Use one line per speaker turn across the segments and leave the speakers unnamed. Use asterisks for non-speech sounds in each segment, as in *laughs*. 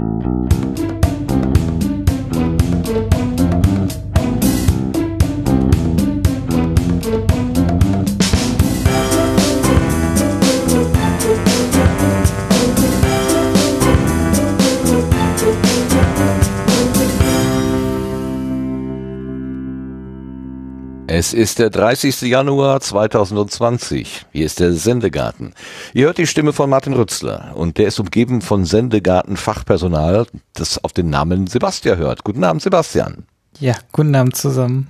Mm-hmm. Es ist der 30. Januar 2020. Hier ist der Sendegarten. Ihr hört die Stimme von Martin Rützler und der ist umgeben von Sendegarten-Fachpersonal, das auf den Namen Sebastian hört. Guten Abend, Sebastian.
Ja, guten Abend zusammen.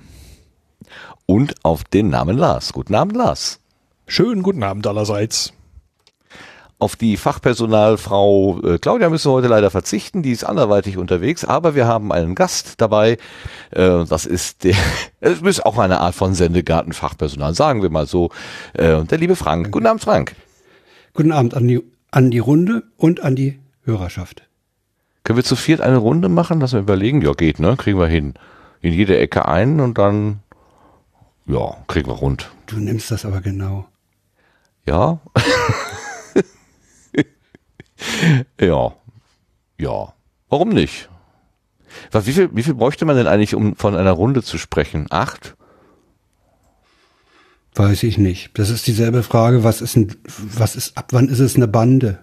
Und auf den Namen Lars. Guten Abend, Lars.
Schönen guten Abend allerseits.
Auf die Fachpersonalfrau äh, Claudia müssen wir heute leider verzichten, die ist anderweitig unterwegs, aber wir haben einen Gast dabei. Äh, das ist der, *laughs* es ist auch eine Art von Sendegarten-Fachpersonal, sagen wir mal so. Äh, der liebe Frank. Guten Abend, Frank.
Guten Abend an die, an die Runde und an die Hörerschaft.
Können wir zu viert eine Runde machen? Lass wir überlegen. Ja, geht, ne? Kriegen wir hin. In jede Ecke ein und dann, ja, kriegen wir rund.
Du nimmst das aber genau.
Ja. *laughs* *laughs* ja. Ja. Warum nicht? Wie viel, wie viel bräuchte man denn eigentlich, um von einer Runde zu sprechen? Acht?
Weiß ich nicht. Das ist dieselbe Frage, was ist ein, was ist, ab wann ist es eine Bande?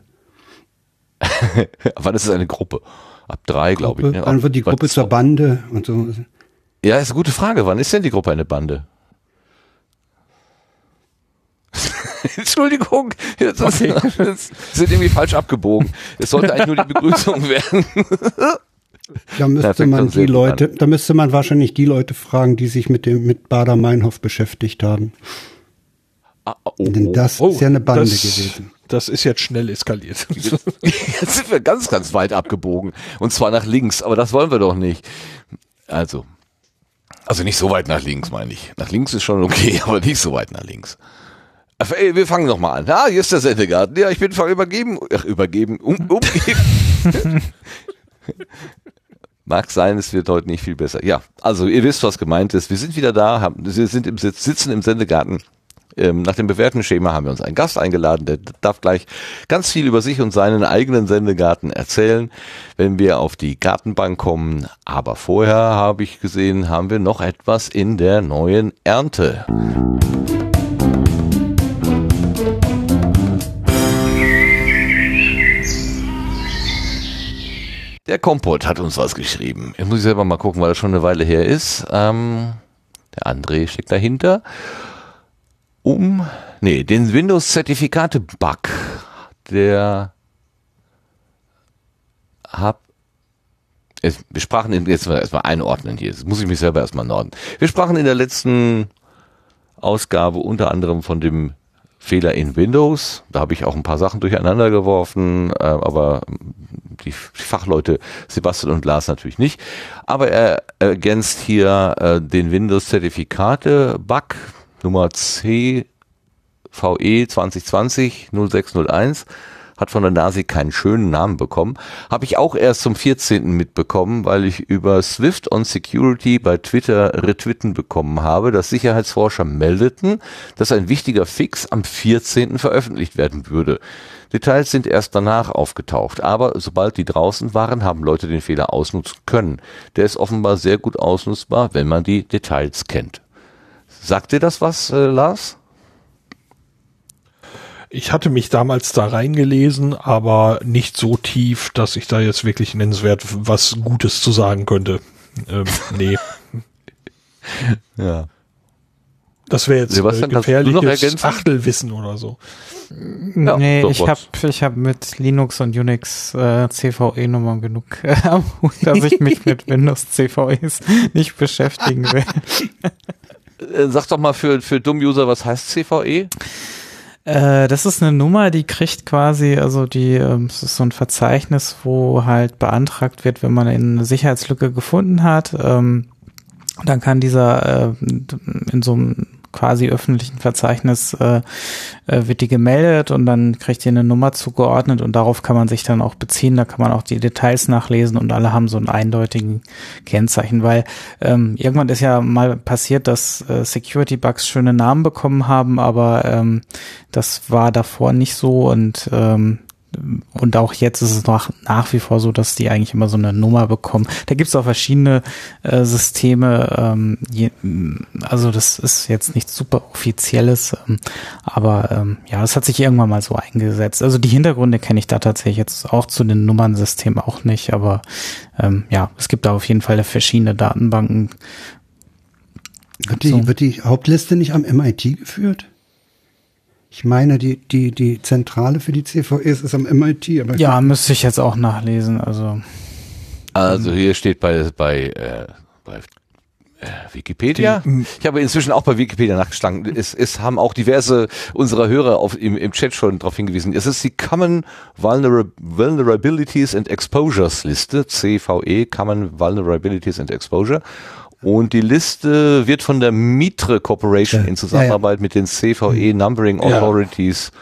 ab *laughs* wann ist es eine Gruppe? Ab drei, glaube ich.
Ne? Wann wird die Gruppe zur Bande und so?
Ja, ist eine gute Frage. Wann ist denn die Gruppe eine Bande? *laughs* Entschuldigung, jetzt okay. *laughs* ist, sind irgendwie falsch abgebogen. Es sollte eigentlich nur die Begrüßung werden.
Da müsste man die Leute, da müsste man wahrscheinlich die Leute fragen, die sich mit dem mit Bader Meinhof beschäftigt haben. Ah, oh, Denn das oh, ist ja eine Bande
das,
gewesen.
Das ist jetzt schnell eskaliert. *laughs*
Jetzt sind wir ganz, ganz weit abgebogen. Und zwar nach links, aber das wollen wir doch nicht. Also. Also nicht so weit nach links, meine ich. Nach links ist schon okay, aber nicht so weit nach links. Wir fangen noch mal an. Ah, hier ist der Sendegarten. Ja, ich bin voll übergeben. Ach, übergeben. Um, umgeben. *laughs* Mag sein, es wird heute nicht viel besser. Ja, also ihr wisst, was gemeint ist. Wir sind wieder da, haben, wir sind im Sitz, sitzen im Sendegarten. Ähm, nach dem bewährten Schema haben wir uns einen Gast eingeladen, der darf gleich ganz viel über sich und seinen eigenen Sendegarten erzählen, wenn wir auf die Gartenbank kommen. Aber vorher habe ich gesehen, haben wir noch etwas in der neuen Ernte. Der Kompott hat uns was geschrieben. Jetzt muss ich selber mal gucken, weil das schon eine Weile her ist. Ähm, der André steckt dahinter. Um, nee, den Windows-Zertifikate-Bug, der hab wir sprachen in, jetzt erstmal einordnen hier, jetzt muss ich mich selber erstmal norden. Wir sprachen in der letzten Ausgabe unter anderem von dem Fehler in Windows. Da habe ich auch ein paar Sachen durcheinander geworfen, äh, aber die Fachleute Sebastian und Lars natürlich nicht. Aber er ergänzt hier äh, den Windows-Zertifikate-Bug Nummer CVE 2020 0601 hat von der Nasi keinen schönen Namen bekommen. Habe ich auch erst zum 14. mitbekommen, weil ich über Swift on Security bei Twitter retweeten bekommen habe, dass Sicherheitsforscher meldeten, dass ein wichtiger Fix am 14. veröffentlicht werden würde. Details sind erst danach aufgetaucht, aber sobald die draußen waren, haben Leute den Fehler ausnutzen können. Der ist offenbar sehr gut ausnutzbar, wenn man die Details kennt. Sagt dir das was, äh, Lars?
Ich hatte mich damals da reingelesen, aber nicht so tief, dass ich da jetzt wirklich nennenswert was Gutes zu sagen könnte. Ähm, nee. *laughs*
ja.
Das wäre jetzt Sebastian, äh, gefährliches Achtelwissen oder so.
Ja, nee, ich habe ich hab mit Linux und Unix äh, CVE-Nummern genug, äh, dass ich mich mit *laughs* Windows CVEs nicht beschäftigen will.
Äh, sag doch mal für, für Dumm-User, was heißt CVE?
Äh, das ist eine Nummer, die kriegt quasi, also die, ähm, es ist so ein Verzeichnis, wo halt beantragt wird, wenn man eine Sicherheitslücke gefunden hat. Ähm, dann kann dieser äh, in so einem quasi öffentlichen Verzeichnis äh, äh, wird die gemeldet und dann kriegt ihr eine Nummer zugeordnet und darauf kann man sich dann auch beziehen, da kann man auch die Details nachlesen und alle haben so einen eindeutigen Kennzeichen, weil ähm, irgendwann ist ja mal passiert, dass äh, Security-Bugs schöne Namen bekommen haben, aber ähm, das war davor nicht so und ähm, und auch jetzt ist es noch nach wie vor so, dass die eigentlich immer so eine Nummer bekommen. Da gibt es auch verschiedene äh, Systeme. Ähm, je, also das ist jetzt nichts super offizielles, ähm, aber ähm, ja, es hat sich irgendwann mal so eingesetzt. Also die Hintergründe kenne ich da tatsächlich jetzt auch zu den Nummernsystemen auch nicht, aber ähm, ja, es gibt da auf jeden Fall verschiedene Datenbanken.
Wird die, so. wird die Hauptliste nicht am MIT geführt? Ich meine, die, die, die Zentrale für die CVEs ist am MIT.
Aber ja, müsste ich jetzt auch nachlesen. Also,
also hier steht bei, bei, äh, bei äh, Wikipedia. Die, ich habe inzwischen auch bei Wikipedia nachgeschlagen. Es, es haben auch diverse unserer Hörer auf, im, im Chat schon darauf hingewiesen. Es ist die Common Vulnerabilities and Exposures Liste, CVE, Common Vulnerabilities and Exposure. Und die Liste wird von der Mitre Corporation ja. in Zusammenarbeit ja, ja. mit den CVE mhm. Numbering Authorities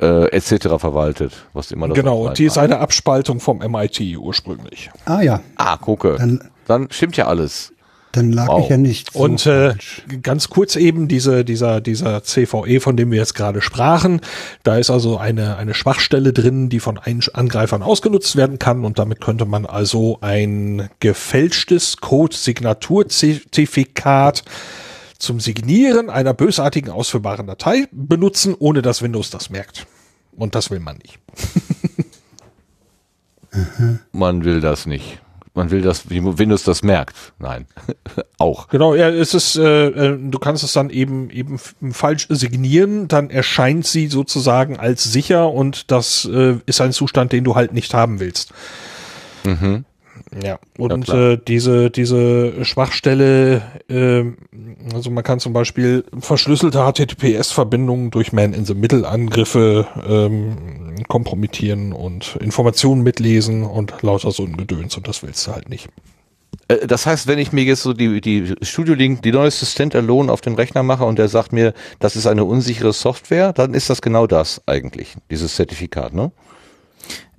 äh, etc. verwaltet, was immer
das Genau, die ist eine Abspaltung vom MIT ursprünglich.
Ah ja.
Ah, gucke. Dann, Dann stimmt ja alles.
Dann lag wow. ich ja nicht.
So und äh, ganz kurz eben diese, dieser, dieser CVE, von dem wir jetzt gerade sprachen. Da ist also eine, eine Schwachstelle drin, die von Angreifern ausgenutzt werden kann. Und damit könnte man also ein gefälschtes Code-Signatur-Zertifikat zum Signieren einer bösartigen ausführbaren Datei benutzen, ohne dass Windows das merkt. Und das will man nicht.
man will das nicht man will, dass Windows das merkt. Nein, *laughs* auch.
Genau, ja, es ist, äh, äh, du kannst es dann eben eben falsch signieren, dann erscheint sie sozusagen als sicher und das äh, ist ein Zustand, den du halt nicht haben willst. Mhm. Ja, und ja, äh, diese, diese Schwachstelle, äh, also man kann zum Beispiel verschlüsselte HTTPS-Verbindungen durch Man-in-the-Middle-Angriffe ähm, kompromittieren und Informationen mitlesen und lauter so ein Gedöns und das willst du halt nicht.
Äh, das heißt, wenn ich mir jetzt so die, die Studio Link, die neueste Standalone auf dem Rechner mache und der sagt mir, das ist eine unsichere Software, dann ist das genau das eigentlich, dieses Zertifikat, ne?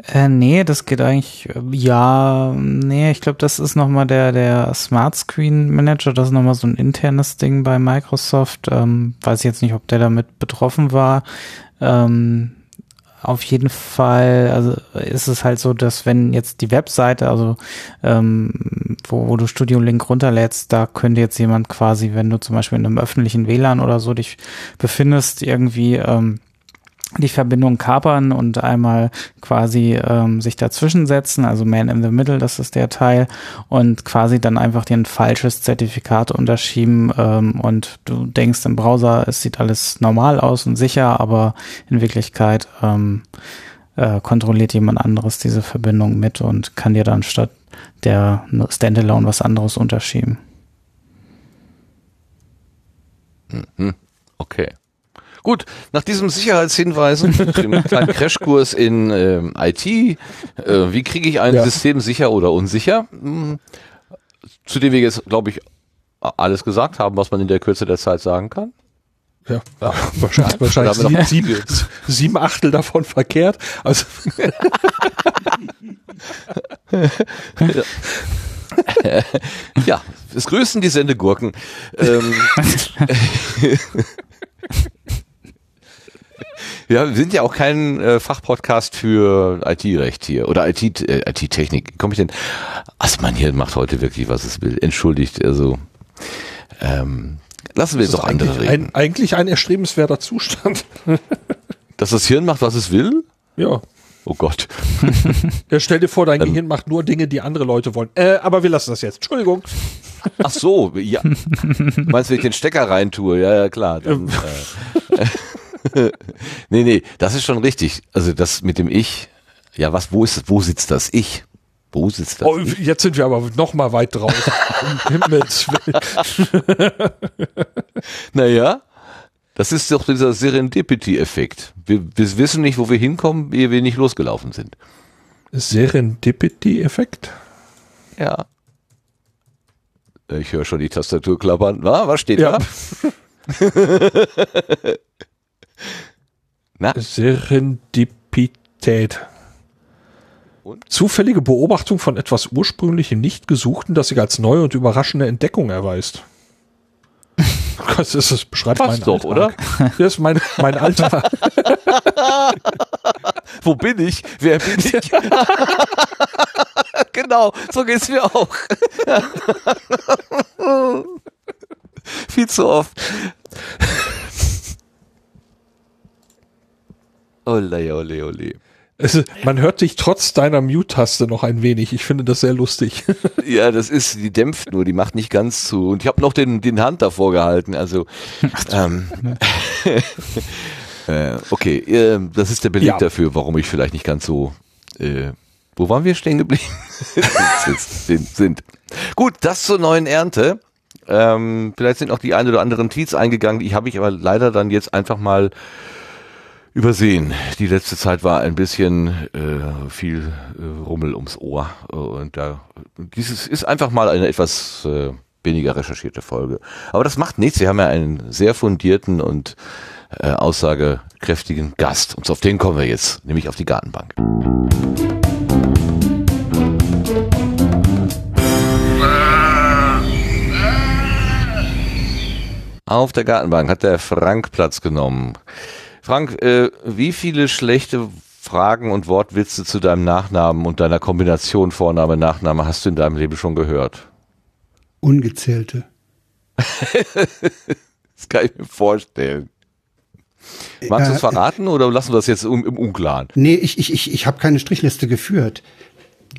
Äh, nee, das geht eigentlich, äh, ja, nee, ich glaube, das ist nochmal der, der Smart Screen Manager, das ist nochmal so ein internes Ding bei Microsoft, ähm, weiß ich jetzt nicht, ob der damit betroffen war, ähm, auf jeden Fall, also ist es halt so, dass wenn jetzt die Webseite, also ähm, wo, wo du Studio Link runterlädst, da könnte jetzt jemand quasi, wenn du zum Beispiel in einem öffentlichen WLAN oder so dich befindest, irgendwie ähm, die Verbindung kapern und einmal quasi ähm, sich dazwischen setzen, also Man in the Middle, das ist der Teil, und quasi dann einfach dir ein falsches Zertifikat unterschieben ähm, und du denkst im Browser, es sieht alles normal aus und sicher, aber in Wirklichkeit ähm, äh, kontrolliert jemand anderes diese Verbindung mit und kann dir dann statt der Standalone was anderes unterschieben.
Mhm. Okay. Gut, nach diesem Sicherheitshinweisen, *laughs* dem kleinen Crashkurs in ähm, IT, äh, wie kriege ich ein ja. System sicher oder unsicher? Hm, zu dem wir jetzt, glaube ich, alles gesagt haben, was man in der Kürze der Zeit sagen kann.
Ja, ja. *laughs* wahrscheinlich, wahrscheinlich sieben, sieben, sieben Achtel davon verkehrt. Also *laughs*
ja, es grüßen die Sendegurken. Ähm, *laughs* Ja, wir sind ja auch kein äh, Fachpodcast für IT-Recht hier oder IT, äh, IT-Technik. Komme ich denn? Man hier macht heute wirklich, was es will. Entschuldigt, also ähm, lassen wir jetzt doch andere
reden. Ein, eigentlich ein erstrebenswerter Zustand. *laughs*
Dass das Hirn macht, was es will?
Ja.
Oh Gott. *laughs*
ja, stell dir vor, dein ähm, Gehirn macht nur Dinge, die andere Leute wollen. Äh, aber wir lassen das jetzt. Entschuldigung.
Ach so, ja. Meinst du, wenn ich den Stecker reintue? Ja, ja, klar. Dann, äh, *laughs* nee, nee, das ist schon richtig. Also das mit dem Ich, ja, was, wo ist, wo sitzt das Ich? Wo sitzt das?
Oh, jetzt sind wir aber noch mal weit draußen. *laughs* *laughs*
naja, das ist doch dieser Serendipity-Effekt. Wir, wir wissen nicht, wo wir hinkommen, ehe wir nicht losgelaufen sind.
Serendipity-Effekt?
Ja. Ich höre schon die Tastatur klappern. Na, was steht ja. da?
Na? Serendipität. Und? Zufällige Beobachtung von etwas ursprünglichem Nicht-Gesuchten, das sich als neue und überraschende Entdeckung erweist. *laughs* Das, ist, das beschreibt
Passt
mein
doch, oder?
Das ist mein, mein Alter. *laughs*
Wo bin ich? Wer bin ich? *laughs* genau, so geht's mir auch. Viel zu oft. Ole, ole, ole.
Es, man hört dich trotz deiner Mute-Taste noch ein wenig. Ich finde das sehr lustig. *laughs*
ja, das ist, die dämpft nur, die macht nicht ganz zu. Und ich habe noch den, den Hand davor gehalten. Also, ähm, *laughs* äh, okay, äh, das ist der Beleg ja. dafür, warum ich vielleicht nicht ganz so. Äh, wo waren wir stehen geblieben? *laughs* sind, sind. Gut, das zur neuen Ernte. Ähm, vielleicht sind auch die ein oder anderen Tweets eingegangen, die habe ich aber leider dann jetzt einfach mal übersehen. Die letzte Zeit war ein bisschen äh, viel äh, Rummel ums Ohr. Und da dieses ist einfach mal eine etwas äh, weniger recherchierte Folge. Aber das macht nichts. Wir haben ja einen sehr fundierten und äh, aussagekräftigen Gast. Und auf den kommen wir jetzt, nämlich auf die Gartenbank. Auf der Gartenbank hat der Frank Platz genommen. Frank, äh, wie viele schlechte Fragen und Wortwitze zu deinem Nachnamen und deiner Kombination Vorname, Nachname hast du in deinem Leben schon gehört?
Ungezählte. *laughs*
das kann ich mir vorstellen. Magst du es äh, verraten oder lassen wir das jetzt im, im Unklaren?
Nee, ich, ich, ich, ich habe keine Strichliste geführt.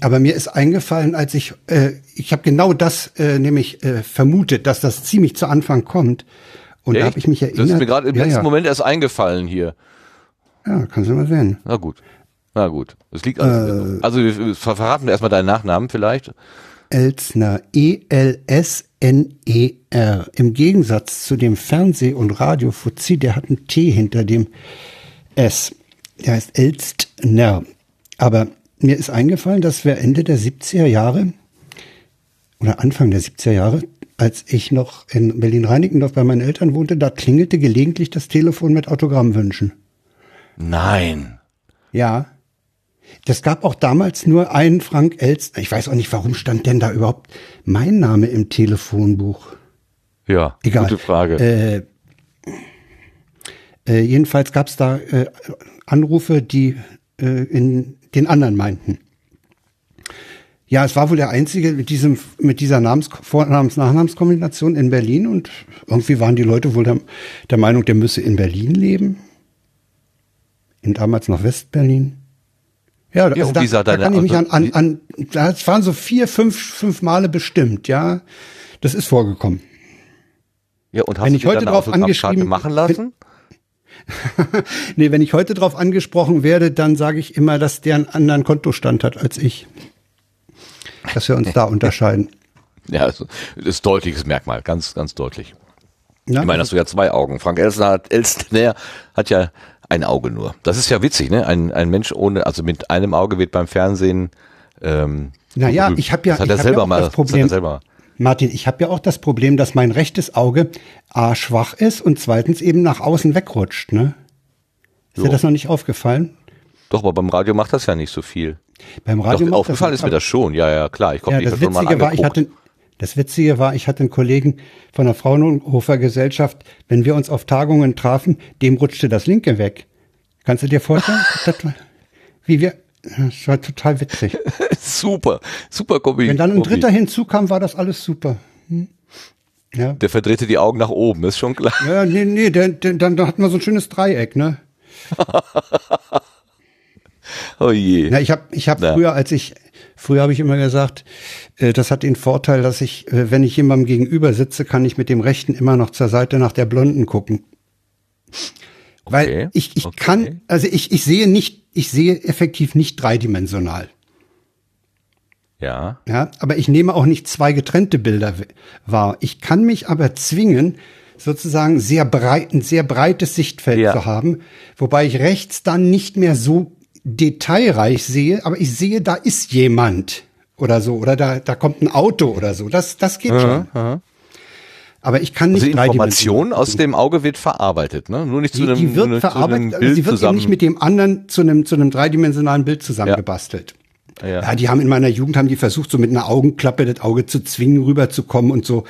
Aber mir ist eingefallen, als ich, äh, ich habe genau das äh, nämlich äh, vermutet, dass das ziemlich zu Anfang kommt. Und Echt? da habe ich mich erinnert. Das
ist mir gerade im ja, letzten ja. Moment erst eingefallen hier.
Ja, kannst du mal sehen.
Na gut. Na gut. Das liegt alles. Äh, also wir verraten wir erstmal deinen Nachnamen vielleicht.
Elsner, E-L-S-N-E-R. Im Gegensatz zu dem Fernseh- und Radio-Fuzzi, der hat ein T hinter dem S. Der heißt Elstner. Aber mir ist eingefallen, dass wir Ende der 70er Jahre oder Anfang der 70er Jahre als ich noch in Berlin-Reinickendorf bei meinen Eltern wohnte, da klingelte gelegentlich das Telefon mit Autogrammwünschen.
Nein.
Ja. Das gab auch damals nur einen Frank Elster. Ich weiß auch nicht, warum stand denn da überhaupt mein Name im Telefonbuch?
Ja, Egal. gute Frage.
Äh, äh, jedenfalls gab es da äh, Anrufe, die äh, in den anderen meinten. Ja, es war wohl der einzige mit diesem, mit dieser Namens, Vornamens-Nachnamenskombination in Berlin und irgendwie waren die Leute wohl der, der Meinung, der müsse in Berlin leben. In damals noch Westberlin. Ja, ja also da, da, da kann ich mich an, an, an, das waren so vier, fünf, fünf Male bestimmt, ja. Das ist vorgekommen.
Ja, und hast wenn ich heute drauf angeschrieben machen lassen? *laughs*
nee, wenn ich heute drauf angesprochen werde, dann sage ich immer, dass der einen anderen Kontostand hat als ich dass wir uns da unterscheiden. *laughs*
Ja, das ist deutliches Merkmal, ganz, ganz deutlich. Ja, ich meine, hast du ja zwei Augen. Frank Elstner hat, Elstner hat ja ein Auge nur. Das ist ja witzig, ne? Ein, ein Mensch ohne, also mit einem Auge wird beim Fernsehen. Ähm,
naja, ich habe ja,
das hat er selber ja mal, das
Problem, selber. Martin, ich habe ja auch das Problem, dass mein rechtes Auge a schwach ist und zweitens eben nach außen wegrutscht. Ne? Ist jo. dir das noch nicht aufgefallen?
Doch, aber beim Radio macht das ja nicht so viel.
Beim Radio
Doch, aufgefallen das, ist mir das schon, ja, ja, klar.
Ich ja, das Witzige war, ich hatte, das Witzige war, ich hatte einen Kollegen von der Fraunhofer Gesellschaft, wenn wir uns auf Tagungen trafen, dem rutschte das linke weg. Kannst du dir vorstellen? *laughs* wie wir, das war total witzig. *laughs*
super, super Kombi.
Wenn dann ein Dritter hinzukam, war das alles super. Hm?
Ja. Der verdrehte die Augen nach oben, ist schon klar.
Ja, nee, nee, der, dann da hatten wir so ein schönes Dreieck, ne? *laughs* *laughs*
Oh je.
Na, ich habe ich hab ja. früher, als ich, früher habe ich immer gesagt, äh, das hat den Vorteil, dass ich, äh, wenn ich jemandem gegenüber sitze, kann ich mit dem Rechten immer noch zur Seite nach der Blonden gucken. Okay. Weil ich, ich okay. kann, also ich, ich sehe nicht, ich sehe effektiv nicht dreidimensional.
Ja.
Ja, aber ich nehme auch nicht zwei getrennte Bilder wahr. Ich kann mich aber zwingen, sozusagen sehr breit, ein sehr breites Sichtfeld ja. zu haben, wobei ich rechts dann nicht mehr so detailreich sehe, aber ich sehe, da ist jemand oder so, oder da, da kommt ein Auto oder so. Das, das geht aha, schon. Aha. Aber ich kann nicht
also die Information aus dem Auge wird verarbeitet, ne? Nur nicht zu
die,
einem
Die wird verarbeitet, also sie wird eben nicht mit dem anderen zu einem zu einem dreidimensionalen Bild zusammengebastelt. Ja. Ja. ja. die haben in meiner Jugend haben die versucht, so mit einer Augenklappe das Auge zu zwingen, rüberzukommen und so.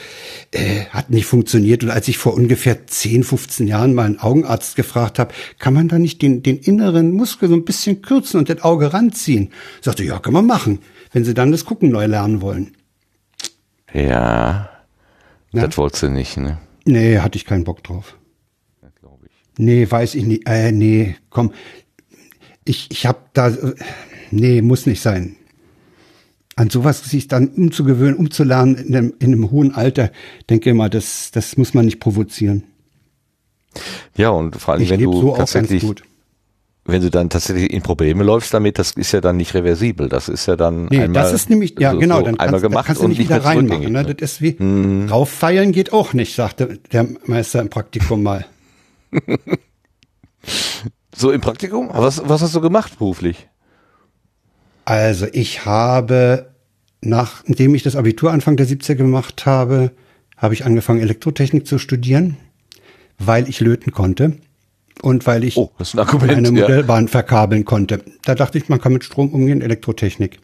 Äh, hat nicht funktioniert. Und als ich vor ungefähr 10, 15 Jahren mal einen Augenarzt gefragt habe, kann man da nicht den, den inneren Muskel so ein bisschen kürzen und das Auge ranziehen? Sagte, ja, kann man machen, wenn sie dann das Gucken neu lernen wollen.
Ja. ja? Das wolltest du nicht, ne?
Nee, hatte ich keinen Bock drauf. Ja, ich. Nee, weiß ich nicht. Äh, nee, komm. Ich, ich hab da. Nee, muss nicht sein. An sowas sich dann umzugewöhnen, umzulernen in einem, in einem hohen Alter, denke mal, das, das muss man nicht provozieren.
Ja, und vor allem, ich wenn du so tatsächlich, wenn du dann tatsächlich in Probleme läufst damit, das ist ja dann nicht reversibel. Das ist ja dann
nee, einmal, das ist nämlich ja so, genau, dann
einmal
kannst,
gemacht
kannst du nicht wieder reinmachen. Ne? Das ist wie mhm. rauffeilen geht auch nicht, sagte der Meister im Praktikum mal. *laughs*
so im Praktikum? Was, was hast du gemacht beruflich?
Also ich habe, nachdem ich das Abitur Anfang der 70er gemacht habe, habe ich angefangen, Elektrotechnik zu studieren, weil ich löten konnte und weil ich
oh, ein Argument,
eine Modellbahn ja. verkabeln konnte. Da dachte ich, man kann mit Strom umgehen, Elektrotechnik.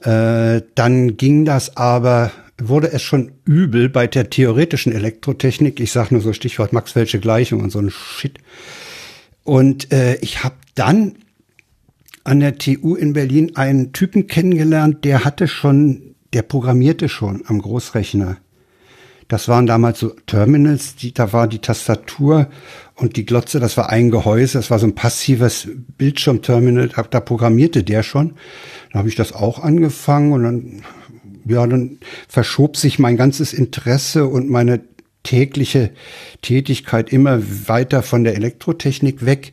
Äh, dann ging das aber, wurde es schon übel bei der theoretischen Elektrotechnik. Ich sage nur so Stichwort Maxwell'sche Gleichung und so ein Shit. Und äh, ich habe dann an der TU in Berlin einen Typen kennengelernt, der hatte schon, der programmierte schon am Großrechner. Das waren damals so Terminals, die, da war die Tastatur und die Glotze, das war ein Gehäuse, das war so ein passives Bildschirmterminal, da, da programmierte der schon. Dann habe ich das auch angefangen und dann, ja, dann verschob sich mein ganzes Interesse und meine tägliche Tätigkeit immer weiter von der Elektrotechnik weg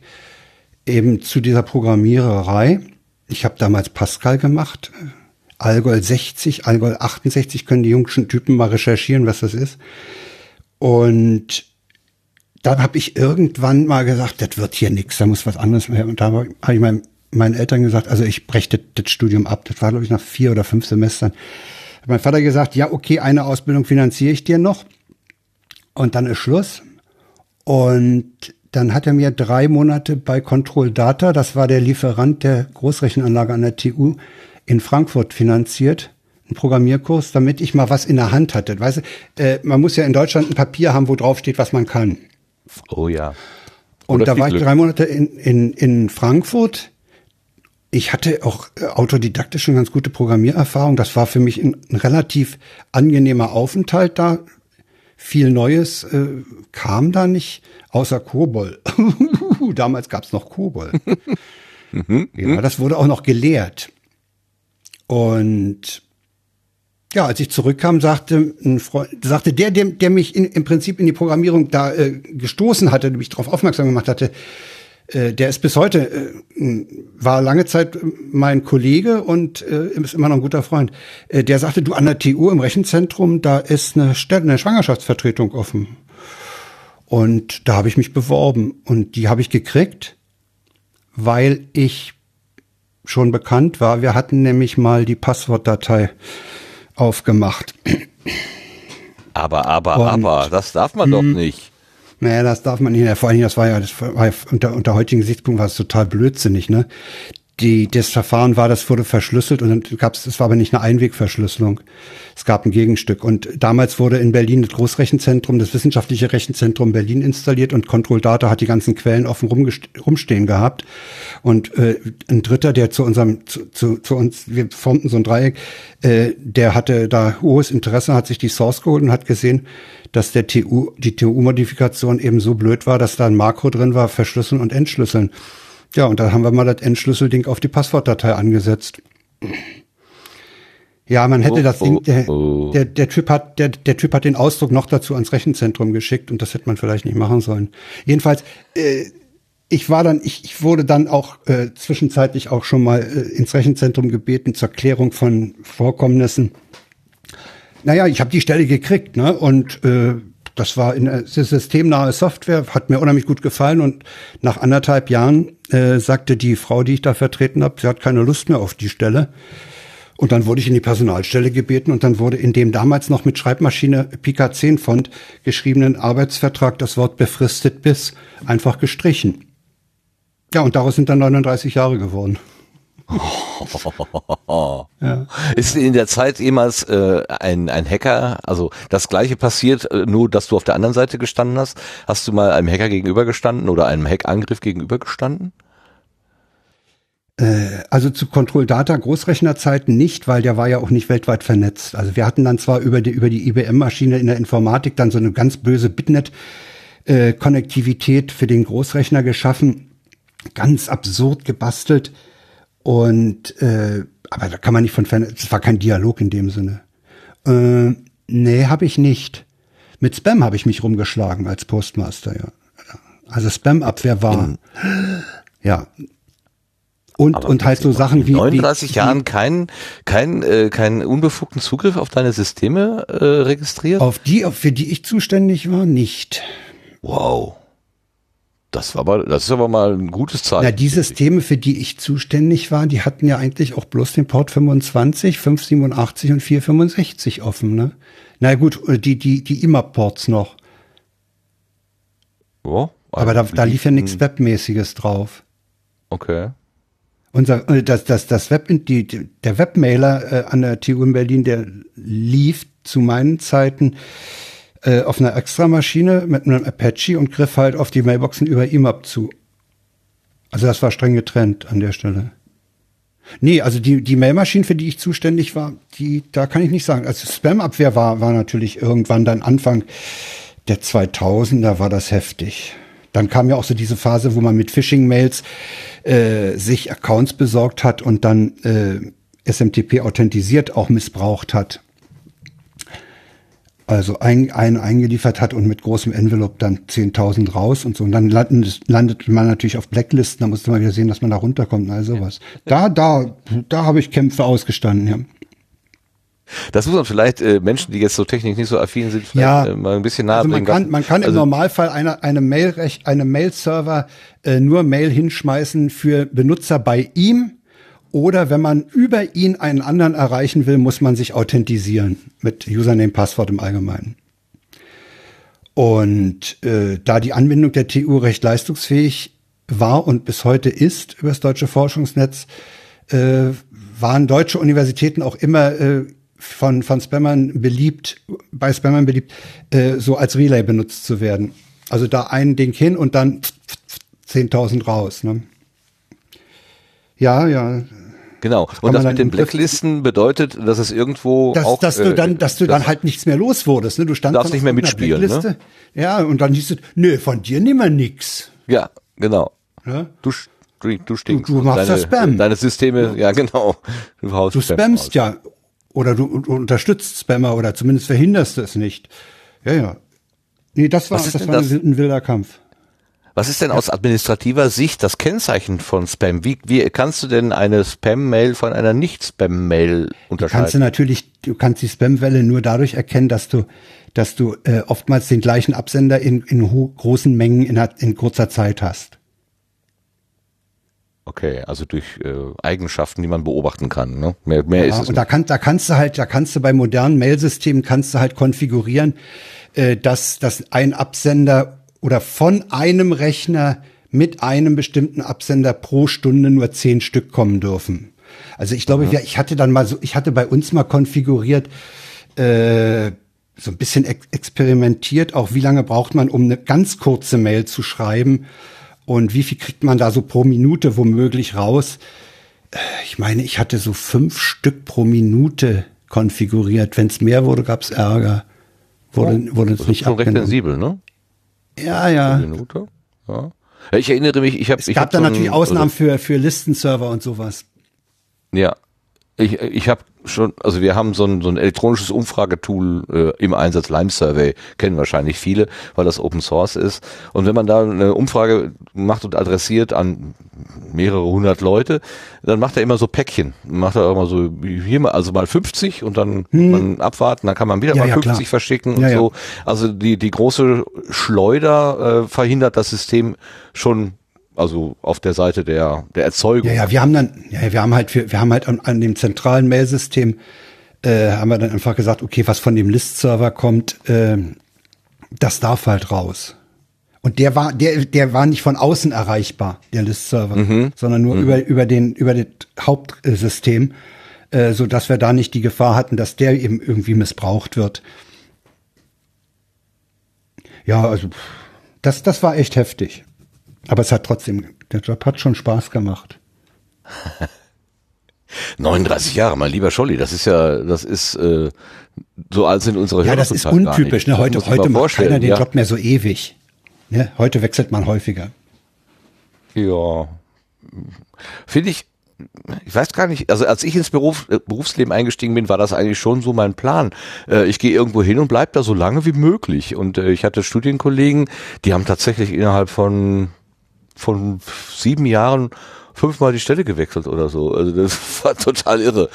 eben zu dieser Programmiererei. Ich habe damals Pascal gemacht, Algol 60, Algol 68, können die jungschen Typen mal recherchieren, was das ist. Und dann habe ich irgendwann mal gesagt, das wird hier nichts, da muss was anderes mehr. Und da habe ich mein, meinen Eltern gesagt, also ich breche das, das Studium ab. Das war, glaube ich, nach vier oder fünf Semestern. Hat mein Vater gesagt, ja, okay, eine Ausbildung finanziere ich dir noch. Und dann ist Schluss. Und dann hat er mir drei Monate bei Control Data, das war der Lieferant der Großrechenanlage an der TU in Frankfurt finanziert, einen Programmierkurs, damit ich mal was in der Hand hatte. Weißt du, äh, man muss ja in Deutschland ein Papier haben, wo drauf steht, was man kann.
Oh ja.
Und da war ich drei Monate in, in, in Frankfurt. Ich hatte auch äh, autodidaktisch schon ganz gute Programmiererfahrung. Das war für mich ein, ein relativ angenehmer Aufenthalt da viel Neues äh, kam da nicht, außer Kobol. *laughs* Damals gab es noch Kobol. Mhm, ja, das wurde auch noch gelehrt. Und ja, als ich zurückkam, sagte ein Freund, sagte der, der, der mich in, im Prinzip in die Programmierung da äh, gestoßen hatte, mich darauf aufmerksam gemacht hatte, äh, der ist bis heute, äh, war lange Zeit mein Kollege und äh, ist immer noch ein guter Freund. Äh, der sagte, du an der TU im Rechenzentrum, da ist eine, Stelle, eine Schwangerschaftsvertretung offen. Und da habe ich mich beworben und die habe ich gekriegt, weil ich schon bekannt war. Wir hatten nämlich mal die Passwortdatei aufgemacht.
Aber, aber, und, aber, das darf man doch nicht.
Naja, das darf man nicht. Vor allem, das war ja, das war ja unter, unter heutigen Gesichtspunkt war es total blödsinnig, ne? Die, das Verfahren war, das wurde verschlüsselt und dann gab es, das war aber nicht eine Einwegverschlüsselung. Es gab ein Gegenstück. Und damals wurde in Berlin das Großrechenzentrum, das wissenschaftliche Rechenzentrum Berlin installiert und Control Data hat die ganzen Quellen offen rumstehen gehabt. Und äh, ein Dritter, der zu unserem, zu, zu, zu uns, wir formten so ein Dreieck, äh, der hatte da hohes Interesse, hat sich die Source geholt und hat gesehen, dass der TU, die TU-Modifikation eben so blöd war, dass da ein Makro drin war, verschlüsseln und entschlüsseln. Ja, und da haben wir mal das Entschlüsselding auf die Passwortdatei angesetzt. Ja, man hätte oh, das Ding, der, oh. der, der Typ hat, der, der Typ hat den Ausdruck noch dazu ans Rechenzentrum geschickt und das hätte man vielleicht nicht machen sollen. Jedenfalls, äh, ich war dann, ich, ich wurde dann auch äh, zwischenzeitlich auch schon mal äh, ins Rechenzentrum gebeten zur Klärung von Vorkommnissen. Naja, ich habe die Stelle gekriegt, ne? Und äh, das war in äh, systemnahe Software, hat mir unheimlich gut gefallen. Und nach anderthalb Jahren äh, sagte die Frau, die ich da vertreten habe, sie hat keine Lust mehr auf die Stelle. Und dann wurde ich in die Personalstelle gebeten und dann wurde in dem damals noch mit Schreibmaschine Pika 10 Font geschriebenen Arbeitsvertrag das Wort befristet bis einfach gestrichen. Ja, und daraus sind dann 39 Jahre geworden. *laughs*
ja. Ist in der Zeit jemals äh, ein, ein Hacker, also das gleiche passiert, äh, nur dass du auf der anderen Seite gestanden hast? Hast du mal einem Hacker gegenübergestanden oder einem Hackangriff gegenübergestanden?
Äh, also zu Control Data Großrechnerzeiten nicht, weil der war ja auch nicht weltweit vernetzt. Also wir hatten dann zwar über die, über die IBM-Maschine in der Informatik dann so eine ganz böse Bitnet-Konnektivität äh, für den Großrechner geschaffen, ganz absurd gebastelt und äh, aber da kann man nicht von fern, es war kein Dialog in dem Sinne. Äh, nee, habe ich nicht. Mit Spam habe ich mich rumgeschlagen als Postmaster, ja. Also Spam-Abwehr war. Ja, und, Aber und halt so Sachen wie.
39 wie, Jahren keinen kein, äh, kein unbefugten Zugriff auf deine Systeme äh, registriert?
Auf die, auf, für die ich zuständig war, nicht.
Wow. Das war aber, das ist aber mal ein gutes Zeichen.
Na, die Systeme, für die ich zuständig war, die hatten ja eigentlich auch bloß den Port 25, 587 und 465 offen, ne? Na gut, äh, die, die, die IMAP-Ports noch. Oh, aber da, da lief ja nichts Webmäßiges drauf.
Okay.
Unser, äh, das, das, das Web, die, der Webmailer äh, an der TU in Berlin, der lief zu meinen Zeiten äh, auf einer Extramaschine mit einem Apache und griff halt auf die Mailboxen über IMAP zu. Also das war streng getrennt an der Stelle. Nee, also die, die Mailmaschinen, für die ich zuständig war, die, da kann ich nicht sagen. Also Spam-Abwehr war, war natürlich irgendwann dann Anfang der 2000er war das heftig. Dann kam ja auch so diese Phase, wo man mit Phishing-Mails äh, sich Accounts besorgt hat und dann äh, SMTP authentisiert auch missbraucht hat. Also ein, ein eingeliefert hat und mit großem Envelope dann 10.000 raus und so. Und dann landet, landet man natürlich auf Blacklisten, da musste man wieder sehen, dass man da runterkommt und all sowas. Da, da, da habe ich Kämpfe ausgestanden, ja.
Das muss man vielleicht äh, Menschen, die jetzt so technisch nicht so affin sind,
ja,
äh, mal ein bisschen nahe also
man Kann, man kann also, im Normalfall eine, eine Mail eine Mail-Server äh, nur Mail hinschmeißen für Benutzer bei ihm. Oder wenn man über ihn einen anderen erreichen will, muss man sich authentisieren mit Username, Passwort im Allgemeinen. Und äh, da die Anbindung der TU recht leistungsfähig war und bis heute ist über das deutsche Forschungsnetz, äh, waren deutsche Universitäten auch immer äh, von, von Spammern beliebt, bei Spammern beliebt, äh, so als Relay benutzt zu werden. Also da einen Ding hin und dann 10.000 raus. Ne? Ja, ja.
Genau. Und das mit den Blacklisten bedeutet, dass es irgendwo
dass,
auch,
dass du dann, dass du dann halt nichts mehr los wurdest. Ne? Du standst
darfst nicht mehr mitspielen. Ne?
Ja, und dann hieß es, nö, von dir nimm mal nix.
Ja, genau. Ja? Du, du, du stinkst.
Du, du machst
deine,
das Spam.
Deine Systeme, ja genau.
Du, du spammst raus. ja. Oder du, unterstützt Spammer oder zumindest verhinderst es nicht. Ja, ja. Nee, das war, das war das? ein wilder Kampf.
Was ist denn aus administrativer Sicht das Kennzeichen von Spam? Wie, wie kannst du denn eine Spam-Mail von einer Nicht-Spam-Mail unterscheiden?
Kannst du natürlich, du kannst die Spam-Welle nur dadurch erkennen, dass du, dass du äh, oftmals den gleichen Absender in, in großen Mengen in, in kurzer Zeit hast.
Okay, also durch äh, Eigenschaften, die man beobachten kann. Ne? Mehr, mehr ja, ist es.
Und da, kann, da kannst du halt, da kannst du bei modernen Mailsystemen kannst du halt konfigurieren, äh, dass, dass ein Absender oder von einem Rechner mit einem bestimmten Absender pro Stunde nur zehn Stück kommen dürfen. Also ich glaube, mhm. ich hatte dann mal so, ich hatte bei uns mal konfiguriert, äh, so ein bisschen ex experimentiert, auch wie lange braucht man, um eine ganz kurze Mail zu schreiben und wie viel kriegt man da so pro Minute womöglich raus? Äh, ich meine, ich hatte so fünf Stück pro Minute konfiguriert. Wenn es mehr wurde, gab es Ärger. Wurde, oh, wurde es nicht
schon recht sensibel, ne?
Ja, ja. Minute.
ja. Ich erinnere mich, ich habe.
Es
ich
gab
hab
dann natürlich Ausnahmen für, für Listenserver und sowas.
Ja, ich, ich habe schon, also wir haben so ein, so ein elektronisches Umfragetool äh, im Einsatz, Lime Survey, kennen wahrscheinlich viele, weil das Open Source ist. Und wenn man da eine Umfrage macht und adressiert an mehrere hundert Leute, dann macht er immer so Päckchen. Macht er immer so, hier mal, also mal 50 und dann hm. man abwarten, dann kann man wieder ja, mal ja, 50 klar. verschicken ja, und so. Also die, die große Schleuder äh, verhindert das System schon also auf der Seite der, der Erzeugung.
Ja, ja, wir haben dann, ja, wir haben halt, wir, wir haben halt an, an dem zentralen Mailsystem, äh, haben wir dann einfach gesagt, okay, was von dem List-Server kommt, äh, das darf halt raus. Und der war, der, der war nicht von außen erreichbar, der List-Server,
Mhm.
sondern nur über, über den, über das Hauptsystem, äh, so dass wir da nicht die Gefahr hatten, dass der eben irgendwie missbraucht wird. Ja, also, das, das war echt heftig. Aber es hat trotzdem, der Job hat schon Spaß gemacht. *laughs*
39 Jahre, mein lieber Scholli, das ist ja, das ist äh, so alt sind unsere
Ja,
Hörer
das
zum
ist
gar
untypisch. Ne?
Das
Heute, heute macht keiner den
ja.
Job mehr so ewig. Ne? Heute wechselt man häufiger.
Ja. Finde ich, ich weiß gar nicht, also als ich ins Beruf, äh, Berufsleben eingestiegen bin, war das eigentlich schon so mein Plan. Äh, ich gehe irgendwo hin und bleib da so lange wie möglich. Und äh, ich hatte Studienkollegen, die haben tatsächlich innerhalb von, von sieben Jahren fünfmal die Stelle gewechselt oder so. Also das *laughs* war total irre.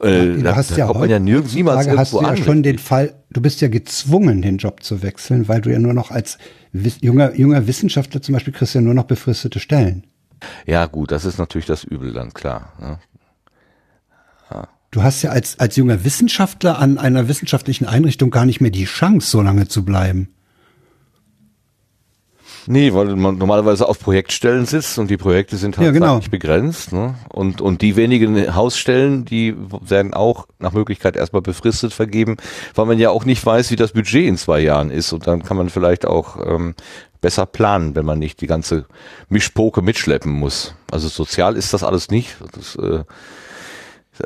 Äh,
Du
da,
hast ja
kommt man ja nirgends niemals
heutzutage hast du ja
an.
schon den Fall, du bist ja gezwungen, den Job zu wechseln, weil du ja nur noch als junger, junger Wissenschaftler zum Beispiel kriegst ja nur noch befristete Stellen.
Ja gut, das ist natürlich das Übel dann, klar. Ne?
Du hast ja als, als junger Wissenschaftler an einer wissenschaftlichen Einrichtung gar nicht mehr die Chance, so lange zu bleiben.
Nee, weil man normalerweise auf Projektstellen sitzt und die Projekte sind halt
Ja, genau.
begrenzt. Ne? Und, und die wenigen Hausstellen, die werden auch nach Möglichkeit erstmal befristet vergeben, weil man ja auch nicht weiß, wie das Budget in zwei Jahren ist. Und dann kann man vielleicht auch ähm, besser planen, wenn man nicht die ganze Mischpoke mitschleppen muss. Also sozial ist das alles nicht. Das, äh,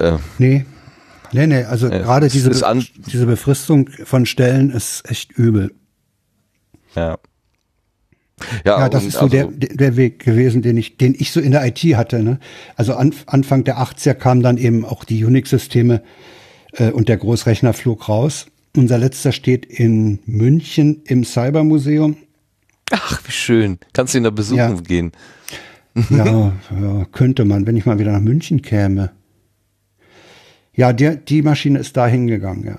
äh,
Nee. Nee, nee, also
Ja,
gerade
es
diese,
an-
diese Befristung von Stellen ist echt übel.
ja. Ja,
Ja, das ist so
also-
der, der Weg gewesen, den ich, den ich so in der IT hatte. Ne? Also an, Anfang der 80er kamen dann eben auch die Unix-Systeme äh, und der Großrechner flog raus. Unser letzter steht in München im Cybermuseum.
Ach, wie schön. Kannst du ihn da besuchen
Ja.
gehen? *laughs*
Ja, ja, könnte man, wenn ich mal wieder nach München käme. Ja, der, die Maschine ist da hingegangen, ja.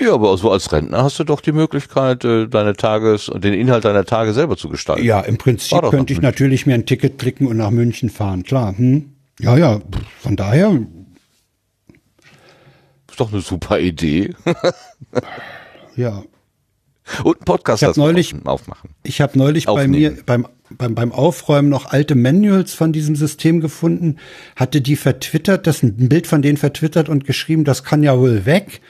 Ja, aber so als Rentner hast du doch die Möglichkeit, äh, deine Tages und den Inhalt deiner Tage selber zu gestalten.
Ja, im Prinzip könnte ich natürlich mir ein Ticket klicken und nach München fahren, klar. Hm? Ja, ja, von daher,
Ist doch eine super Idee.
ja.
Und einen Podcast
Ich hab neulich-
aufmachen.
Ich habe neulich bei
Aufnehmen.
mir beim, beim, beim Aufräumen noch alte Manuals von diesem System gefunden, hatte die vertwittert, das ein Bild von denen vertwittert und geschrieben, das kann ja wohl weg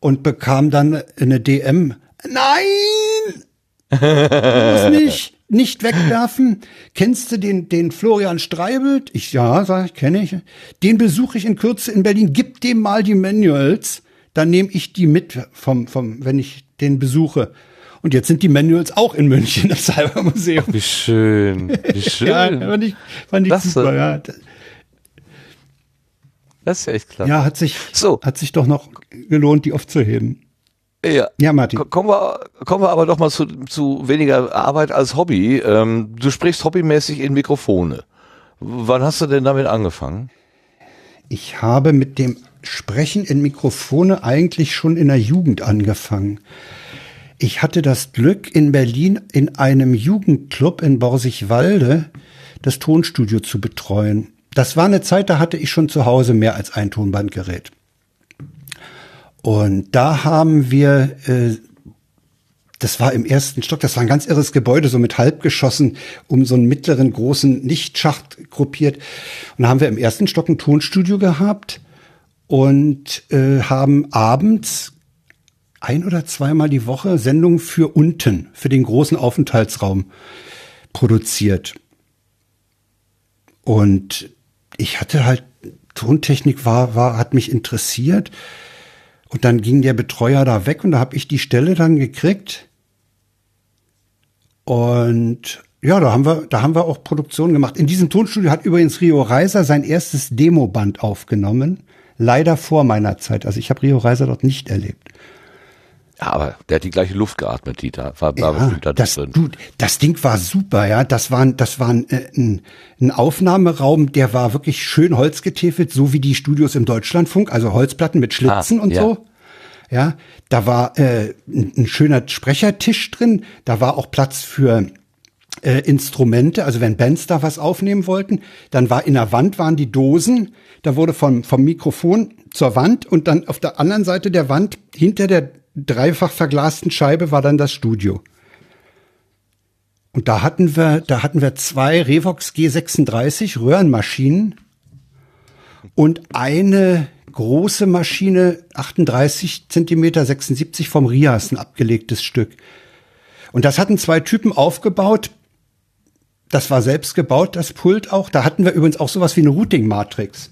und bekam dann eine DM. Nein! Du musst nicht, nicht wegwerfen. Kennst du den, den Florian Streibelt? Ich, ja, sag ich, kenne ich. Den besuche ich in Kürze in Berlin. Gib dem mal die Manuals. Dann nehme ich die mit vom, vom, wenn ich den besuche. Und jetzt sind die Manuals auch in München im Cybermuseum.
Wie schön. Wie *laughs* schön.
Ja, fand ich, fand ich
Klasse.
super, ja.
Das ist ja echt klar.
Ja, hat sich,
So.
hat sich doch noch gelohnt, die aufzuheben.
Ja.
Ja, Martin.
Ko- Kommen wir, kommen wir aber doch mal zu, zu weniger Arbeit als Hobby. Ähm, du sprichst hobbymäßig in Mikrofone. Wann hast du denn damit angefangen?
Ich habe mit dem Sprechen in Mikrofone eigentlich schon in der Jugend angefangen. Ich hatte das Glück, in Berlin in einem Jugendclub in Borsigwalde das Tonstudio zu betreuen. Das war eine Zeit, da hatte ich schon zu Hause mehr als ein Tonbandgerät. Und da haben wir, äh, das war im ersten Stock, das war ein ganz irres Gebäude, so mit Halbgeschossen um so einen mittleren großen Lichtschacht gruppiert. Und da haben wir im ersten Stock ein Tonstudio gehabt und äh, haben abends ein oder zweimal die Woche Sendungen für unten, für den großen Aufenthaltsraum produziert. Und ich hatte halt, Tontechnik war, war, hat mich interessiert. Und dann ging der Betreuer da weg und da habe ich die Stelle dann gekriegt. Und ja, da haben wir, da haben wir auch Produktion gemacht. In diesem Tonstudio hat übrigens Rio Reiser sein erstes Demoband aufgenommen. Leider vor meiner Zeit. Also ich habe Rio Reiser dort nicht erlebt.
Ja, aber der hat die gleiche Luft geatmet, Dieter. War, war
Ja,
bestimmt da
das,
drin.
du, das Ding war super, ja. Das war, ein- das war ein, äh, ein, ein Aufnahmeraum, der war wirklich schön holzgetäfelt, so wie die Studios im Deutschlandfunk, also Holzplatten mit Schlitzen
Ah,
und
ja.
so. Ja, da war äh, ein, ein schöner Sprechertisch drin, da war auch Platz für äh, Instrumente, also wenn Bands da was aufnehmen wollten, dann war in der Wand waren die Dosen, da wurde vom, vom Mikrofon zur Wand und dann auf der anderen Seite der Wand, hinter der dreifach verglasten Scheibe, war dann das Studio. Und da hatten wir, da hatten wir zwei Revox G36 Röhrenmaschinen und eine große Maschine, 38 Zentimeter 76 vom Rias, ein abgelegtes Stück. Und das hatten zwei Typen aufgebaut. Das war selbst gebaut, das Pult auch. Da hatten wir übrigens auch sowas wie eine Routing-Matrix.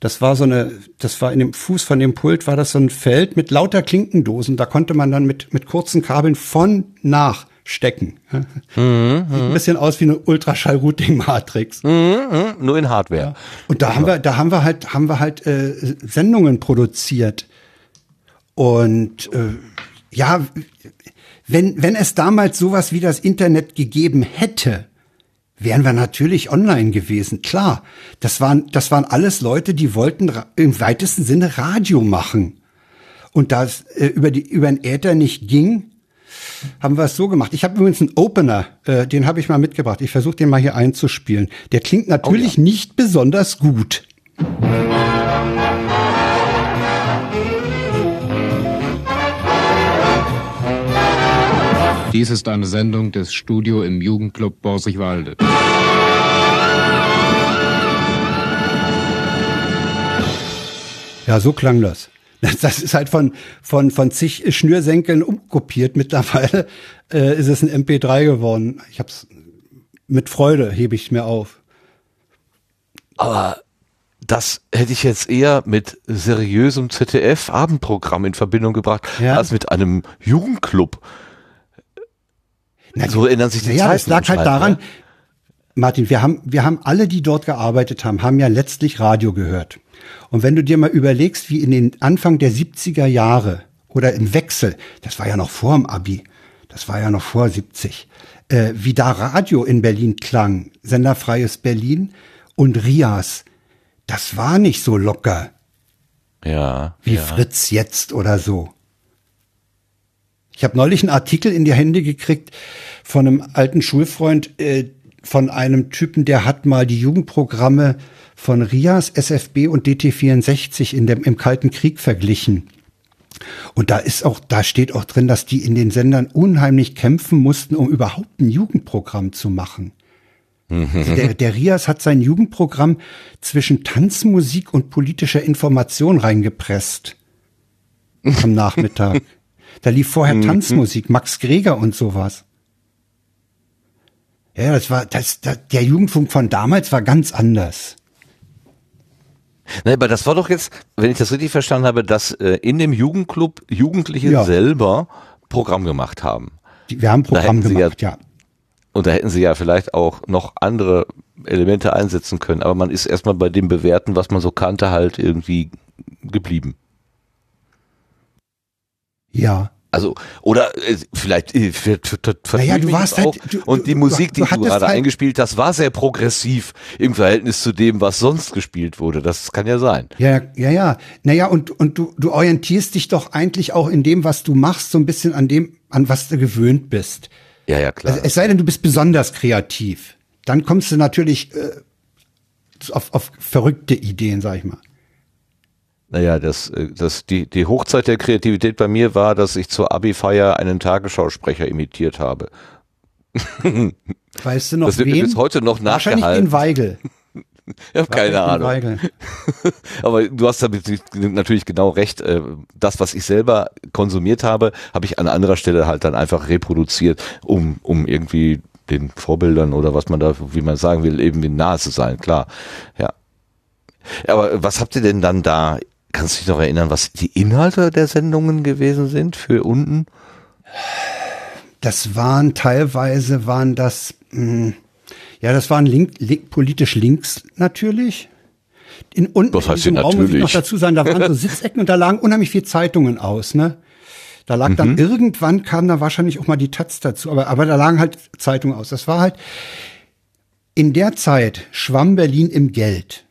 Das war so eine, das war in dem Fuß von dem Pult war das so ein Feld mit lauter Klinkendosen. Da konnte man dann mit, mit kurzen Kabeln von nach stecken. *laughs* Mhm, Sieht ein bisschen aus wie eine Ultraschall-Routing-Matrix.
Mhm, mhm, nur in Hardware. Ja.
Und da haben wir, da haben wir halt, haben wir halt äh, Sendungen produziert. Und äh, ja, wenn, wenn es damals sowas wie das Internet gegeben hätte, wären wir natürlich online gewesen. Klar, das waren, das waren alles Leute, die wollten im weitesten Sinne Radio machen. Und da es äh, über, die, über den Äther nicht ging, haben wir es so gemacht. Ich habe übrigens einen Opener, äh, den habe ich mal mitgebracht. Ich versuche den mal hier einzuspielen. Der klingt natürlich oh ja. nicht besonders gut.
Dies ist eine Sendung des Studio im Jugendclub Borsigwalde.
Ja, so klang das. *laughs* Das ist halt von, von, von zig Schnürsenkeln umkopiert. Mittlerweile äh, ist es ein MP3 geworden. Ich hab's mit Freude, hebe ich mir auf.
Aber das hätte ich jetzt eher mit seriösem ZDF-Abendprogramm in Verbindung gebracht, ja. als mit einem Jugendclub.
Na, so erinnern sich die Ja, es lag halt daran, ja? Martin, wir haben, wir haben alle, die dort gearbeitet haben, haben ja letztlich Radio gehört. Und wenn du dir mal überlegst, wie in den Anfang der 70er Jahre oder im Wechsel, das war ja noch vor dem Abi, das war ja noch vor 70, äh, wie da Radio in Berlin klang, Senderfreies Berlin und Rias, das war nicht so locker.
Ja.
Wie
ja.
Fritz jetzt oder so. Ich habe neulich einen Artikel in die Hände gekriegt von einem alten Schulfreund, äh, von einem Typen, der hat mal die Jugendprogramme von RIAS, SFB und DT64 in dem, im Kalten Krieg verglichen. Und da ist auch, da steht auch drin, dass die in den Sendern unheimlich kämpfen mussten, um überhaupt ein Jugendprogramm zu machen. Also der, der Rias hat sein Jugendprogramm zwischen Tanzmusik und politischer Information reingepresst. Am Nachmittag. *laughs* Da lief vorher mhm. Tanzmusik, Max Greger und sowas. Ja, das war, das, das, der Jugendfunk von damals war ganz anders.
Ne, aber das war doch jetzt, wenn ich das richtig verstanden habe, dass äh, in dem Jugendclub Jugendliche ja. selber Programm gemacht haben.
Die, wir haben Programm gemacht, ja, ja.
Und da hätten sie ja vielleicht auch noch andere Elemente einsetzen können. Aber man ist erstmal bei dem Bewerten, was man so kannte, halt irgendwie geblieben.
Ja.
Also, oder äh, vielleicht äh,
naja, du warst halt,
du, Und die Musik, die du, du gerade halt eingespielt hast, war sehr progressiv im Verhältnis zu dem, was sonst gespielt wurde. Das kann ja sein.
Ja, ja, ja. Naja, und, und du, du orientierst dich doch eigentlich auch in dem, was du machst, so ein bisschen an dem, an was du gewöhnt bist.
Ja, ja, klar.
Also, es sei denn, du bist besonders kreativ. Dann kommst du natürlich äh, auf, auf verrückte Ideen, sag ich mal.
Naja, das, äh, das, die, die Hochzeit der Kreativität bei mir war, dass ich zur Abi-Feier einen Tagesschausprecher imitiert habe. *laughs*
Weißt du noch
Das wird
wen?
bis heute noch
Wahrscheinlich
nachgehalten. *laughs*
den Weigel.
Ich habe keine Ahnung. Aber du hast damit natürlich genau recht. Äh, Das, was ich selber konsumiert habe, habe ich an anderer Stelle halt dann einfach reproduziert, um, um irgendwie den Vorbildern oder was man da, wie man sagen will, eben nahe zu sein. Klar, ja. Aber was habt ihr denn dann da Kannst du dich noch erinnern, was die Inhalte der Sendungen gewesen sind für unten?
Das waren teilweise waren das, mh, hm, ja, das waren link, link, politisch links natürlich. In unten
Was heißt
in
diesem Raum muss ich
noch dazu sagen, da waren so *laughs* Sitzecken und da lagen unheimlich viel Zeitungen aus, ne? Da lag
Mhm.
dann irgendwann kam da wahrscheinlich auch mal die Taz dazu, aber, aber da lagen halt Zeitungen aus. Das war halt, in der Zeit schwamm Berlin im Geld.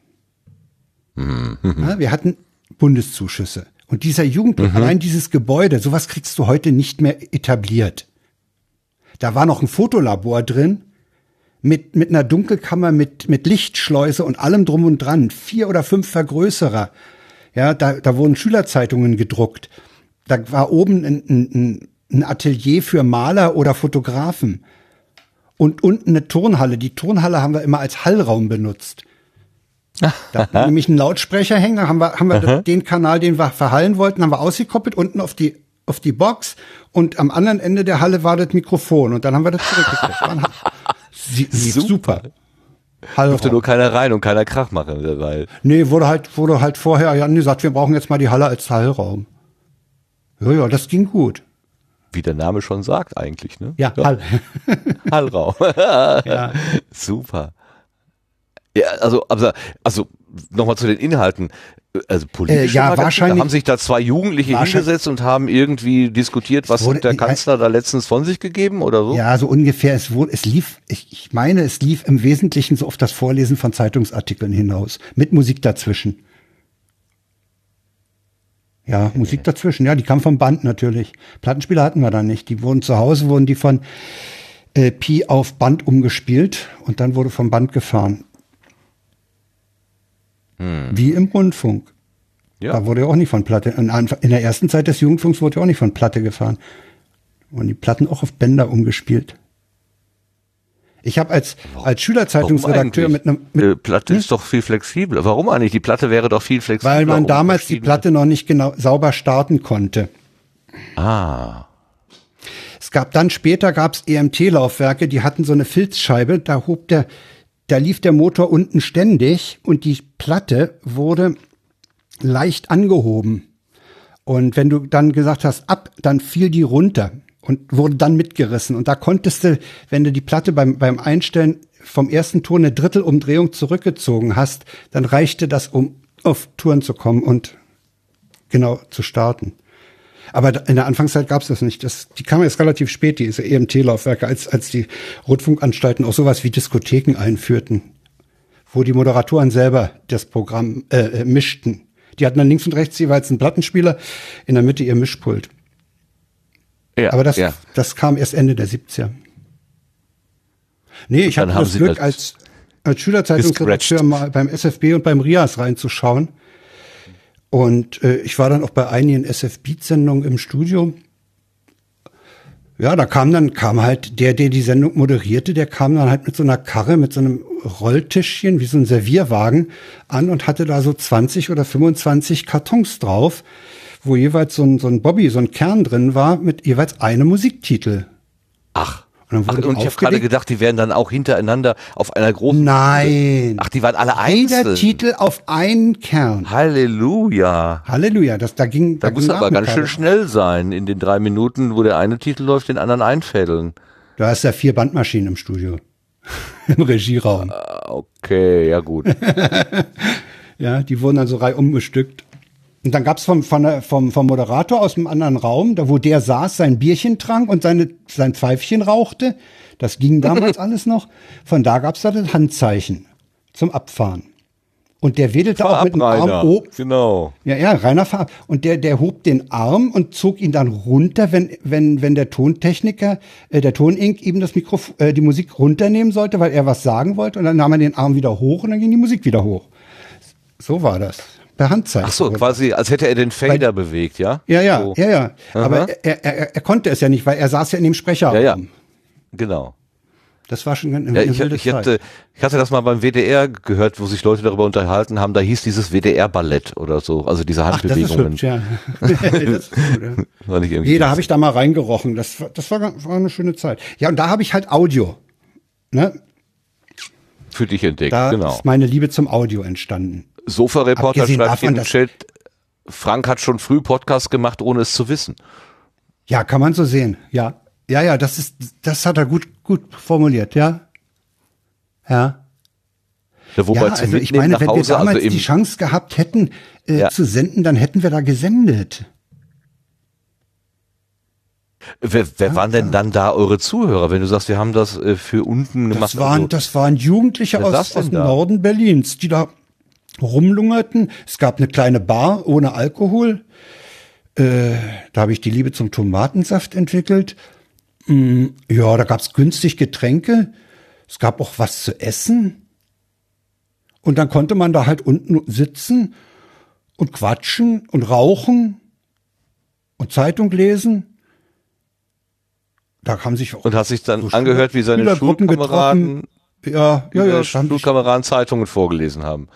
Mhm.
Ja, wir hatten Bundeszuschüsse. Und dieser Jugendclub,
Mhm.
allein dieses Gebäude, sowas kriegst du heute nicht mehr etabliert. Da war noch ein Fotolabor drin mit, mit einer Dunkelkammer, mit, mit Lichtschleuse und allem drum und dran. Vier oder fünf Vergrößerer. Ja, da, da wurden Schülerzeitungen gedruckt. Da war oben ein, ein, ein Atelier für Maler oder Fotografen. und unten eine Turnhalle. Die Turnhalle haben wir immer als Hallraum benutzt. Da hatten wir *laughs* nämlich einen Lautsprecher hängen, da haben wir, haben wir den Kanal, den wir verhallen wollten, haben wir ausgekoppelt, unten auf die, auf die Box und am anderen Ende der Halle war das Mikrofon und dann haben wir das zurückgekriegt. *laughs* Sie,
Super.
super.
Durfte
Hallraum.
nur keiner rein und keiner Krach machen dabei.
Nee, wurde halt, wurde halt vorher ja gesagt, wir brauchen jetzt mal die Halle als Hallraum. Ja, ja, das ging gut.
Wie der Name schon sagt eigentlich, ne?
Ja, Hall. *laughs*
Hallraum.
ja.
Super. Ja, also, also, also nochmal zu den Inhalten. Also politisch
Äh, ja, wahrscheinlich-
haben sich da zwei Jugendliche hingesetzt und haben irgendwie diskutiert, was
wurde-
hat der Kanzler da letztens von sich gegeben oder so?
Ja, so ungefähr. Es wurde, es lief, ich, ich meine, es lief im Wesentlichen so auf das Vorlesen von Zeitungsartikeln hinaus. Mit Musik dazwischen. Ja, Musik dazwischen. Ja, die kam vom Band natürlich. Plattenspieler hatten wir da nicht. Die wurden zu Hause, wurden die von äh, Pi auf Band umgespielt und dann wurde vom Band gefahren. Wie im Rundfunk.
Ja.
Da wurde ja auch nicht von Platte. In, der ersten Zeit des Jugendfunks wurde ja auch nicht von Platte gefahren. Wurden die Platten auch auf Bänder umgespielt. Ich habe als, als Schülerzeitungsredakteur mit einem. Mit,
äh, Platte ist doch viel flexibler. Warum eigentlich? Die Platte wäre doch viel flexibler.
weil man damals die Platte noch nicht genau sauber starten konnte.
Ah.
Es gab dann später gab's EMT-Laufwerke, die hatten so eine Filzscheibe, da hob der, da lief der Motor unten ständig und die Platte wurde leicht angehoben. Und wenn du dann gesagt hast, ab, dann fiel die runter und wurde dann mitgerissen. Und da konntest du, wenn du die Platte beim, beim Einstellen vom ersten Ton eine Drittelumdrehung zurückgezogen hast, dann reichte das, um auf Touren zu kommen und genau zu starten. Aber in der Anfangszeit gab es das nicht. Das, die kamen erst relativ spät, diese EMT-Laufwerke, als, als die Rundfunkanstalten auch sowas wie Diskotheken einführten, wo die Moderatoren selber das Programm äh, äh, mischten. Die hatten dann links und rechts jeweils einen Plattenspieler, in der Mitte ihr Mischpult.
Ja,
Aber das,
ja.
das kam erst Ende der 70er. Nee, ich hatte das Glück,
das
als, als Schülerzeitungsredakteur mal beim SFB und beim Rias reinzuschauen. Und äh, ich war dann auch bei einigen SF-Beat-Sendungen im Studio. Ja, da kam dann, kam halt der, der die Sendung moderierte, der kam dann halt mit so einer Karre, mit so einem Rolltischchen, wie so ein Servierwagen an und hatte da so 20 oder 25 Kartons drauf, wo jeweils so ein, so ein Bobby, so ein Kern drin war, mit jeweils einem Musiktitel.
Ach.
Und dann
Ach, und ich habe gerade gedacht, die wären dann auch hintereinander auf einer großen.
Nein.
Ach, die waren alle
Jeder
einzeln.
Titel auf einen Kern.
Halleluja.
Halleluja, das da ging.
Da
ging
muss aber ganz schön schnell sein. In den drei Minuten, wo der eine Titel läuft, den anderen einfädeln.
Du hast ja vier Bandmaschinen im Studio. *laughs* Im Regieraum.
Ah, Okay, ja gut. *laughs*
Ja, die wurden dann so reihum bestückt. Und dann gab's vom, der, vom, vom Moderator aus dem anderen Raum, da wo der saß, sein Bierchen trank und seine, sein Pfeifchen rauchte. Das ging damals *laughs* alles noch. Von da gab's da das Handzeichen zum Abfahren. Und der wedelte auch mit dem Arm oh,
Genau.
Ja, ja, reiner Farb. Und der, der hob den Arm und zog ihn dann runter, wenn, wenn, wenn der Tontechniker, äh, der Tonink eben das Mikrofon, äh, die Musik runternehmen sollte, weil er was sagen wollte. Und dann nahm er den Arm wieder hoch und dann ging die Musik wieder hoch. So war das. Per Handzeichen.
Ach so, quasi, als hätte er den Fader bewegt, ja?
Ja, ja,
So.
ja, ja. Aber er, er, er konnte es ja nicht, weil er saß ja in dem Sprecherraum.
Ja, ja. Genau.
Das war schon eine
Ja, ich,
wilde
ich,
Zeit.
hatte, ich hatte das mal beim WDR gehört, wo sich Leute darüber unterhalten haben. Da hieß dieses WDR-Ballett oder so, also diese
Ach, das ist
Handbewegungen.
hübsch, ja. *laughs* das ist gut, ja. *laughs* Nee, da habe ich da mal reingerochen. Das, war- das war, war eine schöne Zeit. Ja, und da habe ich halt Audio. Ne?
für dich entdeckt.
Da
genau.
ist meine Liebe zum Audio entstanden.
Sofa-Reporter schreibt
davon,
in den
dass-
Chat, Frank hat schon früh Podcast gemacht, ohne es zu wissen.
Ja, kann man so sehen. Ja, ja, ja, das ist, das hat er gut, gut formuliert. Ja, ja.
Ja, wobei
ja, also ich meine, wenn wir
Hause,
damals
also
die Chance gehabt hätten äh,
Ja.
zu senden, dann hätten wir da gesendet.
wer, wer waren denn dann da eure Zuhörer, wenn du sagst, wir haben das äh, für unten gemacht?
Das waren,
also,
das waren Jugendliche aus, aus dem
da?
Norden Berlins, die da rumlungerten. Es gab eine kleine Bar ohne Alkohol. Äh, da habe ich die Liebe zum Tomatensaft entwickelt. Mm, ja, da gab's günstig Getränke. Es gab auch was zu essen. Und dann konnte man da halt unten sitzen und quatschen und rauchen und Zeitung lesen. da haben sich auch
Und hast dich dann
so
angehört, wie seine Schulkameraden.
Ja, ja, ja. sich-
Schulkameraden Zeitungen vorgelesen haben.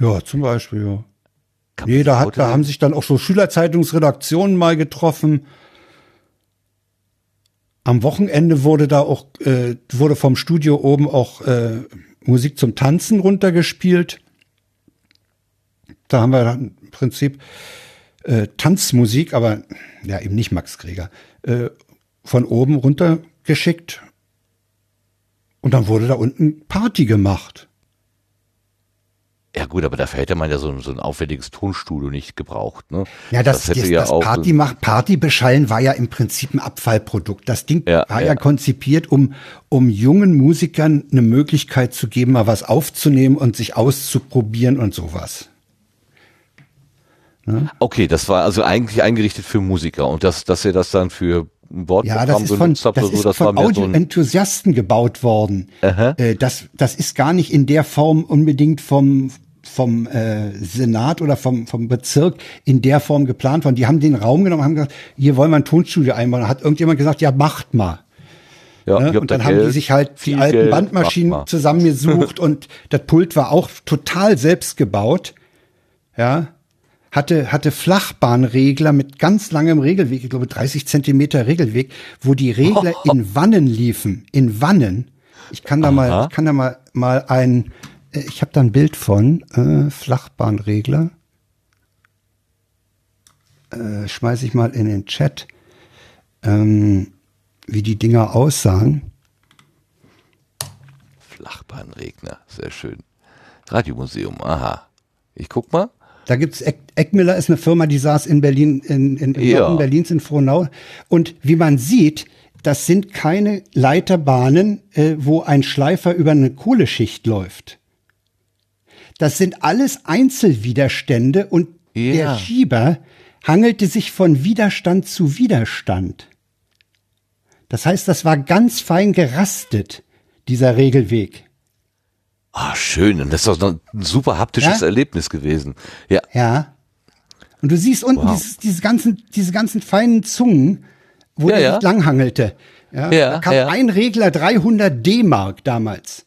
Ja, zum Beispiel, ja.
Kann
Nee, da, hat, da haben sich dann auch so Schülerzeitungsredaktionen mal getroffen. Am Wochenende wurde da auch, äh, wurde vom Studio oben auch äh, Musik zum Tanzen runtergespielt. Da haben wir dann im Prinzip äh, Tanzmusik, aber ja eben nicht Max Greger, äh, von oben runtergeschickt. Und dann wurde da unten Party gemacht.
Ja gut, aber dafür hätte man ja so, ein- so ein aufwendiges Tonstudio nicht gebraucht. Ne?
Ja, das, das, das Party macht Party beschallen war ja im Prinzip ein Abfallprodukt. Das Ding
Ja,
war ja,
ja.
konzipiert, um um jungen Musikern eine Möglichkeit zu geben, mal was aufzunehmen und sich auszuprobieren und sowas.
Okay, das war also eigentlich eingerichtet für Musiker und dass, dass ihr das dann für
Ja, das ist von,
habt
das
so,
ist
das
von
mehr so
Audioenthusiasten gebaut worden. Äh, das, das ist gar nicht in der Form unbedingt vom vom äh, Senat oder vom vom Bezirk in der Form geplant worden. Die haben den Raum genommen, haben gesagt, hier wollen wir ein Tonstudio einbauen. Da hat irgendjemand gesagt, ja macht mal.
ja,
Ne? Und
da
dann haben die
Geld,
sich halt die alten
Geld,
Bandmaschinen
mal.
zusammengesucht *laughs* und das Pult war auch total selbst gebaut. Ja. Hatte, hatte Flachbahnregler mit ganz langem Regelweg, ich glaube 30 Zentimeter Regelweg, wo die Regler *laughs* in Wannen liefen. In Wannen. Ich kann da mal,
Aha.
ich kann da mal, mal ein, ich habe da ein Bild von, äh, Flachbahnregler. Äh, schmeiß ich mal in den Chat, ähm, wie die Dinger aussahen.
Flachbahnregner, sehr schön. Radiomuseum, aha. Ich guck mal.
Da gibt's Eck, Eckmüller ist eine Firma, die saß in Berlin, in, in, im
Ja.
Norden Berlins in Frohnau. Und wie man sieht, das sind keine Leiterbahnen, äh, wo ein Schleifer über eine Kohleschicht läuft. Das sind alles Einzelwiderstände und
Ja.
der Schieber hangelte sich von Widerstand zu Widerstand. Das heißt, das war ganz fein gerastet, dieser Regelweg.
Ah, schön. Und das ist doch ein super haptisches
Ja?
Erlebnis gewesen. Ja.
Ja. Und du siehst unten
Wow.
dieses, diese ganzen, diese ganzen feinen Zungen, wo
Ja,
der
ja.
sich langhangelte. Ja,
Ja,
da kam ein Regler 300 D-Mark damals.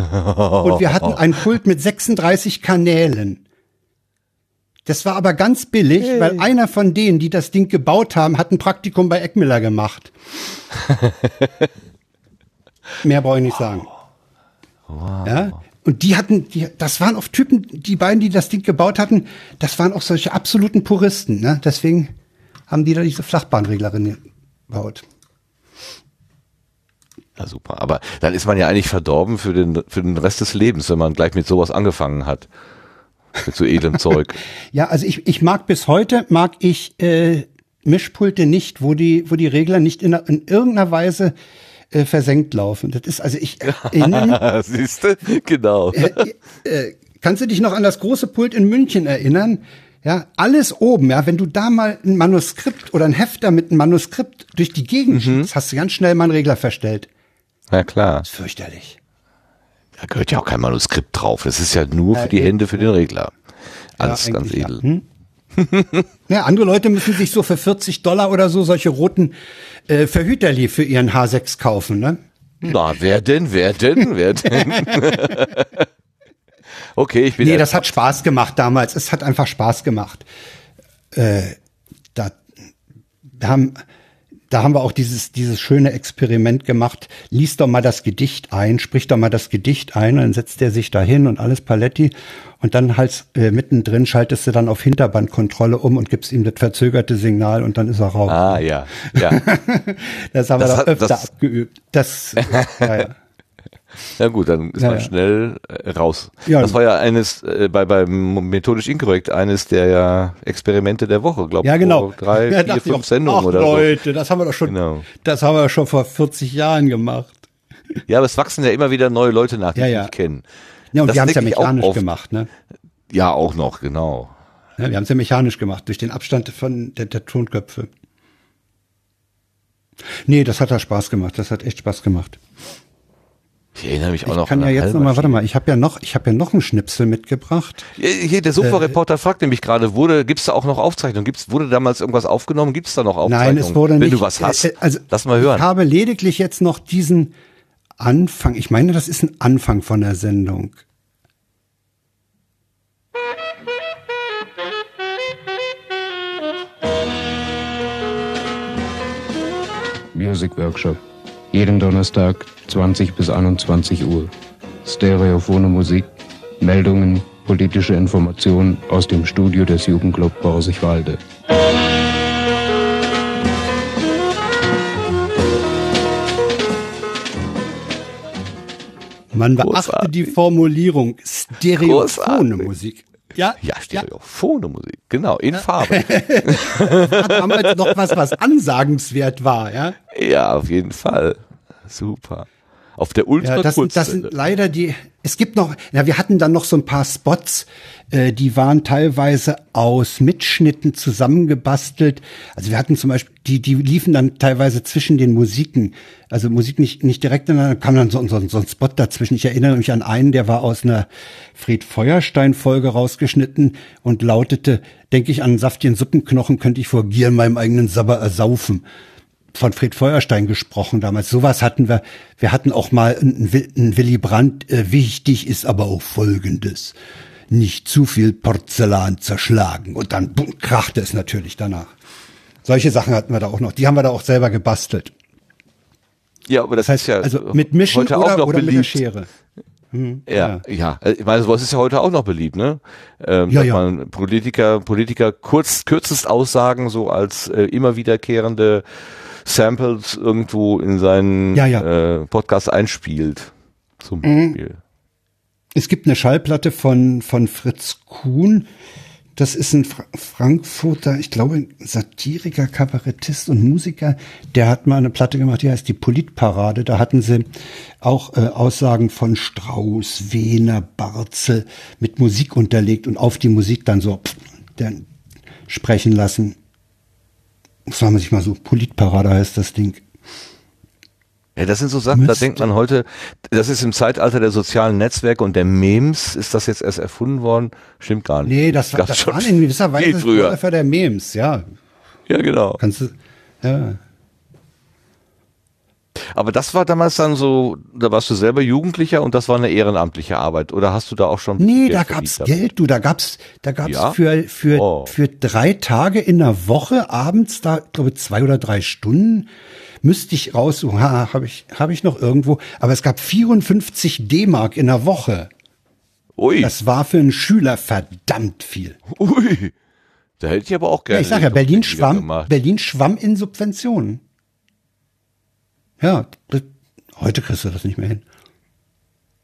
Und wir hatten ein Pult mit 36 Kanälen. Das war aber ganz billig, weil einer von denen, die das Ding gebaut haben, hat ein Praktikum bei Eckmiller gemacht. *laughs* Mehr brauche ich nicht sagen. Ja? Und die hatten, die, das waren oft Typen, die beiden, die das Ding gebaut hatten, das waren auch solche absoluten Puristen. Ne? Deswegen haben die da diese Flachbahnreglerin gebaut.
Ja, super. Aber dann ist man ja eigentlich verdorben für den, für den Rest des Lebens, wenn man gleich mit sowas angefangen hat. Mit so edlem *laughs* Zeug.
Ja, also ich, ich mag bis heute, mag ich äh, Mischpulte nicht, wo die, wo die Regler nicht in, in irgendeiner Weise äh, versenkt laufen. Das ist, also ich erinnere *laughs*
Siehst du? Genau.
äh, äh, kannst du dich noch an das große Pult in München erinnern? Ja, alles oben, ja, wenn du da mal ein Manuskript oder ein Hefter mit einem Manuskript durch die Gegend schiebst, hast du ganz schnell mal einen Regler verstellt.
Na klar.
Fürchterlich.
Da gehört ja auch kein Manuskript drauf. Das ist ja nur für
Äh,
die
eben.
Hände für den Regler. Alles
Ja,
ganz edel.
Ja. Hm? *laughs* ja, andere Leute müssen sich so für 40 Dollar oder so solche roten äh, Verhüterli für ihren H6 kaufen, ne?
Na, wer denn? Wer denn? Wer denn? *laughs* okay, ich bin
Nee, das hat Spaß gemacht damals. Es hat einfach Spaß gemacht. Äh, da, da haben, da haben wir auch dieses, dieses schöne Experiment gemacht. Lies doch mal das Gedicht ein, sprich doch mal das Gedicht ein, und dann setzt er sich da hin und alles Paletti. Und dann halt äh, mittendrin schaltest du dann auf Hinterbandkontrolle um und gibst ihm das verzögerte Signal und dann ist er raus.
Ah, ja. Ja. *laughs*
das haben
das
wir
hat-
doch öfter
das-
abgeübt. Das, *laughs* ja, ja.
Ja gut, dann ist
Ja,
man
ja.
schnell äh, raus.
Ja.
das war ja eines äh, bei beim methodisch inkorrekt eines der ja Experimente der Woche, glaube
Ja, genau.
Drei, *laughs*
Ja,
vier,
ich
fünf Sendungen
ach,
oder
Leute, das haben wir doch schon,
Genau.
das haben wir schon vor 40 Jahren gemacht.
so. Ja, aber es wachsen ja immer wieder neue Leute nach, die
Ja,
ich
ja.
nicht kennen.
Ja, und
Das
wir haben es ja
ich
mechanisch
oft.
gemacht, ne?
Ja, auch noch, genau.
Ja, wir haben es ja mechanisch gemacht, durch den Abstand von der, der Tonköpfe. Nee, das hat da Spaß gemacht. Das hat echt Spaß gemacht.
Ich erinnere mich auch
Ich
noch
kann
an
ja jetzt noch mal, warte mal, ich habe ja noch, ich habe ja noch einen Schnipsel mitgebracht.
Hier, hier, der Sofa-Reporter fragt nämlich gerade, wurde, gibt's da auch noch Aufzeichnungen? Gibt's, wurde damals irgendwas aufgenommen? Gibt's da noch Aufzeichnungen?
Nein, es wurde
Wenn
nicht.
du was hast,
äh, also,
lass mal hören.
Ich habe lediglich jetzt noch diesen Anfang. Ich meine, das ist ein Anfang von der Sendung.
Music Workshop. Jeden Donnerstag 20 bis 21 Uhr. Stereophone Musik, Meldungen, politische Informationen aus dem Studio des Jugendclub Borsigwalde.
Man beachte
Großartig.
die Formulierung Stereophone
Großartig.
Musik. Ja,
Ja, Stereophone Musik, genau, in Farbe. *laughs*
hat damals noch was, was ansagenswert war, ja.
ja, auf jeden Fall. Super. Auf der Ultra
Ja, das, sind- das sind leider die. Es gibt noch, ja, wir hatten dann noch so ein paar Spots, äh, die waren teilweise aus Mitschnitten zusammengebastelt. Also wir hatten zum Beispiel, die, die liefen dann teilweise zwischen den Musiken. Also Musik nicht, nicht direkt ineinander, kam dann so, so, so ein Spot dazwischen. Ich erinnere mich an einen, der war aus einer Fred Feuerstein-Folge rausgeschnitten und lautete, denke ich an saftigen Suppenknochen, könnte ich vor Gier in meinem eigenen Sabber ersaufen von Fred Feuerstein gesprochen damals. Sowas hatten wir. Wir hatten auch mal einen, Wi- einen Willy Brandt. Äh, wichtig ist aber auch Folgendes. Nicht zu viel Porzellan zerschlagen. Und dann bumm, krachte es natürlich danach. Solche Sachen hatten wir da auch noch. Die haben wir da auch selber gebastelt.
ja, aber das,
Das heißt,
ist ja
also mit Mischen
heute auch
oder,
noch
oder mit der
beliebt.
Schere.
Ja, ja. Äh, Ich meine, sowas ist ja heute auch noch beliebt, ne? Ähm,
Ja, ja.
man Politiker, Politiker kurz, kürzest Aussagen so als äh, immer wiederkehrende Samples irgendwo in seinen
Ja, ja.
Äh, Podcast einspielt. Zum
Mhm.
Beispiel.
Es gibt eine Schallplatte von, von Fritz Kuhn. Das ist ein Fra Frankfurter, ich glaube, Satiriker, Kabarettist und Musiker. Der hat mal eine Platte gemacht, die heißt die Politparade. Da hatten sie auch äh, Aussagen von Strauß, Wehner, Barzel mit Musik unterlegt und auf die Musik dann so pff, dann sprechen lassen. Sagen wir sich mal so, Politparade heißt das Ding.
Ja, das sind so Sachen, da
Müsste-
denkt man heute, das ist im Zeitalter der sozialen Netzwerke und der Memes, ist das jetzt erst erfunden worden? Stimmt gar nicht.
Nee, das, war- das
schon
waren in gewisser Weise
früher.
Der Memes, ja.
Ja, genau.
Kannst du, ja.
Aber das war damals dann so, da warst du selber Jugendlicher und das war eine ehrenamtliche Arbeit. Oder hast du da auch schon
Nee,
Geld
da gab's? Geld, du, da gab's, da gab's
Ja?
für, für,
Oh.
für drei Tage in der Woche abends, da, glaube zwei oder drei Stunden, müsste ich raussuchen, ha, habe ich, habe ich noch irgendwo, aber es gab 54 D-Mark in der Woche.
Ui,
Das war für einen Schüler verdammt viel.
ui. Da hätte ich aber auch
Ja,
gerne.
ich sag ja, Berlin schwamm. Berlin schwamm in Subventionen. Ja, das, heute kriegst du das nicht mehr hin.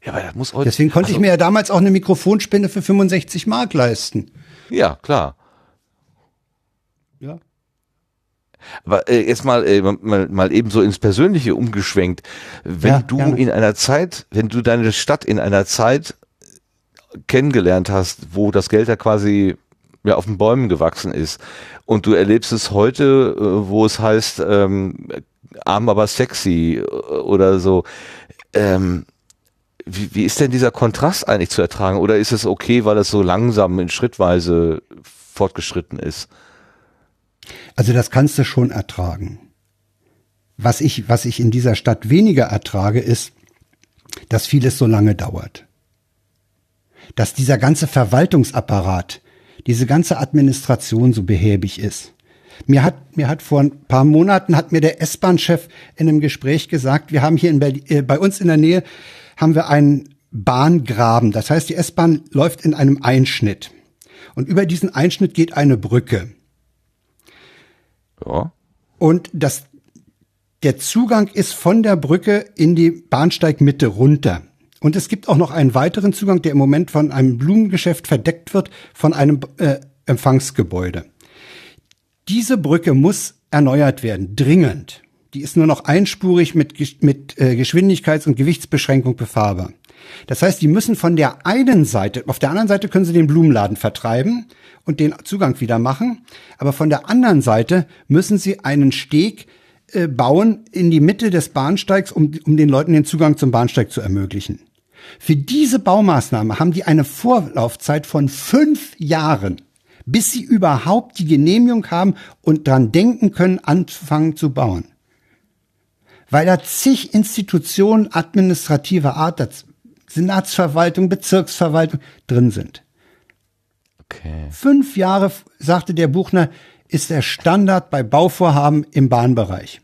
Ja, aber das muss heute.
Deswegen konnte
also,
ich mir ja damals auch eine Mikrofonspende für 65 Mark leisten.
Ja, klar.
Ja.
Aber äh, jetzt mal, äh, mal, mal eben so ins Persönliche umgeschwenkt. Wenn
Ja,
du
gerne.
in einer Zeit, wenn du deine Stadt in einer Zeit kennengelernt hast, wo das Geld ja quasi ja, auf den Bäumen gewachsen ist und du erlebst es heute, äh, wo es heißt, ähm, arm aber sexy äh, oder so, ähm, wie, wie ist denn dieser Kontrast eigentlich zu ertragen? Oder ist es okay, weil es so langsam in Schrittweise fortgeschritten ist?
Also das kannst du schon ertragen. Was ich, was ich in dieser Stadt weniger ertrage, ist, dass vieles so lange dauert. Dass dieser ganze Verwaltungsapparat, diese ganze Administration so behäbig ist. Mir hat, mir hat vor ein paar Monaten hat mir der S-Bahn-Chef in einem Gespräch gesagt, wir haben hier in Berlin, äh, bei uns in der Nähe haben wir einen Bahngraben. Das heißt, die S-Bahn läuft in einem Einschnitt. Und über diesen Einschnitt geht eine Brücke.
Ja.
Und das, der Zugang ist von der Brücke in die Bahnsteigmitte runter. Und es gibt auch noch einen weiteren Zugang, der im Moment von einem Blumengeschäft verdeckt wird, von einem äh, Empfangsgebäude. Diese Brücke muss erneuert werden, dringend. Die ist nur noch einspurig mit, mit äh, Geschwindigkeits- und Gewichtsbeschränkung befahrbar. Das heißt, die müssen von der einen Seite, auf der anderen Seite können sie den Blumenladen vertreiben und den Zugang wieder machen, aber von der anderen Seite müssen sie einen Steg äh, bauen in die Mitte des Bahnsteigs, um, um den Leuten den Zugang zum Bahnsteig zu ermöglichen. Für diese Baumaßnahme haben die eine Vorlaufzeit von fünf Jahren, bis sie überhaupt die Genehmigung haben und dran denken können, anfangen zu bauen. Weil da zig Institutionen administrativer Art, Senatsverwaltung, Bezirksverwaltung drin sind.
Okay.
Fünf Jahre, sagte der Buchner, ist der Standard bei Bauvorhaben im Bahnbereich.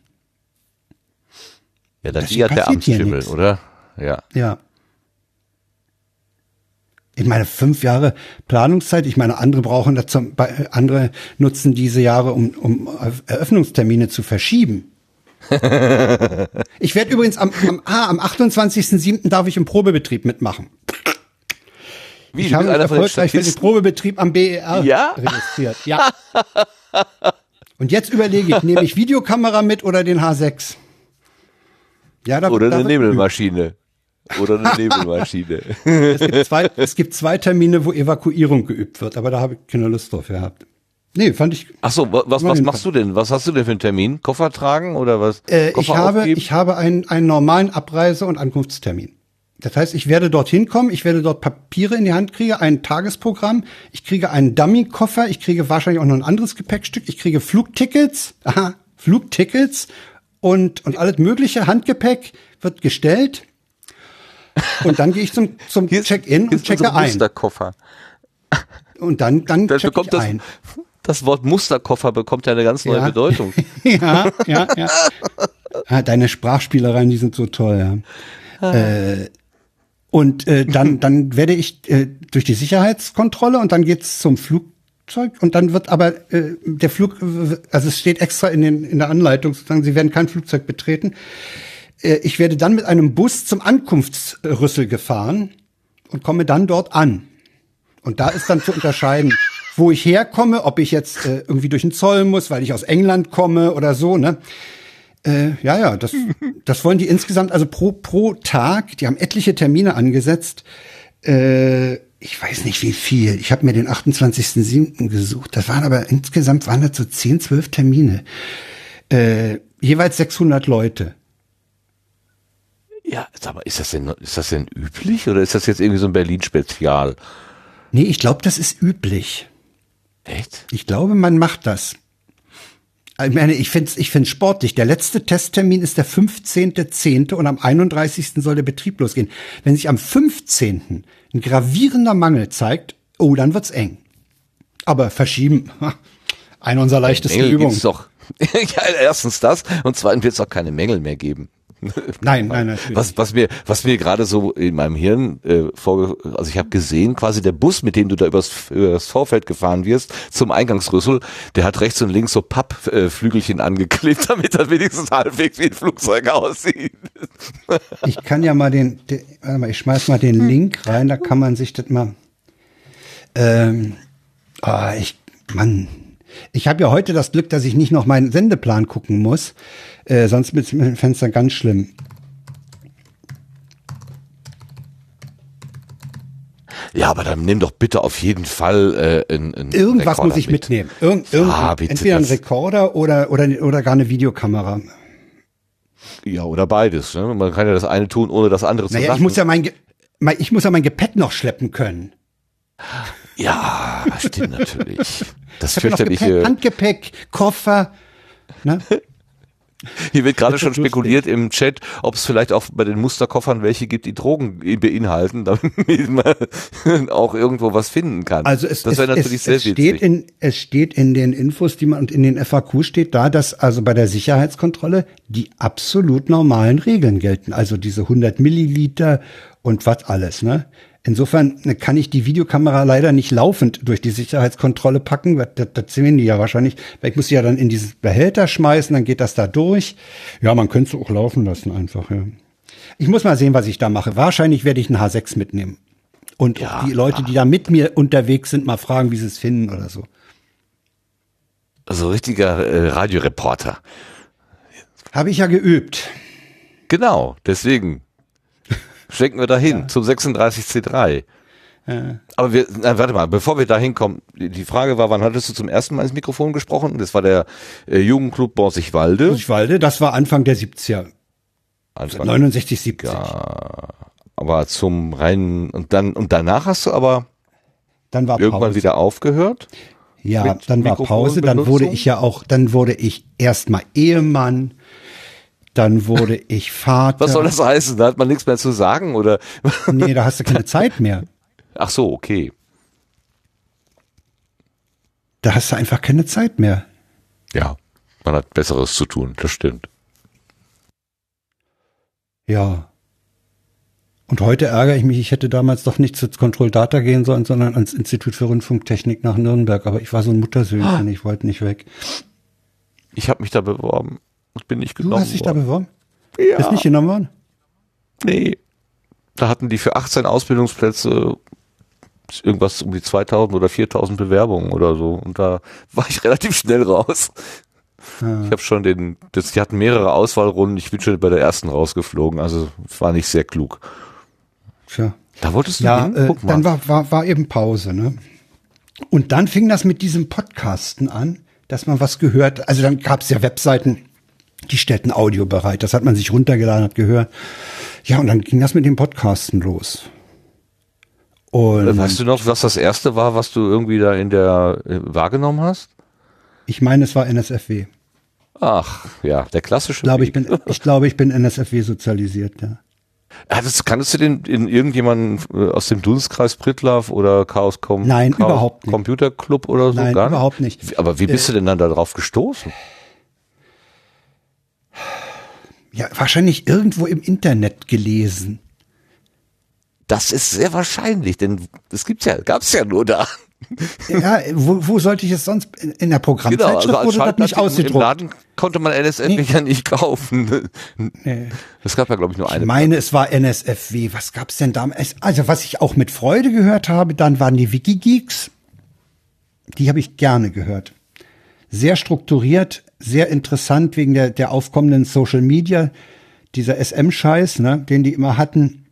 Ja,
Das
die hat der Amtsschimmel, oder? Ja.
Ja. Ich meine, fünf Jahre Planungszeit. Ich meine, andere brauchen zum, bei- andere nutzen diese Jahre, um, um Eröffnungstermine zu verschieben. *laughs* ich werde übrigens am, am, ah, am 28.07. darf ich im Probebetrieb mitmachen.
Wie,
Ich habe mich erfolgreich für den? Probebetrieb am BER
Ja?
registriert. *laughs* Ja. Und jetzt überlege ich, nehme ich Videokamera mit oder den H6? Ja, da,
Oder
da
eine. Nebelmaschine. Oder eine Nebelmaschine.
Es gibt, zwei, es gibt zwei Termine, wo Evakuierung geübt wird, aber da habe ich keine Lust drauf gehabt. Nee, fand ich.
Ach so, wa- was, was machst du denn? Was hast du denn für einen Termin? Koffer tragen oder was?
Äh, ich habe,
aufgeben?
ich habe einen, einen normalen Abreise- und Ankunftstermin. Das heißt, ich werde dorthin kommen, ich werde dort Papiere in die Hand kriegen, ein Tagesprogramm, ich kriege einen Dummy-Koffer, ich kriege wahrscheinlich auch noch ein anderes Gepäckstück, ich kriege Flugtickets, aha, Flugtickets und, und alles mögliche Handgepäck wird gestellt. Und dann gehe ich zum, zum Check-in und checke ein.
Musterkoffer.
Und dann, dann
Dann
check
bekommt
ich
das,
ein.
das Wort Musterkoffer bekommt ja eine ganz neue
Ja.
Bedeutung. *laughs*
ja, ja, ja. Ah, deine Sprachspielereien, die sind so toll, ja. Äh, und äh, dann, *laughs* dann werde ich äh, durch die Sicherheitskontrolle und dann geht's zum Flugzeug und dann wird aber äh, der Flug, also es steht extra in, den, in der Anleitung, sozusagen, Sie werden kein Flugzeug betreten. Äh, ich werde dann mit einem Bus zum Ankunftsrüssel gefahren und komme dann dort an. Und da ist dann zu unterscheiden, *laughs* wo ich herkomme, ob ich jetzt äh, irgendwie durch den Zoll muss, weil ich aus England komme oder so, ne? Äh, ja, ja, das, *laughs* das wollen die insgesamt, also pro, pro Tag, die haben etliche Termine angesetzt. Äh, ich weiß nicht wie viel. Ich habe mir den 28.07. gesucht. Das waren aber insgesamt waren das so 10, 12 Termine. Äh, jeweils 600 Leute.
Ja, sag mal, ist das denn, ist das denn üblich oder ist das jetzt irgendwie so ein Berlin-Spezial?
Nee, ich glaube, das ist üblich.
Echt?
Ich glaube, man macht das. Ich meine, ich finde es ich find's sportlich. Der letzte Testtermin ist der 15.10. und am 31. soll der Betrieb losgehen. Wenn sich am 15. ein gravierender Mangel zeigt, oh, dann wird's eng. Aber verschieben, eine unserer leichtesten Übungen.
doch. *laughs* ja, erstens das und zweitens wird es auch keine Mängel mehr geben. *laughs*
Nein, nein, natürlich.
Was, was mir, was mir gerade so in meinem Hirn äh, vorge, also ich habe gesehen, quasi der Bus, mit dem du da übers, übers Vorfeld gefahren wirst, zum Eingangsrüssel, der hat rechts und links so Pappflügelchen angeklebt, *laughs* damit er wenigstens halbwegs wie ein Flugzeug aussieht. *laughs*
Ich kann ja mal den, den warte mal, ich schmeiß mal den Link rein, da kann man sich das mal. Ähm, ah, ich, Mann, ich habe ja heute das Glück, dass ich nicht noch meinen Sendeplan gucken muss, äh, sonst mit dem Fenster ganz schlimm.
Ja, aber dann nimm doch bitte auf jeden Fall äh, ein, ein
Irgendwas
Rekorder
muss ich
mit.
mitnehmen. Irgend, irgend,
Ah, bitte,
entweder ein Rekorder oder, oder, oder gar eine Videokamera.
Ja, oder beides. Ne? Man kann ja das eine tun, ohne das andere zu
Naja,
lassen.
ich muss ja mein, mein, ich muss ja mein Gepäck noch schleppen können.
ja, stimmt natürlich. *laughs* Das fürchterliche.
Handgepäck, Koffer. Ne?
Hier wird gerade schon spekuliert im Chat, ob es vielleicht auch bei den Musterkoffern welche gibt, die Drogen beinhalten, *laughs* damit man auch irgendwo was finden kann.
Also es,
das
es,
natürlich
es,
sehr
es steht in es steht in den Infos, die man und in den FAQ steht da, dass also bei der Sicherheitskontrolle die absolut normalen Regeln gelten. Also diese 100 Milliliter und was alles. Ne? Insofern ne, kann ich die Videokamera leider nicht laufend durch die Sicherheitskontrolle packen. Das, das sehen die ja wahrscheinlich. Ich muss sie ja dann in dieses Behälter schmeißen, dann geht das da durch. Ja, man könnte es auch laufen lassen einfach. Ja. Ich muss mal sehen, was ich da mache. Wahrscheinlich werde ich einen H6 mitnehmen. Und
Ja,
auch die Leute, die da mit mir unterwegs sind, mal fragen, wie sie es finden oder so.
Also richtiger äh, Radioreporter.
Habe ich ja geübt.
Genau, deswegen schenken wir dahin zum 36C3. Aber wir, na, warte mal, bevor wir da hinkommen, die Frage war, wann hattest du zum ersten Mal ins Mikrofon gesprochen? Das war der äh, Jugendclub Borsigwalde.
Buchwalde, das war Anfang der 70er.
Anfang.
69, 70.
Aber zum reinen, und dann, und danach hast du aber
Dann war
irgendwann
Pause.
wieder aufgehört.
Ja, dann war Pause, dann wurde ich ja auch, dann wurde ich erstmal Ehemann, dann wurde ich Vater.
Was soll das heißen? Da hat man nichts mehr zu sagen, oder?
Nee, da hast du keine *laughs* Zeit mehr.
Ach so, okay.
Da hast du einfach keine Zeit mehr.
Ja. Man hat Besseres zu tun, das stimmt.
Ja. Und heute ärgere ich mich, ich hätte damals doch nicht zu Control Data gehen sollen, sondern ans Institut für Rundfunktechnik nach Nürnberg. Aber ich war so ein Muttersöhnchen, *gasps* ich wollte nicht weg.
Ich habe mich da beworben und bin nicht
Du
genommen
hast dich da
worden.
beworben?
Ja.
Bist nicht genommen worden?
Nee. Da hatten die für 18 Ausbildungsplätze irgendwas um die 2000 oder 4000 Bewerbungen oder so. Und da *laughs* war ich relativ schnell raus. Ich habe schon den, das, die hatten mehrere Auswahlrunden. Ich bin schon bei der ersten rausgeflogen. Also war nicht sehr klug.
Tja.
Da wolltest du
Ja,
hin?
äh, dann war, war, war eben Pause, ne? Und dann fing das mit diesem Podcasten an, dass man was gehört. Also dann gab es ja Webseiten, die stellten Audio bereit. Das hat man sich runtergeladen, hat gehört. Ja, und dann ging das mit dem Podcasten los. Und
Äh, weißt du noch, was das erste war, was du irgendwie da in der äh, wahrgenommen hast?
ich meine, es war NSFW.
Ach, ja, der klassische.
Ich glaube, ich bin, ich glaube, ich bin NSFW sozialisiert, ja.
Hattest, kanntest du den in irgendjemanden äh, aus dem Dunstkreis Prittlaff oder Chaos Com
Nein,
Chaos
überhaupt nicht.
Computer Club oder so?
Nein,
gar
überhaupt nicht.
Aber wie bist du denn dann darauf gestoßen?
Ja, wahrscheinlich irgendwo im Internet gelesen.
Das ist sehr wahrscheinlich, denn es gibt's ja, gab's ja nur da.
Ja, wo, wo sollte ich es sonst? In, der Programmzeitschrift
Genau, als
wurde das nicht
Schallplatte im-
ausgedruckt.
Laden konnte man NSF
Nee.
ja nicht kaufen.
Nee.
Es gab ja, glaube ich, nur
Ich
eine.
meine, es war NSFW. Was gab's denn damals? Also, was ich auch mit Freude gehört habe, dann waren die Wikigeeks. Die habe ich gerne gehört. Sehr strukturiert, sehr interessant wegen der, der aufkommenden Social Media, dieser SM-Scheiß, ne, den die immer hatten.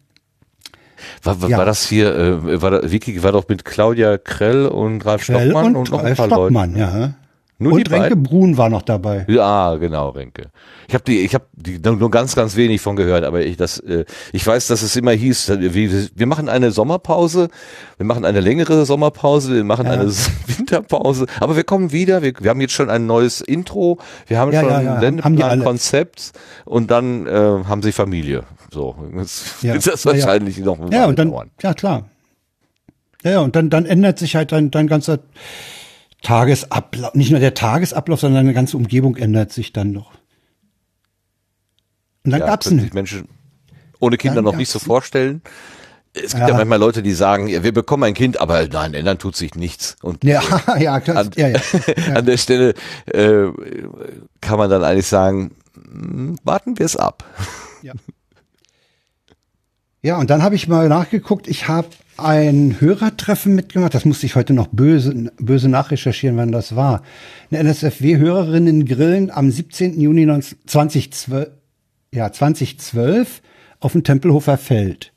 war, war,
ja.
war das hier, äh, war da, Wiki war doch mit Claudia Krell und Ralf
Krell
Stockmann
und,
und, noch ein
Ralf
paar
Stockmann, ja.
Nur
und Renke
beiden?
Brun war noch dabei.
Ja, genau, Renke. Ich habe die, ich habe die nur ganz, ganz wenig von gehört, aber ich das, äh, ich weiß, dass es immer hieß, wir, wir machen eine Sommerpause, wir machen eine längere Sommerpause, wir machen
Ja.
eine *laughs* Winterpause, aber wir kommen wieder. Wir, wir haben jetzt schon ein neues Intro, wir haben
Ja,
schon
ja,
ein
ja, haben die
Sendeplan,
alle.
Konzept und dann äh, haben sie Familie. So, jetzt
Ja. *laughs*
wird das wahrscheinlich noch
Ja, und dann,
dauern.
ja klar. Ja, ja, und dann, dann ändert sich halt dein, dein ganzer Tagesablauf, nicht nur der Tagesablauf, sondern deine ganze Umgebung ändert sich dann noch. Und dann
ja,
gab's einen,
Menschen ohne Kinder
Dann
noch nicht so vorstellen. Es gibt ja.
Ja.
manchmal Leute, die sagen, ja, wir bekommen ein Kind, aber nein, ändern tut sich nichts. Und
ja, *laughs* ja, klar,
an,
ja, *laughs* ja.
an der Stelle äh, kann man dann eigentlich sagen, hm, warten wir es ab.
Ja, und dann habe ich mal nachgeguckt, ich habe ein Hörertreffen mitgemacht, das musste ich heute noch böse, böse nachrecherchieren, wann das war. Eine NSFW-Hörerinnen grillen am 17. Juni 19 2012, ja, 2012 auf dem Tempelhofer Feld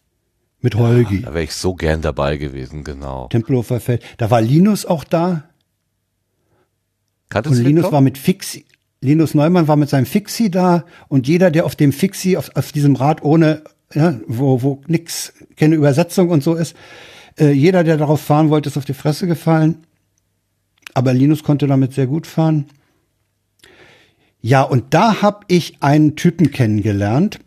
mit Holgi.
Da wäre ich so gern dabei gewesen, genau.
Tempelhofer Feld. Da war Linus auch da
Kanntest
und Linus war mit Fixi. Linus Neumann war mit seinem Fixie da und jeder, der auf dem Fixie, auf, auf diesem Rad ohne, ja, wo, wo nix, keine Übersetzung und so ist, äh, jeder, der darauf fahren wollte, ist auf die Fresse gefallen. Aber Linus konnte damit sehr gut fahren. Ja, und da habe ich einen Typen kennengelernt,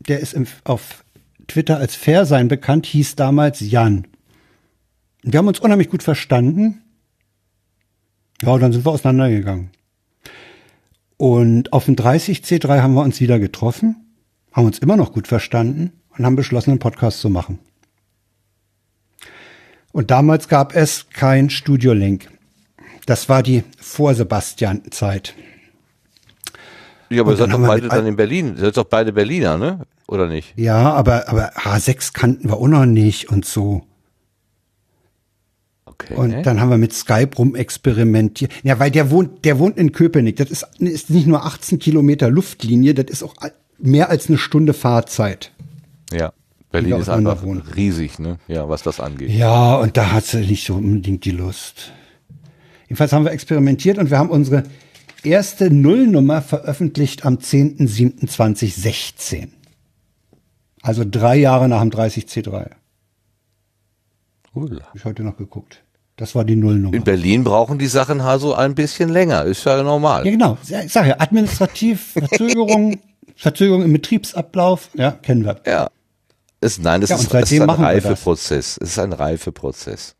der ist im, auf Twitter als Fairsein bekannt, hieß damals Jan. Wir haben uns unheimlich gut verstanden. Ja, und dann sind wir auseinandergegangen. Und auf dem 30C3 haben wir uns wieder getroffen, haben uns immer noch gut verstanden und haben beschlossen, einen Podcast zu machen. Und damals gab es kein Studio-Link. Das war die Vor-Sebastian-Zeit.
Ja, aber ihr seid doch beide dann in Berlin. Ihr seid doch beide Berliner, ne? Oder nicht?
Ja, aber, aber H6 kannten wir auch noch nicht und so.
Okay.
Und dann haben wir mit Skype rumexperimentiert. Ja, weil der wohnt, der wohnt in Köpenick. Das ist, ist nicht nur 18 Kilometer Luftlinie, das ist auch mehr als eine Stunde Fahrzeit.
ja. Berlin ist einfach
wohnen.
riesig, ne? Ja, was das angeht.
Ja, und da hat sie nicht so unbedingt die Lust. Jedenfalls haben wir experimentiert und wir haben unsere erste Nullnummer veröffentlicht am 10.07.2016. Also drei Jahre nach dem 30C3.
Hula.
Hab ich heute noch geguckt. Das war die Nullnummer.
In Berlin brauchen die Sachen also ein bisschen länger, ist ja normal.
Ja, genau. Ich sag ja, administrativ, *laughs* Verzögerung, Verzögerung im Betriebsablauf, ja, kennen wir.
Ja. Es, nein, das
Ja,
ist, es ist ein
das.
Reifeprozess. Es ist ein Reifeprozess.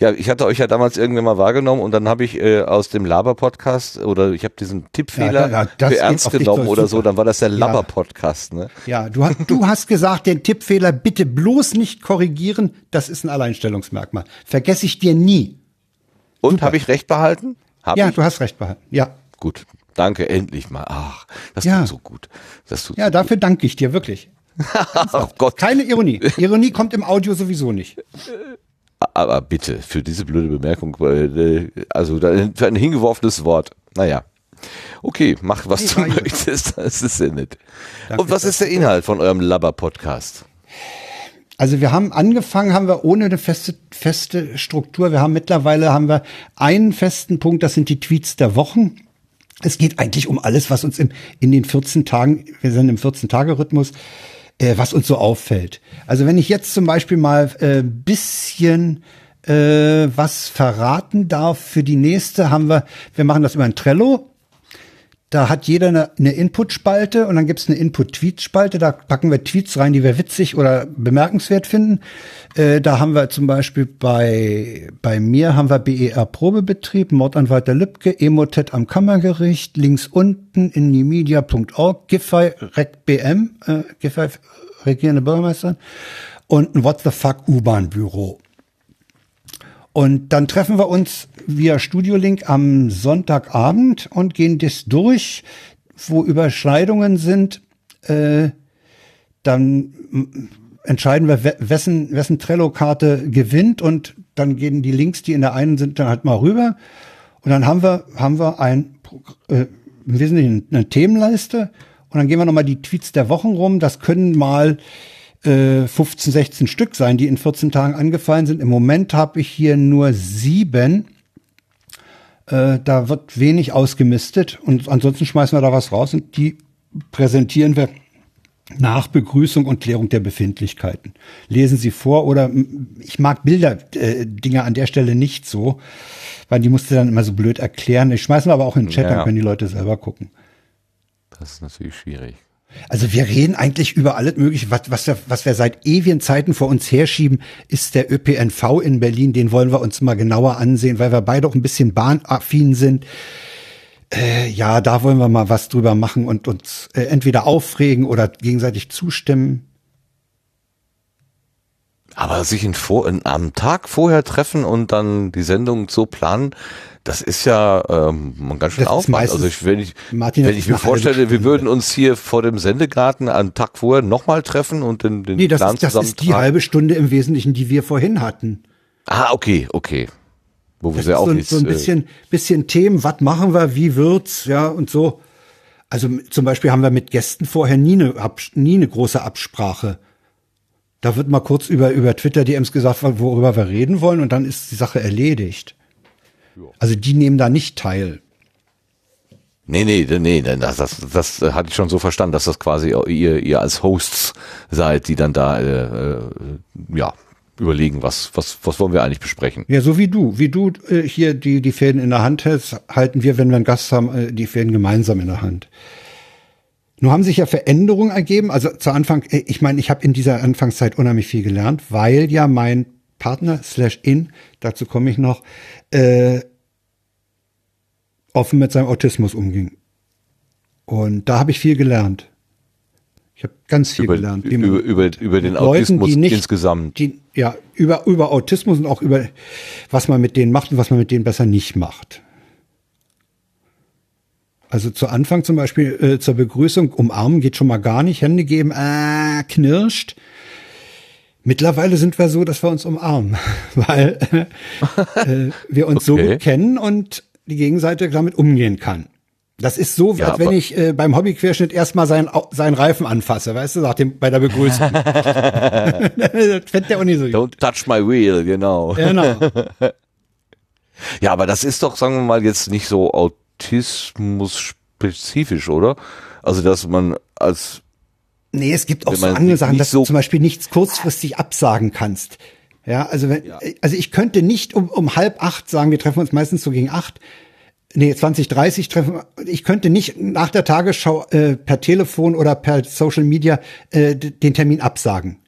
Ja, ich hatte euch ja damals irgendwann mal wahrgenommen und dann habe ich äh, aus dem Laber-Podcast oder ich habe diesen Tippfehler
Ja, da- das
für ernst genommen oder so, dann war das der
Ja.
Laber-Podcast, ne?
Ja, du, hast- du hast gesagt, den Tippfehler bitte bloß nicht korrigieren. Das ist ein Alleinstellungsmerkmal. Vergesse ich dir nie.
Und habe ich recht behalten? Hab
ja,
ich?
du hast recht behalten. Ja,
Gut. Danke, endlich mal. Ach, das
Ja.
tut so gut. Das tut
ja, dafür danke ich dir wirklich. *laughs*
Oh Gott.
Keine Ironie. *laughs* Ironie kommt im Audio sowieso nicht.
Aber bitte, für diese blöde Bemerkung, äh, also für ein hingeworfenes Wort. Naja. Okay, mach, was
Nee,
du
gut.
möchtest. Das ist ja nett.
Danke,
Und was ist der Inhalt von eurem Labber-Podcast?
Also wir haben angefangen, haben wir ohne eine feste, feste Struktur. Wir haben mittlerweile haben wir einen festen Punkt, das sind die Tweets der Wochen. Es geht eigentlich um alles, was uns im, in den 14 Tagen, wir sind im 14-Tage-Rhythmus, äh, was uns so auffällt. Also wenn ich jetzt zum Beispiel mal äh, bisschen äh, was verraten darf für die nächste, haben wir, wir machen das über ein Trello. Da hat jeder eine, eine Input-Spalte und dann gibt's eine Input-Tweet-Spalte. Da packen wir Tweets rein, die wir witzig oder bemerkenswert finden. Äh, da haben wir zum Beispiel bei, bei mir haben wir BER Probebetrieb, Mordanwalt der Lübcke, Emotet am Kammergericht, links unten indiemedia.org, Giffey RecBM, äh, Giffey regierende Bürgermeisterin und ein What the fuck U-Bahn-Büro. Und dann treffen wir uns via Studiolink am Sonntagabend und gehen das durch, wo Überschneidungen sind. Äh, dann entscheiden wir, we- wessen, wessen Trello-Karte gewinnt und dann gehen die Links, die in der einen sind, dann halt mal rüber. Und dann haben wir, haben wir ein, äh, im Wesentlichen eine Themenleiste und dann gehen wir nochmal die Tweets der Wochen rum. Das können mal äh, 15, 16 Stück sein, die in 14 Tagen angefallen sind. Im Moment habe ich hier nur sieben. Äh, da wird wenig ausgemistet und ansonsten schmeißen wir da was raus und die präsentieren wir nach Begrüßung und Klärung der Befindlichkeiten. Lesen Sie vor oder ich mag Bilder, äh, Dinge an der Stelle nicht so, weil die musste dann immer so blöd erklären. Ich schmeißen wir aber auch in den Chat,
Ja.
dann können die Leute selber gucken.
Das ist natürlich schwierig.
Also wir reden eigentlich über alles Mögliche. Was, was, wir, was wir seit ewigen Zeiten vor uns herschieben, ist der ÖPNV in Berlin. Den wollen wir uns mal genauer ansehen, weil wir beide auch ein bisschen bahnaffin sind. Äh, ja, da wollen wir mal was drüber machen und uns äh, entweder aufregen oder gegenseitig zustimmen.
Aber sich in vor, in, am Tag vorher treffen und dann die Sendung so planen, das ist ja ähm, ganz schön
Das
Aufwand. Also ich, wenn ich,
Martin,
wenn ich mir vorstelle, wir würden uns hier vor dem Sendegarten einen Tag vorher nochmal treffen und den, den
Nee, das,
Plan
ist, das ist die halbe Stunde im Wesentlichen, die wir vorhin hatten.
Ah, okay, okay. Wo wir
Das
ja
ist
auch
so, ein-
nichts,
so ein
äh,
bisschen, bisschen Themen, was machen wir, wie wird's, ja, und so. Also zum Beispiel haben wir mit Gästen vorher nie eine, nie eine große Absprache. Da wird mal kurz über, über Twitter DMs gesagt, worüber wir reden wollen, und dann ist die Sache erledigt. Also die nehmen da nicht teil.
Nee, nee, nee, nee, das, das, das hatte ich schon so verstanden, dass das quasi ihr, ihr als Hosts seid, die dann da äh, äh, ja überlegen, was, was, was wollen wir eigentlich besprechen.
Ja, so wie du. Wie du äh, hier die, die Fäden in der Hand hältst, halten wir, wenn wir einen Gast haben, äh, die Fäden gemeinsam in der Hand. Nun haben sich ja Veränderungen ergeben. Also zu Anfang, äh, ich meine, ich habe in dieser Anfangszeit unheimlich viel gelernt, weil ja mein Partner slash in, dazu komme ich noch, äh, offen mit seinem Autismus umging. Und da habe ich viel gelernt. Ich habe ganz viel
Über,
gelernt.
über, über, über den
Leuten,
Autismus
nicht-
insgesamt.
die, ja, über, über Autismus und auch über, was man mit denen macht und was man mit denen besser nicht macht. Also zu Anfang zum Beispiel äh, zur Begrüßung umarmen geht schon mal gar nicht, Hände geben, äh, knirscht. Mittlerweile sind wir so, dass wir uns umarmen, *laughs* weil äh, wir uns so
Okay.
gut kennen und die Gegenseite damit umgehen kann. Das ist so,
Ja,
als wenn ich äh, beim Hobbyquerschnitt erstmal seinen, seinen Reifen anfasse, weißt du, nach dem, bei der Begrüßung. *laughs* das fände der auch nicht so gut.
Don't touch my wheel, genau.
Genau. *laughs*
Ja, aber das ist doch, sagen wir mal, jetzt nicht so autismus-spezifisch, oder? Also, dass man als,
Nee, es gibt auch so andere Sachen, dass
so-
du zum Beispiel nichts kurzfristig absagen kannst. Ja, also wenn, also ich könnte nicht um, um halb acht sagen, wir treffen uns meistens so gegen acht. Nee, 20, 30 treffen. Ich könnte nicht nach der Tagesschau äh, per Telefon oder per Social Media äh, den Termin absagen.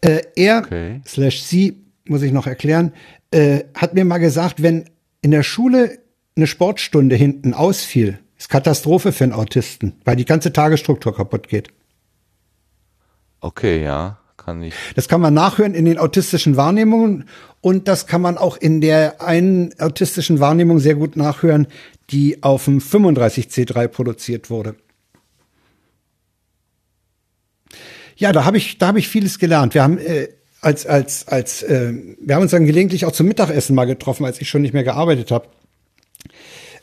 Äh, er
Okay.
slash sie, muss ich noch erklären, äh, hat mir mal gesagt, wenn in der Schule eine Sportstunde hinten ausfiel, ist Katastrophe für einen Autisten, weil die ganze Tagesstruktur kaputt geht.
okay, ja, kann ich.
Das kann man nachhören in den autistischen Wahrnehmungen und das kann man auch in der einen autistischen Wahrnehmung sehr gut nachhören, die auf dem 35C3 produziert wurde. Ja, da habe ich, da habe ich vieles gelernt. Wir haben äh, als als als äh, wir haben uns dann gelegentlich auch zum Mittagessen mal getroffen, als ich schon nicht mehr gearbeitet habe.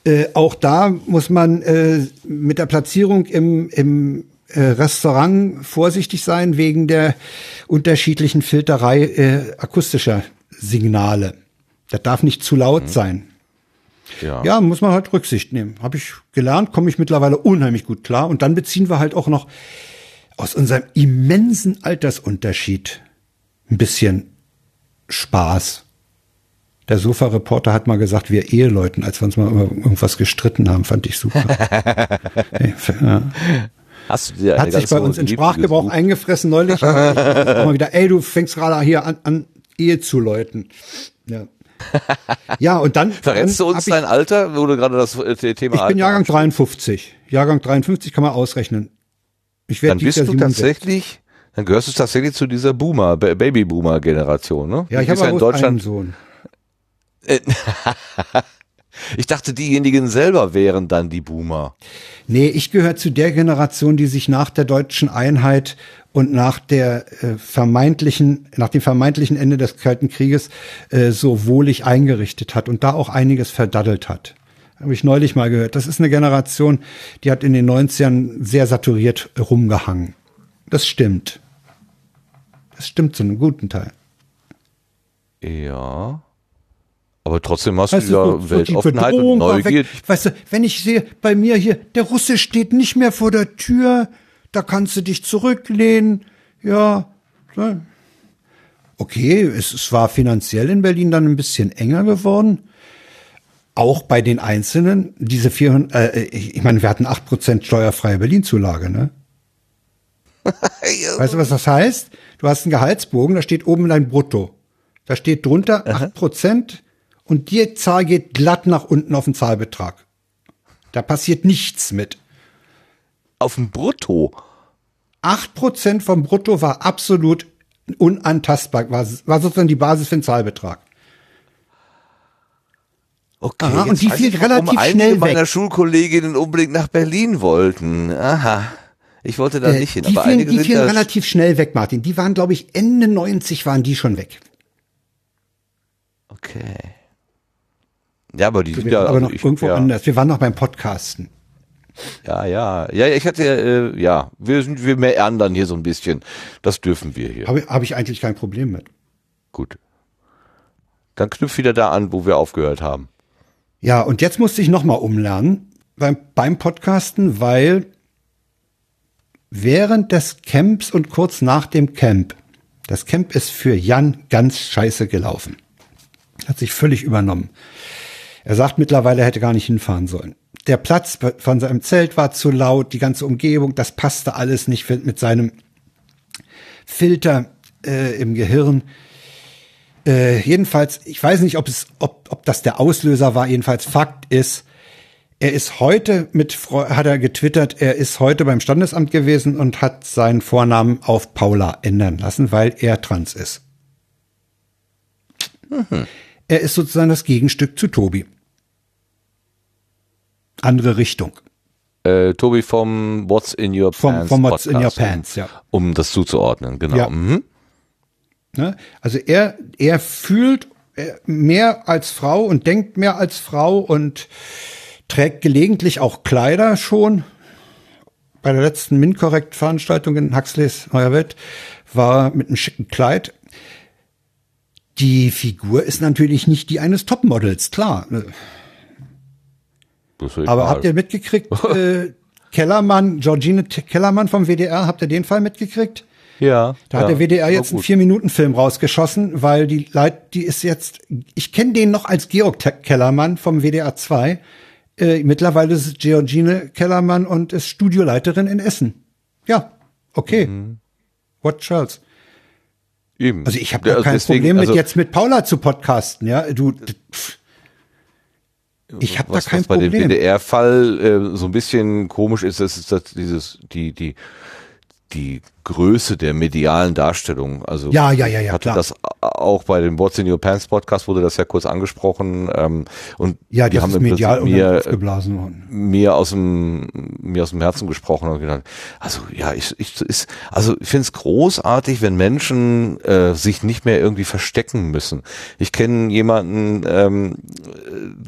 Äh, auch da muss man äh, mit der Platzierung im, im äh, Restaurant vorsichtig sein wegen der unterschiedlichen Filterei äh, akustischer Signale. Das darf nicht zu laut sein.
Ja.
Ja, muss man halt Rücksicht nehmen. Habe ich gelernt, komme ich mittlerweile unheimlich gut klar. Und dann beziehen wir halt auch noch aus unserem immensen Altersunterschied ein bisschen Spaß. Der Sofa-Reporter hat mal gesagt, wir Eheleuten, als wir uns mal über irgendwas gestritten haben, fand ich super. *laughs* Ja.
Hast du dir
Hat sich bei uns in Sprachgebrauch
Buch-
eingefressen neulich. *laughs* mal wieder, ey, du fängst gerade hier an, an Ehe zu läuten. Ja. Ja, und dann.
Verrätst du uns
hab ich,
dein Alter, wo du gerade das äh, Thema
Ich bin
Alter
Jahrgang
ansprichst?
53. Jahrgang 53 kann man ausrechnen. Ich werde
Dann bist du
67.
tatsächlich, dann gehörst du tatsächlich zu dieser Boomer, Ba- Baby-Boomer-Generation, ne?
Ja, ich habe
ja in
aber einen
Deutschland.
Sohn. *laughs*
Ich dachte, diejenigen selber wären dann die Boomer.
Nee, ich gehöre zu der Generation, die sich nach der deutschen Einheit und nach der äh, vermeintlichen, nach dem vermeintlichen Ende des Kalten Krieges äh, so wohlig eingerichtet hat und da auch einiges verdaddelt hat. Habe ich neulich mal gehört. Das ist eine Generation, die hat in den 90ern sehr saturiert rumgehangen. Das stimmt. Das stimmt zu einem guten Teil.
Ja. Aber trotzdem hast du
Weißt du,
ja
so, so
Weltoffenheit und
Bedrohung war
Neugier.
weg. Weißt du, wenn ich sehe, bei mir hier, der Russe steht nicht mehr vor der Tür, da kannst du dich zurücklehnen, ja. so. Okay, es, es war finanziell in Berlin dann ein bisschen enger geworden. Auch bei den Einzelnen, diese 400, äh, ich ich meine, wir hatten 8% steuerfreie Berlin-Zulage, ne? *laughs* Weißt du, was das heißt? Du hast einen Gehaltsbogen, da steht oben dein Brutto. Da steht drunter 8% und die Zahl geht glatt nach unten auf den Zahlbetrag. Da passiert nichts mit.
Auf dem Brutto.
8% vom Brutto war absolut unantastbar, war, war sozusagen die Basis für den Zahlbetrag.
Okay,
Aha, und die fiel relativ
einige
schnell
meiner
weg.
Schulkolleginnen unbedingt nach Berlin wollten. Aha. Ich wollte da
Äh,
nicht hin,
die
aber
fielen,
einige
die
sind
fielen relativ schnell weg, Martin. Die waren, glaube ich, Ende 90 waren die schon weg.
Okay. Ja, aber die sind ja
aber noch
ich,
irgendwo
ja,
anders. Wir waren noch beim Podcasten.
Ja, ja. Ja, ich hatte äh, ja, wir sind wir meandern dann hier so ein bisschen. Das dürfen wir hier.
Habe hab ich eigentlich kein Problem mit.
Gut. Dann knüpf wieder da an, wo wir aufgehört haben.
Ja, und jetzt musste ich nochmal umlernen beim, beim Podcasten, weil während des Camps und kurz nach dem Camp, das Camp ist für Jan ganz scheiße gelaufen. Hat sich völlig übernommen. Er sagt mittlerweile, er hätte gar nicht hinfahren sollen. Der Platz von seinem Zelt war zu laut, die ganze Umgebung, das passte alles nicht mit seinem Filter äh, im Gehirn. Äh, jedenfalls, ich weiß nicht, ob es, ob, ob das der Auslöser war. Jedenfalls Fakt ist, er ist heute mit, hat er getwittert, er ist heute beim Standesamt gewesen und hat seinen Vornamen auf Paula ändern lassen, weil er trans ist. Er ist sozusagen das Gegenstück zu Tobi. Andere Richtung.
Äh, Tobi vom What's in Your
Vom-
Pants
vom What's in Your
Podcast,
Pants, ja.
Um, das zuzuordnen, genau.
Ja.
Mhm.
Ne? Also er, er fühlt mehr als Frau und denkt mehr als Frau und trägt gelegentlich auch Kleider schon. Bei der letzten MinCorrect-Veranstaltung in Huxleys Neuer Welt war mit einem schicken Kleid. Die Figur ist natürlich nicht die eines Topmodels, klar. Aber habt ihr mitgekriegt, *laughs* äh, Kellermann, Georgine Kellermann vom WDR, habt ihr den Fall mitgekriegt?
Ja.
Da hat
ja,
der WDR jetzt einen Vier-Minuten-Film rausgeschossen, weil die Leit, die ist jetzt, ich kenne den noch als Georg Kellermann vom WDR 2. Äh, mittlerweile ist es Georgine Kellermann und ist Studioleiterin in Essen. Ja, okay. Mhm. What Charles? Eben. Also ich habe ja, also kein deswegen, Problem mit also jetzt mit Paula zu podcasten, ja. Du pff. Ich habe da kein was Problem.
Bei dem WDR-Fall äh, so ein bisschen komisch ist, das ist das dieses die die die Größe der medialen Darstellung. Also
ja, ja, ja, ja,
hatte klar. das auch bei dem What's in Your Pants Podcast wurde das ja kurz angesprochen ähm, und
ja, die haben im medial
mir, aufgeblasen worden. mir aus dem mir aus dem Herzen gesprochen und gedacht, also ja, ich, ich ist also ich finde es großartig, wenn Menschen äh, sich nicht mehr irgendwie verstecken müssen. Ich kenne jemanden, ähm,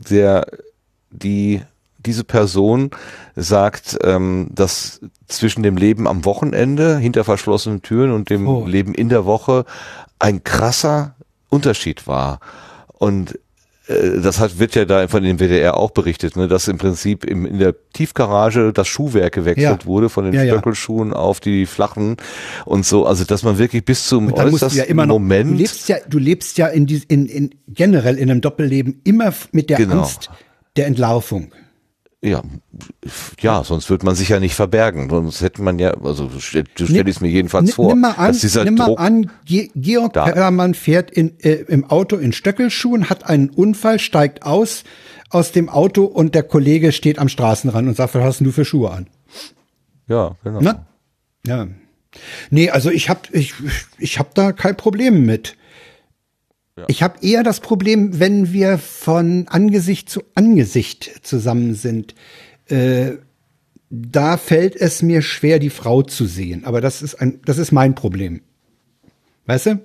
der die diese Person sagt, ähm, dass zwischen dem Leben am Wochenende hinter verschlossenen Türen und dem oh. Leben in der Woche ein krasser Unterschied war. Und äh, das hat, wird ja da von dem WDR auch berichtet, ne, dass im Prinzip im, in der Tiefgarage das Schuhwerk gewechselt ja. wurde von den ja, Stöckelschuhen ja. auf die flachen und so, also dass man wirklich bis zum
äußersten ja immer noch, Moment. Du lebst ja, du lebst ja in, die, in, in generell in einem Doppelleben immer mit der genau. Angst der Entlarvung.
Ja, ja, sonst wird man sich ja nicht verbergen. Sonst hätte man ja, also du stellst es mir jedenfalls vor,
nimm mal an, dass dieser nimm mal Druck an, Georg da. Perlermann fährt in, äh, im Auto in Stöckelschuhen, hat einen Unfall, steigt aus aus dem Auto und der Kollege steht am Straßenrand und sagt, was hast du für Schuhe an?
Ja, genau.
Na? Ja. Nee, also ich hab ich ich hab da kein Problem mit. Ich habe eher das Problem, wenn wir von Angesicht zu Angesicht zusammen sind. Äh, da fällt es mir schwer, die Frau zu sehen. Aber das ist ein, das ist mein Problem. Weißt du?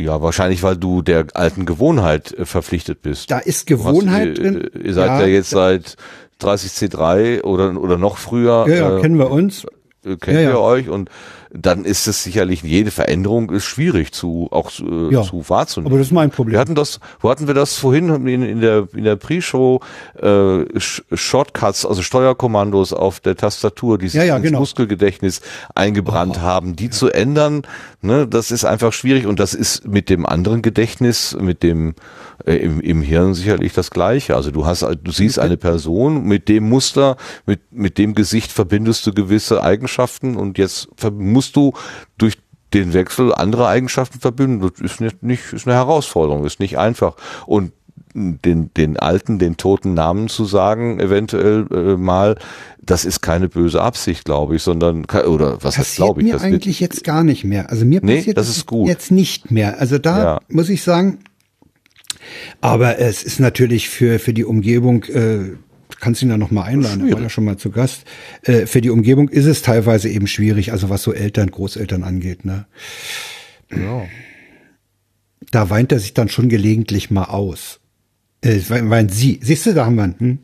Ja, wahrscheinlich, weil du der alten Gewohnheit äh, verpflichtet bist.
Da ist Gewohnheit hast,
drin. Ihr, ihr seid ja, ja jetzt seit 30C3 oder, oder noch früher.
Ja, ja äh, kennen wir uns.
Äh, kennt ja, ihr euch und dann ist es sicherlich, jede Veränderung ist schwierig zu, auch äh, ja, zu wahrzunehmen.
Aber das ist mein Problem.
Wir hatten das, wo hatten wir das vorhin in, in der, in der Pre-Show, äh, Shortcuts, also Steuerkommandos auf der Tastatur, die sich ja, ja, ins genau. Muskelgedächtnis eingebrannt oh, haben, die zu ändern, ne, das ist einfach schwierig und das ist mit dem anderen Gedächtnis, mit dem, äh, im, im Hirn sicherlich das Gleiche. Also du hast, du siehst eine Person mit dem Muster, mit, mit dem Gesicht verbindest du gewisse Eigenschaften und jetzt musst du durch den Wechsel andere Eigenschaften verbinden. Das ist nicht, nicht ist eine Herausforderung, ist nicht einfach. Und den, den alten, den toten Namen zu sagen, eventuell äh, mal, das ist keine böse Absicht, glaube ich, sondern oder was heißt glaube ich?
Mir eigentlich jetzt gar nicht mehr. Also mir
passiert nee, das ist gut.
jetzt nicht mehr. Also da ja. muss ich sagen, aber es ist natürlich für, für die Umgebung, äh, kannst ihn da noch mal einladen, er war ja schon mal zu Gast. Äh, für die Umgebung ist es teilweise eben schwierig, also was so Eltern, Großeltern angeht. Ne? Ja. Da weint er sich dann schon gelegentlich mal aus. Äh, weint sie. Siehst du, da haben wir hm?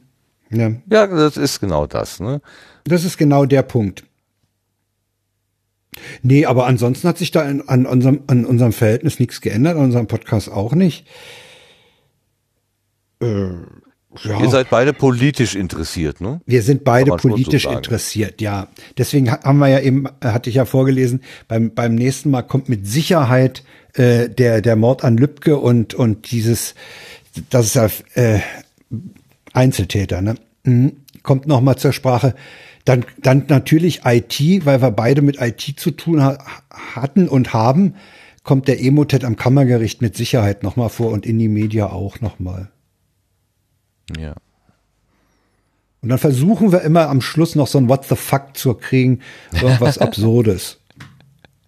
ja. ja, das ist genau das. Ne?
Das ist genau der Punkt. Nee, aber ansonsten hat sich da in, an, unserem, an unserem Verhältnis nichts geändert, an unserem Podcast auch nicht.
Äh, ja. Ihr seid beide politisch interessiert, ne?
Wir sind beide politisch so interessiert, ja. Deswegen haben wir ja eben, hatte ich ja vorgelesen, beim, beim nächsten Mal kommt mit Sicherheit äh, der, der Mord an Lübcke und, und dieses, das ist ja äh, Einzeltäter, ne? Mhm. Kommt nochmal zur Sprache. Dann, dann natürlich IT, weil wir beide mit IT zu tun ha hatten und haben, kommt der Emotet am Kammergericht mit Sicherheit nochmal vor und in die Media auch nochmal.
Ja.
Und dann versuchen wir immer am Schluss noch so ein What the fuck zu kriegen, irgendwas *laughs* Absurdes.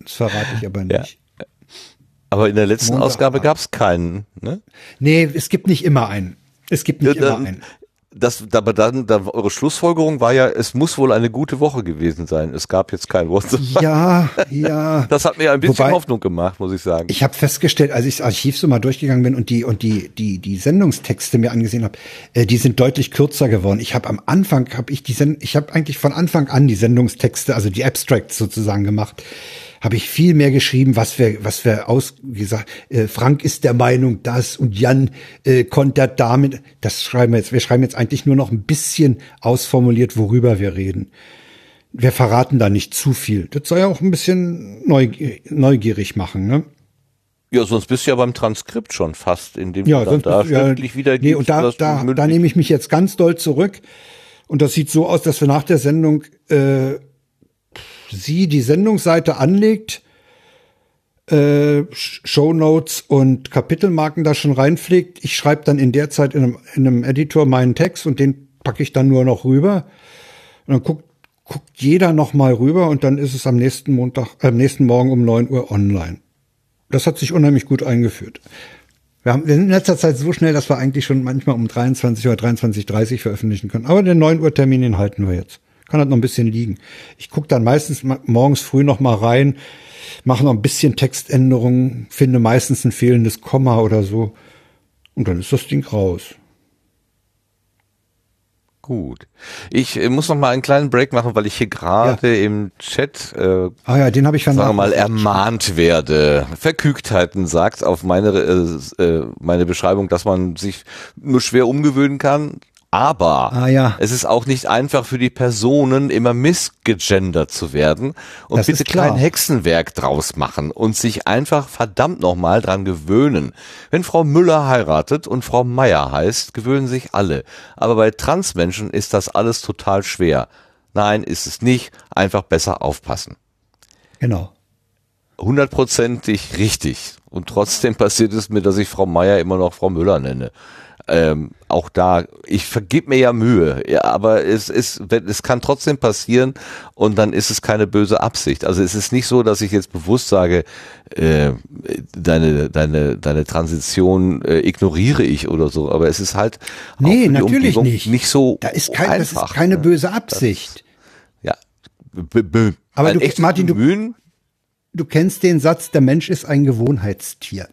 Das verrate ich aber nicht. Ja.
Aber in der letzten Montag Ausgabe gab es keinen, ne?
Nee, es gibt nicht immer einen. Es gibt nicht ja, dann, immer einen.
Das, aber dann, dann, eure Schlussfolgerung war ja, es muss wohl eine gute Woche gewesen sein. Es gab jetzt kein Wort.
Ja, ja. *laughs*
Das hat mir ein bisschen
Wobei,
Hoffnung gemacht, muss ich sagen.
Ich habe festgestellt, als ich das Archiv so mal durchgegangen bin und die und die die die Sendungstexte mir angesehen habe, äh, die sind deutlich kürzer geworden. Ich habe am Anfang habe ich die Send ich habe eigentlich von Anfang an die Sendungstexte, also die Abstracts sozusagen gemacht habe ich viel mehr geschrieben, was wir, was wir aus, wie gesagt, äh, Frank ist der Meinung, das und Jan äh, kontert damit. Das schreiben wir jetzt. Wir schreiben jetzt eigentlich nur noch ein bisschen ausformuliert, worüber wir reden. Wir verraten da nicht zu viel. Das soll ja auch ein bisschen neugierig, machen, ne?
Ja, sonst bist du ja beim Transkript schon fast, in dem
ja,
du dann da
ja,
schriftlich wieder
Nee, und da, da, da nehme ich mich jetzt ganz doll zurück. Und das sieht so aus, dass wir nach der Sendung äh, sie die Sendungsseite anlegt, äh, Shownotes und Kapitelmarken da schon reinpflegt. Ich schreibe dann in der Zeit in einem, in einem Editor meinen Text und den packe ich dann nur noch rüber. Und dann guckt, guckt jeder noch mal rüber und dann ist es am nächsten Montag, äh, am nächsten Morgen um neun Uhr online. Das hat sich unheimlich gut eingeführt. Wir, haben, wir sind in letzter Zeit so schnell, dass wir eigentlich schon manchmal um 23 oder 23.30 veröffentlichen können. Aber den 9 Uhr Termin, den halten wir jetzt kann halt noch ein bisschen liegen. Ich gucke dann meistens morgens früh noch mal rein, mache noch ein bisschen Textänderungen, finde meistens ein fehlendes Komma oder so und dann ist das Ding raus.
Gut. Ich äh, muss noch mal einen kleinen Break machen, weil ich hier gerade ja. im Chat äh,
ah ja, den habe ich
sagen mal ermahnt werde. Verkügtheiten sagt auf meine äh, äh, meine Beschreibung, dass man sich nur schwer umgewöhnen kann. Aber
ah, ja.
es ist auch nicht einfach für die Personen, immer missgegendert zu werden und
das
bitte kein Hexenwerk draus machen und sich einfach verdammt nochmal dran gewöhnen. Wenn Frau Müller heiratet und Frau Meier heißt, gewöhnen sich alle. Aber bei Transmenschen ist das alles total schwer. Nein, ist es nicht. Einfach besser aufpassen.
Genau.
Hundertprozentig richtig. Und trotzdem *laughs* passiert es mir, dass ich Frau Meier immer noch Frau Müller nenne ähm, auch da, ich vergib mir ja Mühe, ja, aber es ist, es kann trotzdem passieren und dann ist es keine böse Absicht. Also es ist nicht so, dass ich jetzt bewusst sage, äh, deine, deine, deine Transition äh, ignoriere ich oder so, aber es ist halt
nee, natürlich nicht.
nicht so
da ist kein, einfach. Das ist keine ne? böse Absicht.
Das, ja. B -b
aber du, Martin, du, du kennst den Satz, der Mensch ist ein Gewohnheitstier.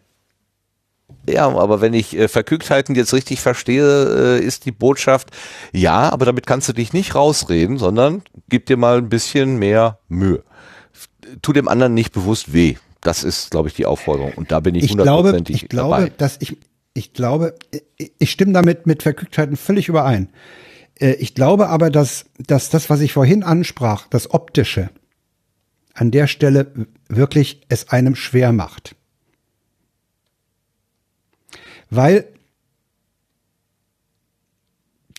Ja, aber wenn ich äh, Verkügtheiten jetzt richtig verstehe, äh, ist die Botschaft, ja, aber damit kannst du dich nicht rausreden, sondern gib dir mal ein bisschen mehr Mühe. Tu dem anderen nicht bewusst weh. Das ist, glaube ich, die Aufforderung. Und da bin ich hundertprozentig
Ich glaube, dabei. dass ich, ich glaube, ich stimme damit mit Verkügtheiten völlig überein. Äh, ich glaube aber, dass, dass das, was ich vorhin ansprach, das Optische, an der Stelle wirklich es einem schwer macht weil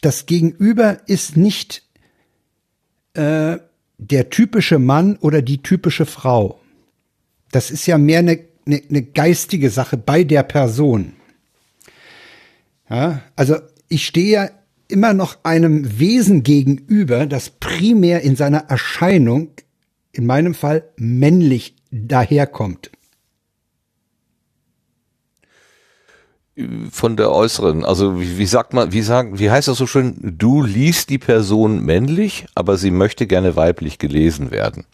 das Gegenüber ist nicht äh, der typische Mann oder die typische Frau. Das ist ja mehr eine, eine, eine geistige Sache bei der Person. Ja, also ich stehe ja immer noch einem Wesen gegenüber, das primär in seiner Erscheinung, in meinem Fall männlich daherkommt.
Von der äußeren, also wie, wie, sagt man, wie sagen, wie heißt das so schön? Du liest die Person männlich, aber sie möchte gerne weiblich gelesen werden.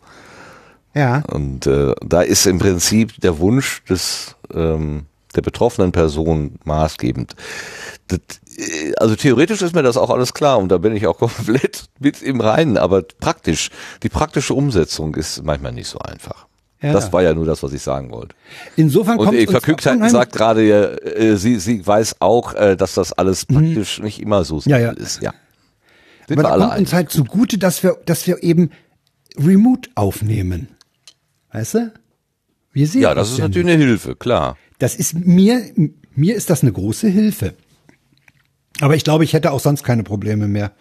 Ja.
Und äh, da ist im Prinzip der Wunsch des ähm, der betroffenen Person maßgebend. Das, äh, also theoretisch ist mir das auch alles klar und da bin ich auch *laughs* komplett mit im Reinen, aber praktisch, die praktische Umsetzung ist manchmal nicht so einfach. Ja. Das war ja nur das, was ich sagen wollte.
Insofern kommt
Und Eva Kügtheiten sagt gerade, äh, sie, sie weiß auch, äh, dass das alles mhm. praktisch mhm. nicht immer so
ja, ja.
ist. Ja.
Sind Aber da kommt uns halt zugute, dass wir, dass wir eben remote aufnehmen. Weißt du?
Wir sehen ja, das ist natürlich eine Hilfe, klar.
Das ist mir, mir ist das eine große Hilfe. Aber ich glaube, ich hätte auch sonst keine Probleme mehr.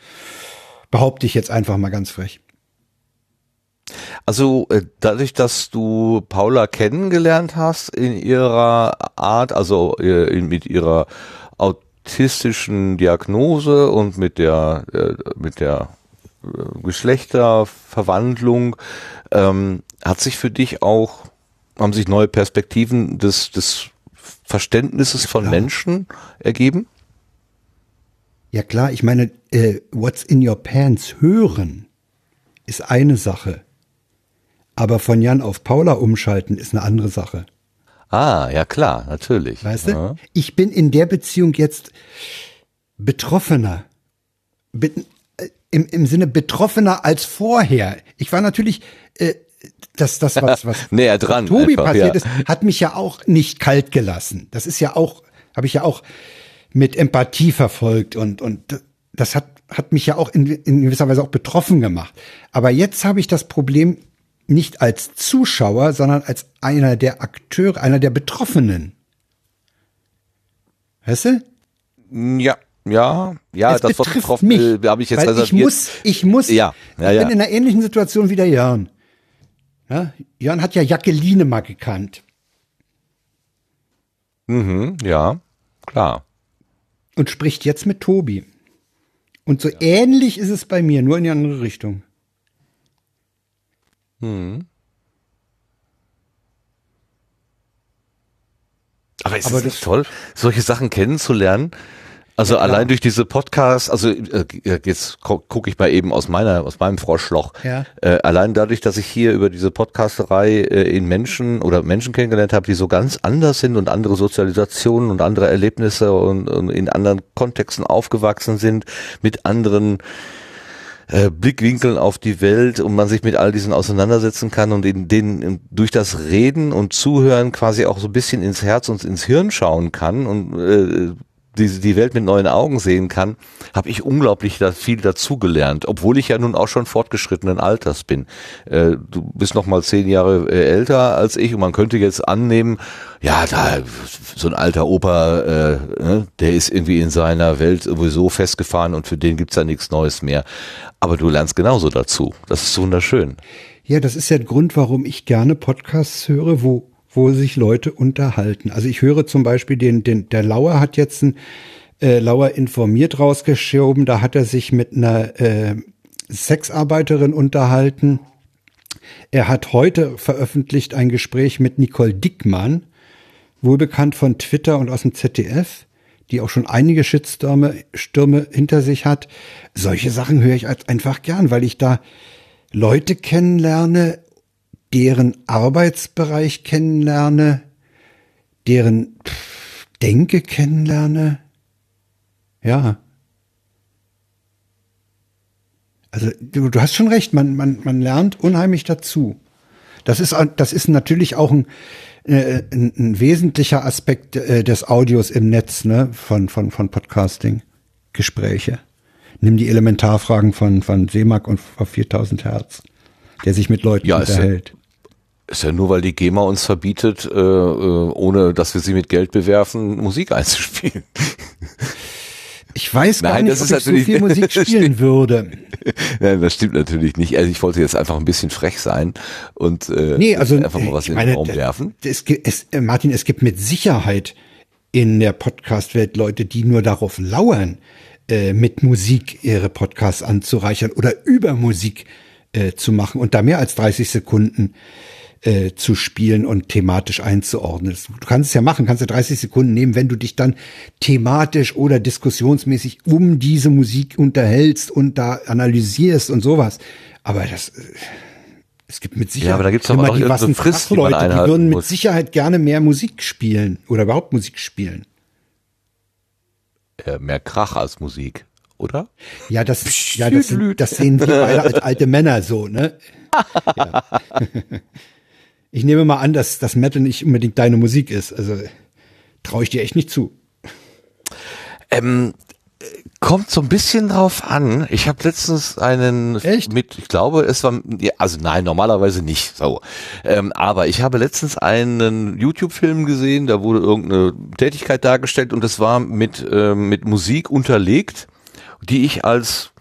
Behaupte ich jetzt einfach mal ganz frech.
Also äh, dadurch, dass du Paula kennengelernt hast in ihrer Art, also äh, mit ihrer autistischen Diagnose und mit der äh, mit der Geschlechterverwandlung, ähm, hat sich für dich auch haben sich neue Perspektiven des des Verständnisses von Menschen ergeben?
Ja klar, ich meine, äh, What's in your pants hören ist eine Sache. Aber von Jan auf Paula umschalten ist eine andere Sache.
Ah, ja klar, natürlich.
Weißt du?
Ja.
Ich bin in der Beziehung jetzt betroffener. Be äh, im, Im Sinne betroffener als vorher. Ich war natürlich, äh, das, das, was, was *laughs*
Näher dran
Tobi
einfach,
passiert
ja.
ist, hat mich ja auch nicht kalt gelassen. Das ist ja auch, habe ich ja auch mit Empathie verfolgt und, und das hat, hat mich ja auch in, in gewisser Weise auch betroffen gemacht. Aber jetzt habe ich das Problem nicht als Zuschauer, sondern als einer der Akteure, einer der Betroffenen. Weißt du?
Ja, ja, ja,
es
das Wort
betrifft
betroffen,
mich,
äh, habe ich jetzt
weil ich
reserviert.
muss, ich muss,
Ja, ja,
ich
ja.
bin in einer ähnlichen Situation wie der Jörn. Ja, Jörn hat ja Jacqueline mal gekannt
Mhm, ja, klar.
und spricht jetzt mit Tobi. Und so ähnlich ist es bei mir, nur in die andere Richtung.
Aber es
Aber
ist
das-
nicht toll, solche Sachen kennenzulernen. Also allein durch diese Podcasts, also äh, jetzt gucke ich mal eben aus meiner, aus meinem Froschloch.
Ja.
Äh, allein dadurch, dass ich hier über diese Podcasterei äh, in Menschen oder Menschen kennengelernt habe, die so ganz anders sind und andere Sozialisationen und andere Erlebnisse und, und in anderen Kontexten aufgewachsen sind, mit anderen äh, Blickwinkeln auf die Welt und man sich mit all diesen auseinandersetzen kann und in denen durch das Reden und Zuhören quasi auch so ein bisschen ins Herz und ins Hirn schauen kann und äh, die, die Welt mit neuen Augen sehen kann, habe ich unglaublich viel dazugelernt, obwohl ich ja nun auch schon fortgeschrittenen Alters bin. Äh, du bist noch mal zehn Jahre äh, älter als ich und man könnte jetzt annehmen, ja, da so ein alter Opa, äh, ne, der ist irgendwie in seiner Welt sowieso festgefahren und für den gibt's ja nichts Neues mehr. Aber du lernst genauso dazu. Das ist wunderschön.
Ja, das ist ja der Grund, warum ich gerne Podcasts höre, wo, wo sich Leute unterhalten. Also ich höre zum Beispiel den, den, der Lauer hat jetzt ein äh, Lauer informiert rausgeschoben, da hat er sich mit einer äh, Sexarbeiterin unterhalten. Er hat heute veröffentlicht ein Gespräch mit Nicole Dickmann, wohlbekannt von Twitter und aus dem ZDF, die auch schon einige Shitstürme Stürme hinter sich hat. Solche Sachen höre ich einfach gern, weil ich da Leute kennenlerne, deren Arbeitsbereich kennenlerne, deren Denke kennenlerne. Ja. Also du, du hast schon recht, man, man, man lernt unheimlich dazu. Das ist, das ist natürlich auch ein, äh, ein, ein wesentlicher Aspekt äh, des Audios im Netz, ne, von, von, von Podcasting. Gespräche. Nimm die Elementarfragen von, von Seemack und auf 4000 Hertz, der sich mit Leuten
ja-
unterhält.
Ist ja nur, weil die GEMA uns verbietet, äh, äh, ohne dass wir sie mit Geld bewerfen, Musik einzuspielen. *laughs*
Ich weiß gar
Nein,
nicht, ob ich so viel *laughs* Musik spielen würde.
Nein, das stimmt natürlich nicht. Also ich wollte jetzt einfach ein bisschen frech sein und äh,
Nee, also
einfach mal was in den Raum werfen.
Es, es, äh, Martin, es gibt mit Sicherheit in der Podcast-Welt Leute, die nur darauf lauern, äh, mit Musik ihre Podcasts anzureichern oder über Musik äh, zu machen und da mehr als 30 Sekunden äh, zu spielen und thematisch einzuordnen. Du kannst es ja machen, kannst ja 30 Sekunden nehmen, wenn du dich dann thematisch oder diskussionsmäßig um diese Musik unterhältst und da analysierst und sowas. Aber das, äh, es gibt mit Sicherheit
Ja, aber da gibt's
immer
auch
die wassen
Frist, die
Fachleute, die
einhalten
würden mit
muss.
Sicherheit gerne mehr Musik spielen oder überhaupt Musik spielen.
Äh, mehr Krach als Musik, oder?
Ja, das, ja, das, das sehen wir beide als *laughs* alte Männer so, ne? *laughs* Ja. *laughs* Ich nehme mal an, dass das Metal nicht unbedingt deine Musik ist. Also traue ich dir echt nicht zu.
Ähm, äh, kommt so ein bisschen drauf an. Ich habe letztens einen
Echt?
mit, ich glaube, es war, also nein, normalerweise nicht so. Ähm, aber ich habe letztens einen YouTube-Film gesehen, da wurde irgendeine Tätigkeit dargestellt und das war mit, ähm, mit Musik unterlegt, die ich als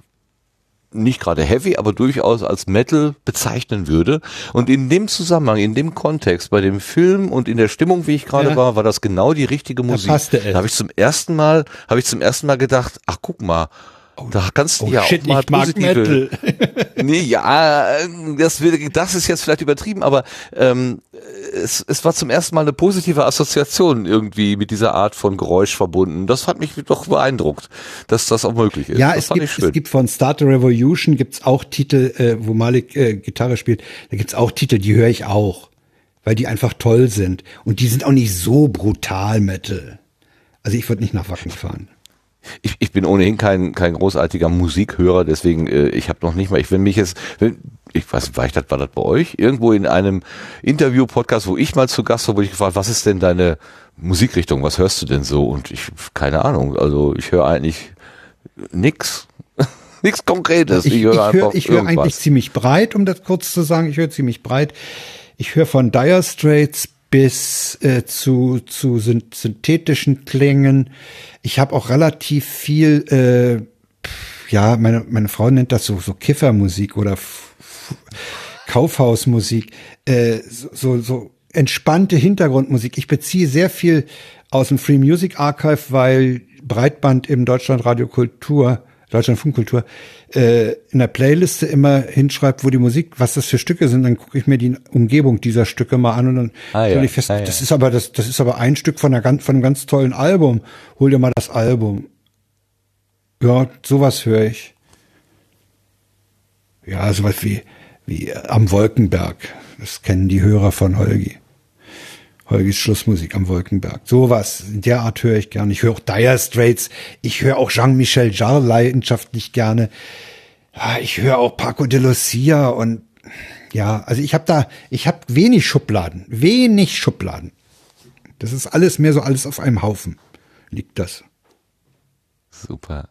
nicht gerade heavy, aber durchaus als Metal bezeichnen würde. Und in dem Zusammenhang, in dem Kontext, bei dem Film und in der Stimmung, wie ich gerade
Ja.
war, war das genau die richtige Musik.
passte es.
Da habe ich zum ersten Mal, habe ich zum ersten Mal gedacht, ach guck mal, Da kannst du
Oh
ja
shit,
auch mal positive. *laughs* Nee, ja, das, wird- das ist jetzt vielleicht übertrieben, aber ähm, es, es war zum ersten Mal eine positive Assoziation irgendwie mit dieser Art von Geräusch verbunden. Das hat mich doch beeindruckt, dass das auch möglich ist.
Ja,
das
es gibt, es gibt von Starter Revolution gibt's auch Titel, äh, wo Malik äh, Gitarre spielt. Da gibt's auch Titel, die höre ich auch, weil die einfach toll sind. Und die sind auch nicht so brutal Metal. Also ich würde nicht nach Wacken fahren.
Ich, ich bin ohnehin kein, kein großartiger Musikhörer, deswegen, äh, ich habe noch nicht mal, ich wenn mich jetzt, wenn, ich weiß nicht, war, ich das, war das bei euch? Irgendwo in einem Interview-Podcast, wo ich mal zu Gast war, wurde ich gefragt, was ist denn deine Musikrichtung, was hörst du denn so? Und ich, keine Ahnung, also ich höre eigentlich nix. *laughs* Nix Konkretes.
Ich, ich
höre
höre
einfach
ich
irgendwas.
eigentlich ziemlich breit, um das kurz zu sagen. Ich höre ziemlich breit. Ich höre von Dire Straits bis äh, zu, zu syn synthetischen Klängen. Ich habe auch relativ viel, äh, ja, meine, meine Frau nennt das so, so Kiffermusik oder f- f- Kaufhausmusik, äh, so, so, entspannte Hintergrundmusik. Ich beziehe sehr viel aus dem Free Music Archive, weil Breitband im Deutschlandradio Kultur, Deutschlandfunkkultur, äh, in der Playliste immer hinschreibt, wo die Musik, was das für Stücke sind, dann gucke ich mir die Umgebung dieser Stücke mal an und dann
Ah,
stelle
ja.
ich fest,
Ah, ja.
das ist aber das, das ist aber ein Stück von einer von einem ganz tollen Album. Hol dir mal das Album. Ja, sowas höre ich. Ja, sowas wie, wie äh, am Wolkenberg. Das kennen die Hörer von Holgi. Holgis Schlussmusik am Wolkenberg. Sowas, in der Art höre ich gerne. Ich höre auch Dire Straits. Ich höre auch Jean-Michel Jarre leidenschaftlich gerne. Ja, ich höre auch Paco de Lucia und ja, also ich habe da, ich habe wenig Schubladen, wenig Schubladen. Das ist alles mehr so alles auf einem Haufen liegt das.
Super.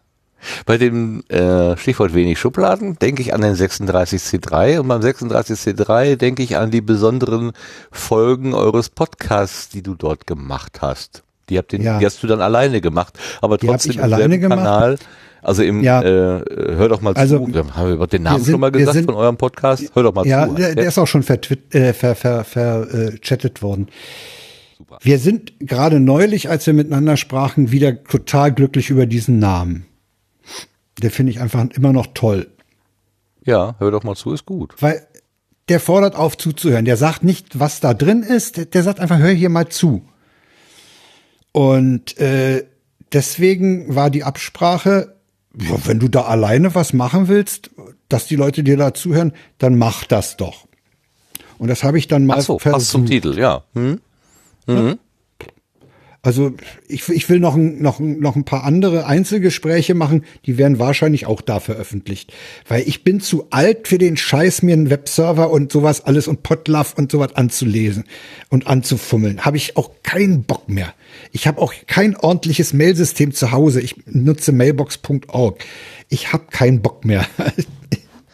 Bei dem äh, Stichwort wenig Schubladen denke ich an den 36C3 und beim 36C3 denke ich an die besonderen Folgen eures Podcasts, die du dort gemacht hast. Die, habt den,
Ja.
die hast du dann alleine gemacht, aber
Die
trotzdem im
alleine
selben
gemacht.
Kanal. Also im,
Ja.
äh, hör doch mal
Also,
zu. Haben wir den Namen
sind-
schon mal gesagt
sind-
von eurem Podcast. Hör doch mal
Ja,
zu.
der, der ist auch schon vertwit- äh, ver, ver, ver, äh, worden. Wir sind gerade neulich, als wir miteinander sprachen, wieder total glücklich über diesen Namen. Der finde ich einfach immer noch toll.
ja, hör doch mal zu, ist gut.
Weil der fordert auf zuzuhören. Der sagt nicht, was da drin ist. Der, der sagt einfach, hör hier mal zu. Und äh, deswegen war die Absprache, ja, wenn du da alleine was machen willst, dass die Leute dir da zuhören, dann mach das doch. Und das habe ich dann mal
Ach so, passt zum
versucht.
Titel, ja. Hm?
Also ich, ich will noch ein, noch, ein- noch ein paar andere Einzelgespräche machen, die werden wahrscheinlich auch da veröffentlicht. Weil ich bin zu alt für den Scheiß, mir einen Webserver und sowas alles und Potluff und sowas anzulesen und anzufummeln. Habe ich auch keinen Bock mehr. Ich habe auch kein ordentliches Mailsystem zu Hause. Ich nutze mailbox.org. Ich habe keinen Bock mehr. *laughs*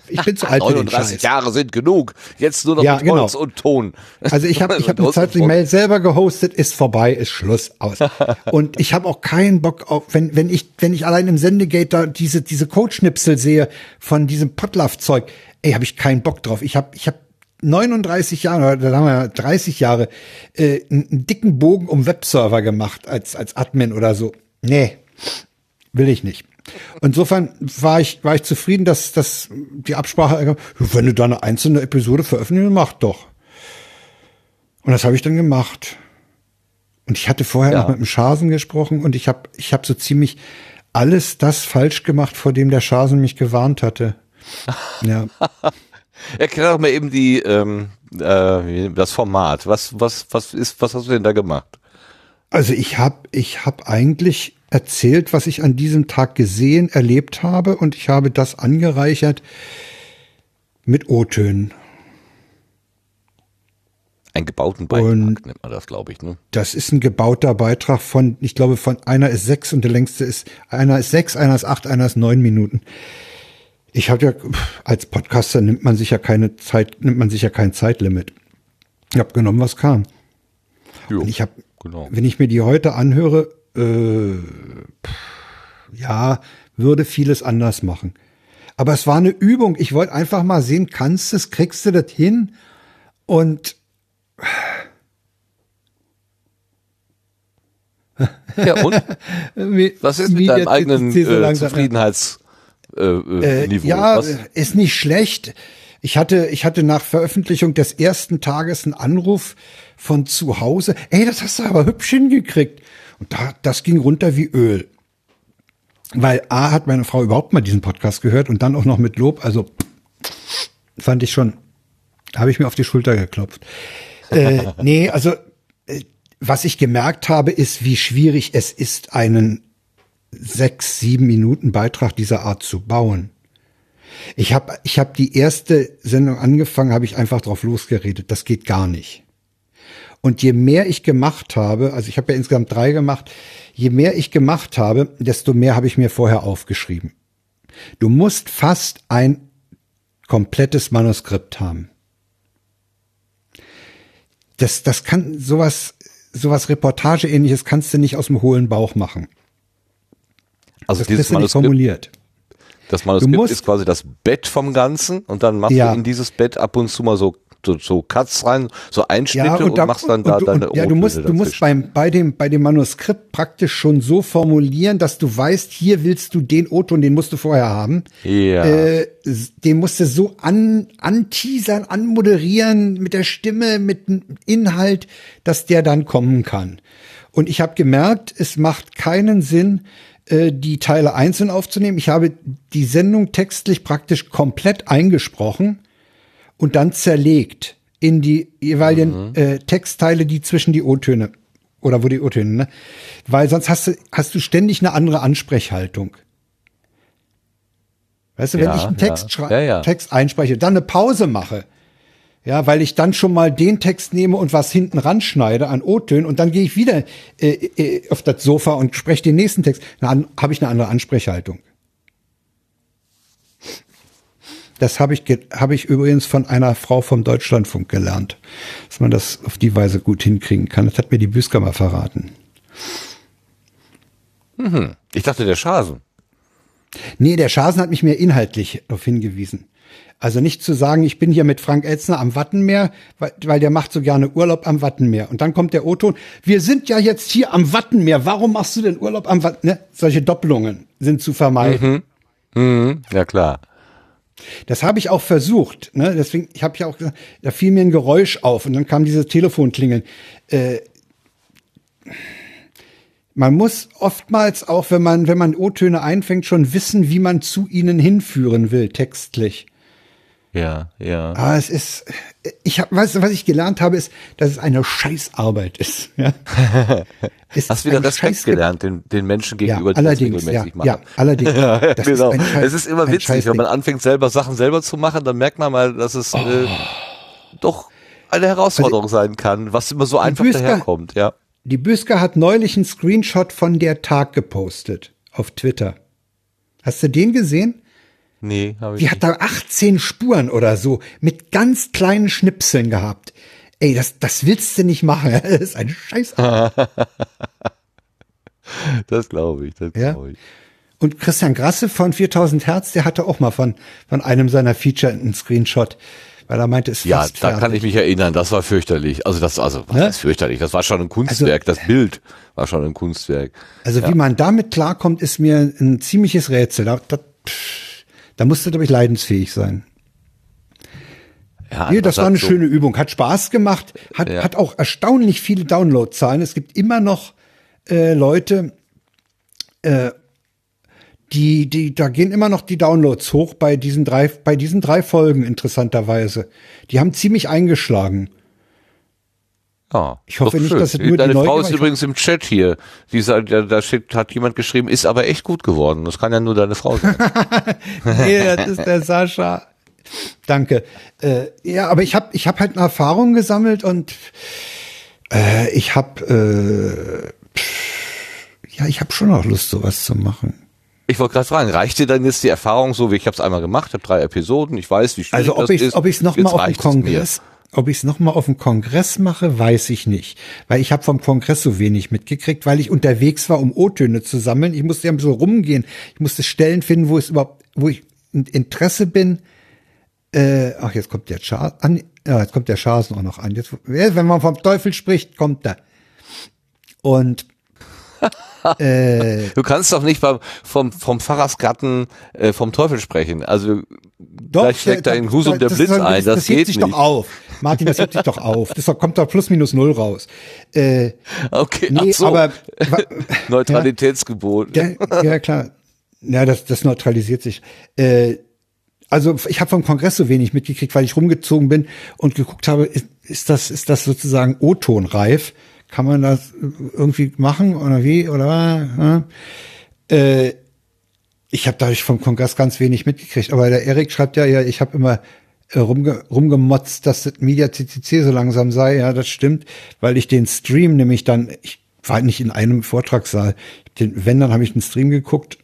Ich bin zu alt für den
39
Scheiß.
Jahre sind genug. Jetzt nur noch
Ja,
mit
genau.
Holz und Ton.
Also ich habe *laughs* ich hab eine Zeit die. Mail selber gehostet, ist vorbei, ist Schluss aus. *laughs* Und ich habe auch keinen Bock auf, wenn wenn ich wenn ich allein im Sendegate da diese diese Codeschnipsel sehe von diesem Potluff-Zeug, ey, habe ich keinen Bock drauf. Ich habe ich habe 39 Jahre, oder da haben wir 30 Jahre, äh, einen, einen dicken Bogen um Webserver gemacht als als Admin oder so. Nee, will ich nicht. Insofern war ich, war ich zufrieden, dass, dass die Absprache, wenn du da eine einzelne Episode veröffentlichst, mach doch. Und das habe ich dann gemacht. Und ich hatte vorher
Ja.
noch mit dem Schasen gesprochen und ich habe ich hab so ziemlich alles das falsch gemacht, vor dem der Schasen mich gewarnt hatte. *laughs* Ja.
Erklär doch mal eben die, ähm, äh, das Format. Was, was, was ist, was hast du denn da gemacht?
Also ich habe ich hab eigentlich erzählt, was ich an diesem Tag gesehen, erlebt habe und ich habe das angereichert mit O-Tönen.
Einen gebauten Beitrag
Und-
nennt man das, glaube ich, ne?
Das ist ein gebauter Beitrag von, ich glaube, von einer ist sechs und der längste ist, einer ist sechs, einer ist acht, einer ist neun Minuten. Ich habe ja, als Podcaster nimmt man sich ja keine Zeit, nimmt man sich ja kein Zeitlimit. Ich habe genommen, was kam.
Jo,
Und ich habe,
genau.
wenn ich mir die heute anhöre, äh, ja, würde vieles anders machen. Aber es war eine Übung. Ich wollte einfach mal sehen, kannst du es, kriegst du das hin? Und
Ja, und? *laughs* Was ist mit deinem eigenen äh,
langsam-
Zufriedenheits, äh, äh,
Äh, ja,
Was?
ist nicht schlecht. Ich hatte, ich hatte nach Veröffentlichung des ersten Tages einen Anruf von zu Hause. Ey, das hast du aber hübsch hingekriegt. Und da, das ging runter wie Öl. Weil A hat meine Frau überhaupt mal diesen Podcast gehört und dann auch noch mit Lob. Also fand ich schon, habe ich mir auf die Schulter geklopft. äh, *laughs* nee, also äh, was ich gemerkt habe, ist, wie schwierig es ist, einen sechs, sieben Minuten Beitrag dieser Art zu bauen. Ich habe ich hab die erste Sendung angefangen, habe ich einfach drauf losgeredet. Das geht gar nicht. Und je mehr ich gemacht habe, also ich habe ja insgesamt drei gemacht, je mehr ich gemacht habe, desto mehr habe ich mir vorher aufgeschrieben. Du musst fast ein komplettes Manuskript haben. Das, das kann sowas, sowas Reportageähnliches kannst du nicht aus dem hohlen Bauch machen.
Also
Das
dieses Manuskript,
formuliert.
das Manuskript
musst-
ist quasi das Bett vom Ganzen und dann machst
Ja.
du in dieses Bett ab und zu mal so so, so Cuts rein, so Einschnitte und,
da-
machst dann
und
da
du-
deine
und, Ja, du musst, du musst beim, bei dem, bei dem Manuskript praktisch schon so formulieren, dass du weißt, hier willst du den O-Ton, den musst du vorher haben.
Ja.
Äh, den musst du so an, anteasern, anmoderieren mit der Stimme, mit dem Inhalt, dass der dann kommen kann. Und ich habe gemerkt, es macht keinen Sinn, äh, die Teile einzeln aufzunehmen. Ich habe die Sendung textlich praktisch komplett eingesprochen und dann zerlegt in die jeweiligen äh, Textteile, die zwischen die O-Töne oder wo die O-Töne, ne? Weil sonst hast du, hast du ständig eine andere Ansprechhaltung. Weißt du, wenn
Ja,
ich einen
ja.
Text, schrei-
Ja, ja.
Text einspreche, dann eine Pause mache, ja, weil ich dann schon mal den Text nehme und was hinten ranschneide an O-Tönen und dann gehe ich wieder äh, äh, auf das Sofa und spreche den nächsten Text, dann habe ich eine andere Ansprechhaltung. Das habe ich, habe ich übrigens von einer Frau vom Deutschlandfunk gelernt, dass man das auf die Weise gut hinkriegen kann. Das hat mir die Büsker mal verraten.
Ich dachte der Schasen.
Nee, der Schasen hat mich mehr inhaltlich darauf hingewiesen. Also nicht zu sagen, ich bin hier mit Frank Elzner am Wattenmeer, weil, weil der macht so gerne Urlaub am Wattenmeer. Und dann kommt der O-Ton, wir sind ja jetzt hier am Wattenmeer, warum machst du denn Urlaub am Wattenmeer? Ne? Solche Doppelungen sind zu vermeiden.
Mhm. Ja klar.
Das habe ich auch versucht. Ne? Deswegen, ich habe ja auch gesagt, da fiel mir ein Geräusch auf und dann kam dieses Telefonklingeln. Äh, man muss oftmals auch, wenn man, wenn man O-Töne einfängt, schon wissen, wie man zu ihnen hinführen will, textlich.
Ja, ja.
Aber es ist, ich habe, weißt du, was ich gelernt habe, ist, dass es eine Scheißarbeit ist. Ja? *laughs* Es
Hast
ist
wieder Respekt
Scheiß-
gelernt den, den Menschen gegenüber, die
allerdings,
das regelmäßig
ja,
machen.
ja, allerdings. *laughs*
Ja,
Das
genau.
ist Scheiß-
es ist immer witzig, wenn man anfängt, selber Sachen selber zu machen, dann merkt man mal, dass es äh, doch eine Herausforderung sein kann, was immer so einfach
Büsker-
daherkommt, ja.
Die Büsker hat neulich einen Screenshot von der Tag gepostet auf Twitter. Hast du den gesehen?
Nee, habe ich
Die hat da 18 Spuren oder so mit ganz kleinen Schnipseln gehabt. Ey, das, das willst du nicht machen. *laughs* Das ist ein Scheiß. *laughs*
Das glaube ich, das
Ja.
glaube ich.
Und Christian Grasse von 4000 Hertz, der hatte auch mal von, von einem seiner Feature einen Screenshot, weil er meinte, es ist
Ja, da kann
fertig.
ich mich erinnern, das war fürchterlich. Also das, also, was
Ne?
ist fürchterlich? Das war schon ein Kunstwerk, das Bild war schon ein Kunstwerk.
Also wie man damit klarkommt, ist mir ein ziemliches Rätsel. Da, da, pff, da musst du, glaube ich, leidensfähig sein.
Ja,
Nee, das war eine
so-
schöne Übung, hat Spaß gemacht, hat,
Ja.
hat auch erstaunlich viele Downloadzahlen. Es gibt immer noch äh, Leute, äh, die, die, da gehen immer noch die Downloads hoch bei diesen drei, bei diesen drei Folgen interessanterweise. Die haben ziemlich eingeschlagen.
Ja,
Ich hoffe nicht,
schön.
dass es nur die
Deine
Neugier
Frau ist übrigens im Chat hier. Die sagt, da, da steht, hat jemand geschrieben, ist aber echt gut geworden. Das kann ja nur deine Frau sein. *laughs*
nee, das ist der Sascha. Danke. Äh, ja, aber ich habe ich hab halt eine Erfahrung gesammelt und äh, ich habe äh, ja, ich habe schon auch Lust, sowas zu machen.
Ich wollte gerade fragen, reicht dir dann jetzt die Erfahrung so, wie ich habe es einmal gemacht, habe drei Episoden, ich weiß, wie schwierig
Also ob
das
ich
ist.
ob ich es noch
Jetzt
mal auf dem. Kongress, ob ich es noch mal auf dem Kongress mache, weiß ich nicht, weil ich habe vom Kongress so wenig mitgekriegt, weil ich unterwegs war, um O-Töne zu sammeln. Ich musste ja bisschen rumgehen. Ich musste Stellen finden, wo es überhaupt, wo ich in Interesse bin. Äh, ach, jetzt kommt der Char an, ja, jetzt kommt der Schasen auch noch an. Jetzt, wenn man vom Teufel spricht, kommt er. Und *laughs*
äh, du kannst doch nicht beim, vom, vom Pfarrersgatten äh, vom Teufel sprechen. Also doch, gleich schlägt da in Husum der Blitz ein. Das, das geht
sich
nicht.
doch auf. Martin, das hebt sich doch auf. *laughs* Das kommt doch plus minus null raus.
Äh, okay, nee, so. aber *laughs* Neutralitätsgebot.
Ja, ja, klar. Ja, das, das neutralisiert sich. Äh, also ich habe vom Kongress so wenig mitgekriegt, weil ich rumgezogen bin und geguckt habe, ist, ist das ist das sozusagen O-Ton reif? Kann man das irgendwie machen oder wie oder? Äh, ich habe dadurch vom Kongress ganz wenig mitgekriegt. Aber der Erik schreibt ja, ja, ich habe immer äh, rumge rumgemotzt, dass das Media CCC so langsam sei. Ja, das stimmt, weil ich den Stream nämlich dann, ich war nicht in einem Vortragssaal. Den, wenn, dann habe ich den Stream geguckt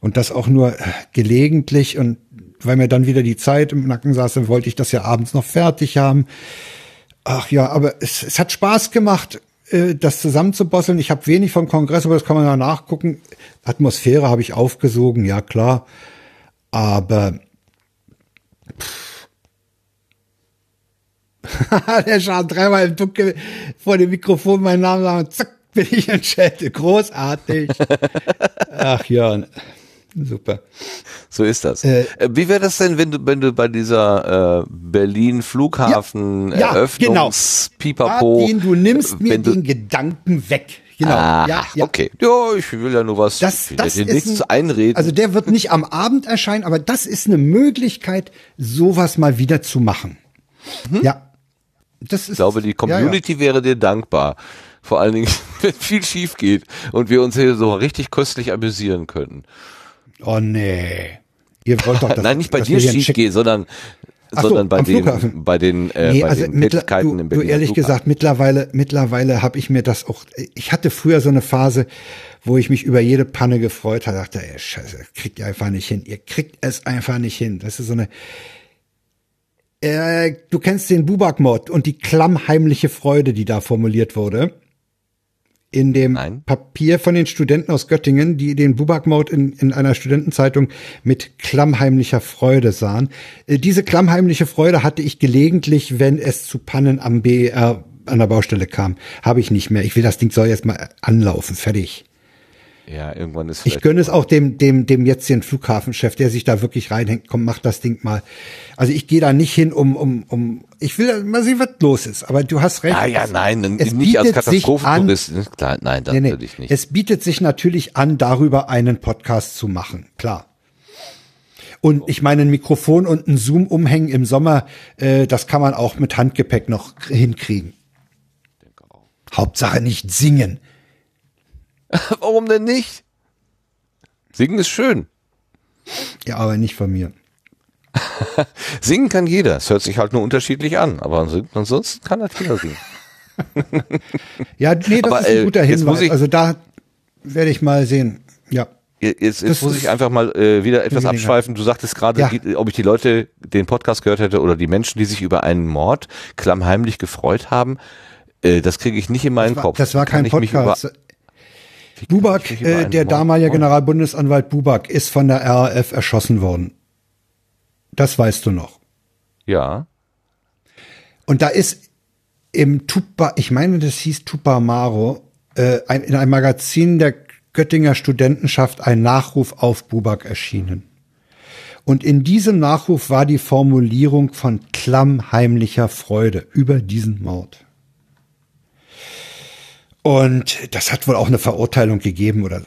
und das auch nur äh, gelegentlich und weil mir dann wieder die Zeit im Nacken saß, dann wollte ich das ja abends noch fertig haben. Ach ja, aber es, es hat Spaß gemacht, das zusammenzubosseln. Ich habe wenig vom Kongress, aber das kann man ja nachgucken. Atmosphäre habe ich aufgesogen, ja klar. Aber *laughs* der schaut dreimal im Dunkeln vor dem Mikrofon meinen Namen sagen, zack, bin ich entschädigt. Großartig. *laughs* Ach ja. Super.
So ist das. Äh, äh Wie wäre das denn, wenn du, wenn du bei dieser äh, Berlin Flughafen ja, ja, Eröffnungs
genau. Pipapo, Martin, du nimmst mir den Gedanken weg. Genau.
Ah, ja, ja. Okay. Ja, ich will ja nur was.
Das, das
dir nichts ein, einreden.
Also der wird nicht am Abend erscheinen, aber das ist eine Möglichkeit, sowas mal wieder zu machen.
Mhm. Ja. Das ist, ich glaube, die Community ja, wäre dir dankbar. Vor allen Dingen, *laughs* wenn viel schief geht und wir uns hier so richtig köstlich amüsieren könnten.
Oh nee. Ihr wollt doch, *laughs*
dass, Nein, nicht bei dir schief geht, sondern Ach sondern so, bei, dem, bei den, äh, nee, bei also den Tätigkeiten
du, Du ehrlich Flughafen. gesagt, mittlerweile, mittlerweile habe ich mir das auch, ich hatte früher so eine Phase, wo ich mich über jede Panne gefreut habe, dachte, ey, scheiße, kriegt ihr einfach nicht hin, ihr kriegt es einfach nicht hin. Das ist so eine, äh, du kennst den Bubak-Mod und die klammheimliche Freude, die da formuliert wurde in dem Nein. Papier von den Studenten aus Göttingen, die den Bubak-Mode in, in einer Studentenzeitung mit klammheimlicher Freude sahen. Äh, diese klammheimliche Freude hatte ich gelegentlich, wenn es zu Pannen am BER an der Baustelle kam. Habe ich nicht mehr. Ich will, das Ding soll jetzt mal anlaufen. Fertig.
Ja, irgendwann ist
Ich gönne es auch dem, dem, dem jetzigen Flughafenchef, der sich da wirklich reinhängt. Komm, mach das Ding mal. Also ich gehe da nicht hin, um, um, um, ich will mal sehen, was los ist. Aber du hast recht.
Ja, ja, nein, es nicht als Katastrophentourist. Klar, nein, das nee, nee. würde ich nicht.
Es bietet sich natürlich an, darüber einen Podcast zu machen. Klar. Und ich meine, ein Mikrofon und ein Zoom umhängen im Sommer, äh, das kann man auch mit Handgepäck noch hinkriegen. Hauptsache nicht singen. *laughs*
Warum denn nicht? Singen ist schön.
Ja, aber nicht von mir. *laughs*
singen kann jeder. Es hört sich halt nur unterschiedlich an. Aber ansonsten kann das jeder singen. *laughs*
ja, nee, das aber, ist ein äh, guter Hinweis. also da werde ich mal sehen. Ja.
Jetzt, jetzt muss ich einfach mal äh, wieder etwas abschweifen. Du sagtest gerade, ja. ob ich die Leute den Podcast gehört hätte oder die Menschen, die sich über einen Mord klammheimlich gefreut haben. Äh, das kriege ich nicht in meinen
das war,
Kopf.
Das war kein Podcast. Bubak, äh, der damalige Generalbundesanwalt Bubak, ist von der RAF erschossen worden. Das weißt du noch.
Ja.
Und da ist im Tupa, ich meine, das hieß Tupamaro, äh, ein, in einem Magazin der Göttinger Studentenschaft ein Nachruf auf Bubak erschienen. Und in diesem Nachruf war die Formulierung von klammheimlicher Freude über diesen Mord. Und das hat wohl auch eine Verurteilung gegeben oder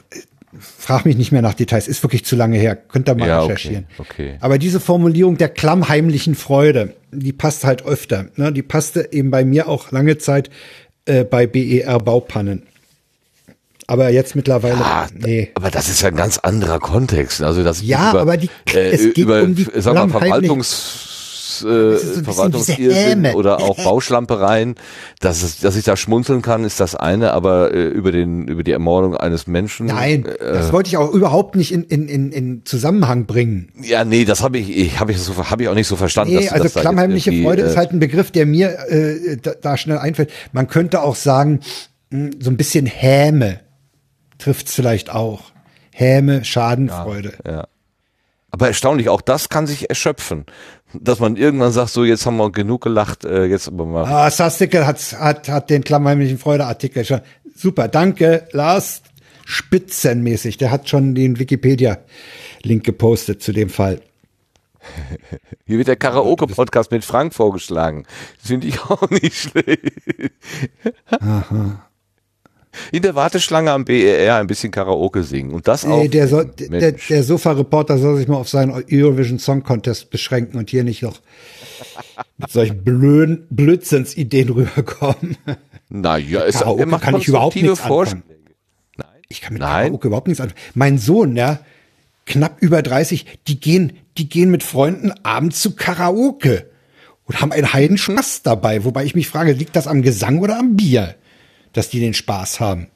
frag mich nicht mehr nach Details, ist wirklich zu lange her, könnt ihr mal ja, recherchieren.
Okay, okay.
Aber diese Formulierung der klammheimlichen Freude, die passt halt öfter. Ne? Die passte eben bei mir auch lange Zeit äh, bei BER Baupannen. Aber jetzt mittlerweile, ja,
nee. Aber das ist ja ein ganz anderer Kontext. Also das
ja,
über,
aber die, äh, es geht über, um die
sag mal, Verwaltungs äh, so Verwaltungsirrsinn oder auch *laughs* Bauschlampereien, dass, es, dass ich da schmunzeln kann, ist das eine, aber äh, über den über die Ermordung eines Menschen.
Nein, äh, das wollte ich auch überhaupt nicht in, in, in, in Zusammenhang bringen.
Ja, nee, das habe ich, ich habe ich so habe ich auch nicht so verstanden. Nee,
also klammheimliche Freude ist äh, halt ein Begriff, der mir äh, da, da schnell einfällt. Man könnte auch sagen, mh, hm, so ein bisschen Häme trifft's vielleicht auch. Häme, Schadenfreude.
Ja, ja. Aber erstaunlich, auch das kann sich erschöpfen dass man irgendwann sagt, so jetzt haben wir genug gelacht, äh, jetzt aber mal.
Ah, Sastikel hat, hat, hat den klammheimlichen Freudeartikel schon. Super, danke, Lars. spitzenmäßig. Der hat schon den Wikipedia-Link gepostet zu dem Fall. *laughs*
Hier wird der Karaoke-Podcast mit Frank vorgeschlagen. Finde ich auch nicht schlecht. Aha. In der Warteschlange am BER ein bisschen Karaoke singen. Und das auch.
Nee, der, soll, der, der Sofa-Reporter soll sich mal auf seinen Eurovision Song Contest beschränken und hier nicht noch mit solchen blöden Blödsinnsideen rüberkommen.
Naja, es
Karaoke
macht
kann ich überhaupt nichts
Vorschläge.
Nein. Ich kann mit
Nein.
Karaoke überhaupt nichts anfangen. Mein Sohn, ja, knapp über 30, die gehen, die gehen mit Freunden abends zu Karaoke und haben einen Heidenspaß dabei. Wobei ich mich frage, liegt das am Gesang oder am Bier, dass die den Spaß haben?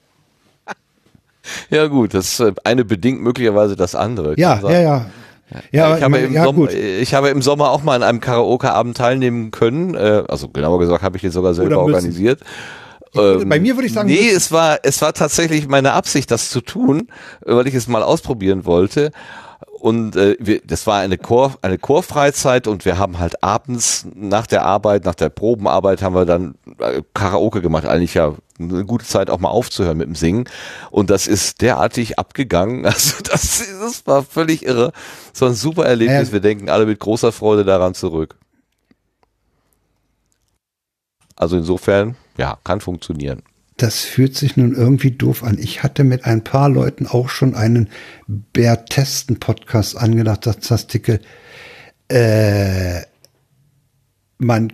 Ja gut, das äh, eine bedingt möglicherweise das andere.
Ja, ja, ja. Ja,
ich, habe im
ja,
Sommer, ich habe im Sommer auch mal an einem Karaoke-Abend teilnehmen können. Äh, also genauer gesagt habe ich den sogar selber organisiert.
würde- bei mir würde ich sagen,
Nee, es war, es war tatsächlich meine Absicht, das zu tun, weil ich es mal ausprobieren wollte. Und äh, wir, das war eine Chor, eine Chorfreizeit und wir haben halt abends nach der Arbeit, nach der Probenarbeit haben wir dann äh, Karaoke gemacht. Eigentlich ja eine gute Zeit auch mal aufzuhören mit dem Singen. Und das ist derartig abgegangen. *laughs* Also das, das war völlig irre. So ein super Erlebnis.
Ja.
Wir denken alle mit großer Freude daran zurück. Also insofern, ja, kann funktionieren.
Das fühlt sich nun irgendwie doof an. Ich hatte mit ein paar Leuten auch schon einen Bär-Testen-Podcast angedacht, das Artikel. Äh, man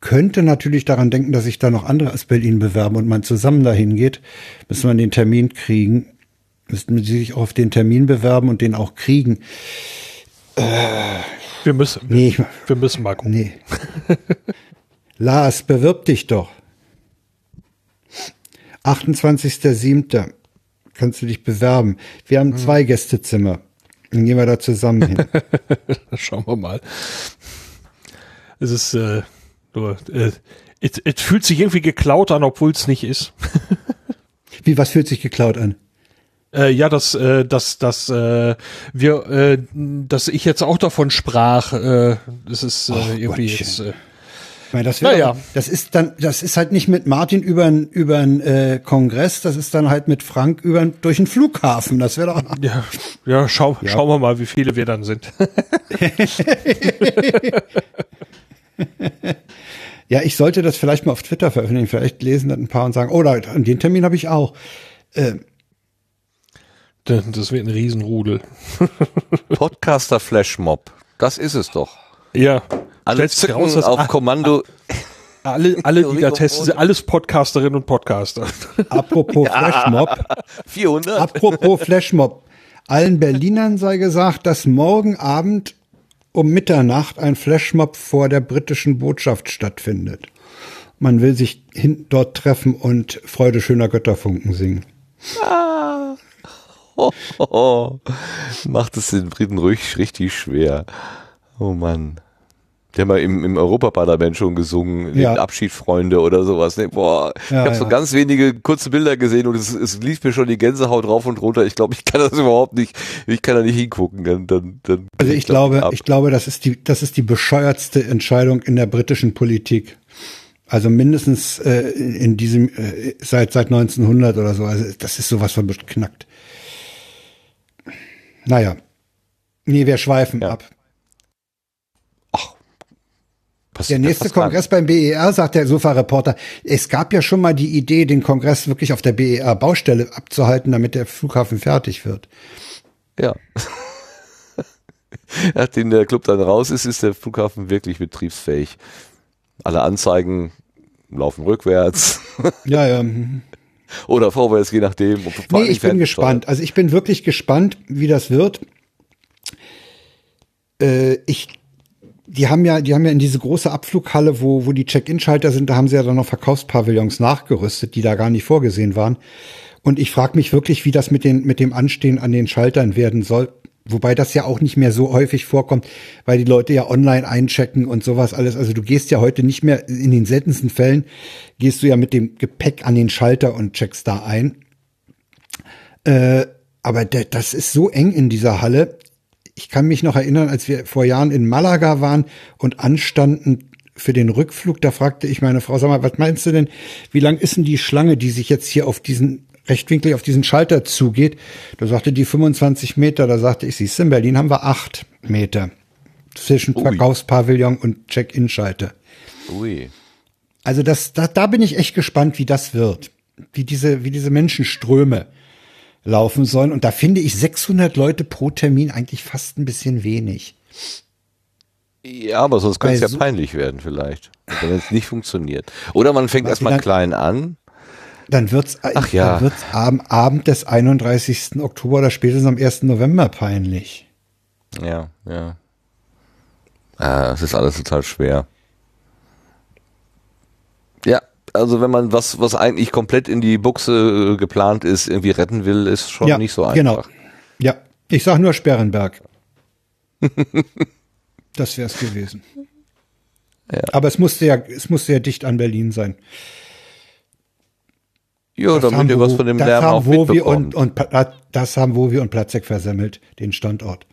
könnte natürlich daran denken, dass sich da noch andere aus Berlin bewerben und man zusammen dahin geht. Müssen wir den Termin kriegen. Müssten sie sich auf den Termin bewerben und den auch kriegen.
Wir müssen,
Nee,
wir müssen mal gucken.
nee. *laughs* Lars, bewirb dich doch. 28.07. Kannst du dich bewerben. Wir haben zwei Gästezimmer. Dann gehen wir da zusammen hin. *laughs*
Schauen wir mal. Es ist äh, nur, äh, es, fühlt sich irgendwie geklaut an, obwohl es nicht ist. *laughs*
Wie, was fühlt sich geklaut an?
Äh, ja, dass, äh, dass, dass äh, wir, äh, dass ich jetzt auch davon sprach. Äh, das ist äh,
Ach,
irgendwie
Gottchen.
jetzt. Äh,
Ich meine, das, wird
Naja.
das ist dann, das ist halt nicht mit Martin über einen über einen, äh, Kongress, das ist dann halt mit Frank über durch einen Flughafen. Das wäre doch.
ja, ja, schau, schauen wir mal, wie viele wir dann sind. *laughs*
Ja, ich sollte das vielleicht mal auf Twitter veröffentlichen. Vielleicht lesen das ein paar und sagen, oh, da, an den Termin habe ich auch.
das wird ein Riesenrudel.
Podcaster Flashmob. Das ist es doch.
Ja.
Alle zücken
raus,
auf Kommando.
alle, alle, die da testen, sind alles Podcasterinnen und Podcaster. *laughs*
Apropos Flashmob.
400.
Apropos Flashmob. Allen Berlinern sei gesagt, dass morgen Abend um Mitternacht ein Flashmob vor der britischen Botschaft stattfindet. Man will sich hin dort treffen und Freude schöner Götterfunken singen.
Oh, oh, oh. Macht es den Briten ruhig richtig schwer. Oh Mann. Der mal im, im Europaparlament schon gesungen,
Ja.
Abschied Freunde oder sowas. Ne? Boah,
Ja,
ich habe so
ja.
ganz wenige kurze Bilder gesehen und es, es lief mir schon die Gänsehaut rauf und runter. Ich glaube, ich kann das *laughs* überhaupt nicht, ich kann da nicht hingucken. Dann, dann, dann
Also ich
glaub,
glaube,
ab.
ich glaube, das ist die, das ist die bescheuertste Entscheidung in der britischen Politik. Also mindestens äh, in diesem äh, seit seit 1900 oder so. Also das ist sowas von beknackt. Naja, nee, wir schweifen
Ja.
ab. Der
Passiert
nächste Kongress beim BER, sagt der Sofa-Reporter, es gab ja schon mal die Idee, den Kongress wirklich auf der BER-Baustelle abzuhalten, damit der Flughafen fertig wird.
Ja. *laughs* Nachdem der Club dann raus ist, ist der Flughafen wirklich betriebsfähig. Alle Anzeigen laufen rückwärts *laughs*
Ja, ja.
oder vorwärts, je nachdem.
Nee, ich bin gespannt. Also ich bin wirklich gespannt, wie das wird. Äh, ich, die haben ja, die haben ja in diese große Abflughalle, wo, wo die Check-in-Schalter sind, da haben sie ja dann noch Verkaufspavillons nachgerüstet, die da gar nicht vorgesehen waren. Und ich frage mich wirklich, wie das mit den, mit dem Anstehen an den Schaltern werden soll. Wobei das ja auch nicht mehr so häufig vorkommt, weil die Leute ja online einchecken und sowas alles. Also du gehst ja heute nicht mehr, in den seltensten Fällen gehst du ja mit dem Gepäck an den Schalter und checkst da ein. Äh, aber das ist so eng in dieser Halle. Ich kann mich noch erinnern, als wir vor Jahren in Malaga waren und anstanden für den Rückflug, da fragte ich meine Frau, sag mal, was meinst du denn, wie lang ist denn die Schlange, die sich jetzt hier auf diesen rechtwinklig auf diesen Schalter zugeht. Da sagte die 25 Meter, da sagte ich, siehst du, in Berlin haben wir acht Meter zwischen
Ui.
Verkaufspavillon und Check-in-Schalter.
Ui.
Also das, da, da bin ich echt gespannt, wie das wird, wie diese, wie diese Menschenströme laufen sollen. Und da finde ich 600 Leute pro Termin eigentlich fast ein bisschen wenig.
Ja, aber sonst könnte es ja
so-
peinlich werden vielleicht, wenn es nicht funktioniert. Oder man fängt erstmal klein an.
Dann wird's,
Ach ja.
dann wird's am Abend des 31. Oktober oder spätestens am 1. November peinlich.
Ja, ja. Ah, es ist alles total schwer. Ja, also wenn man was, was eigentlich komplett in die Buchse äh, geplant ist, irgendwie retten will, ist schon
ja,
nicht so einfach.
Genau. Ja, ich sag nur Sperrenberg. *laughs* das wär's gewesen.
Ja.
Aber es musste ja, es musste ja dicht an Berlin sein.
Ja,
Das haben
damit ihr was von dem Lärm
haben
auch
Wowi
mitbekommt.
und, und das haben Wowi und Platzek versemmelt, den Standort.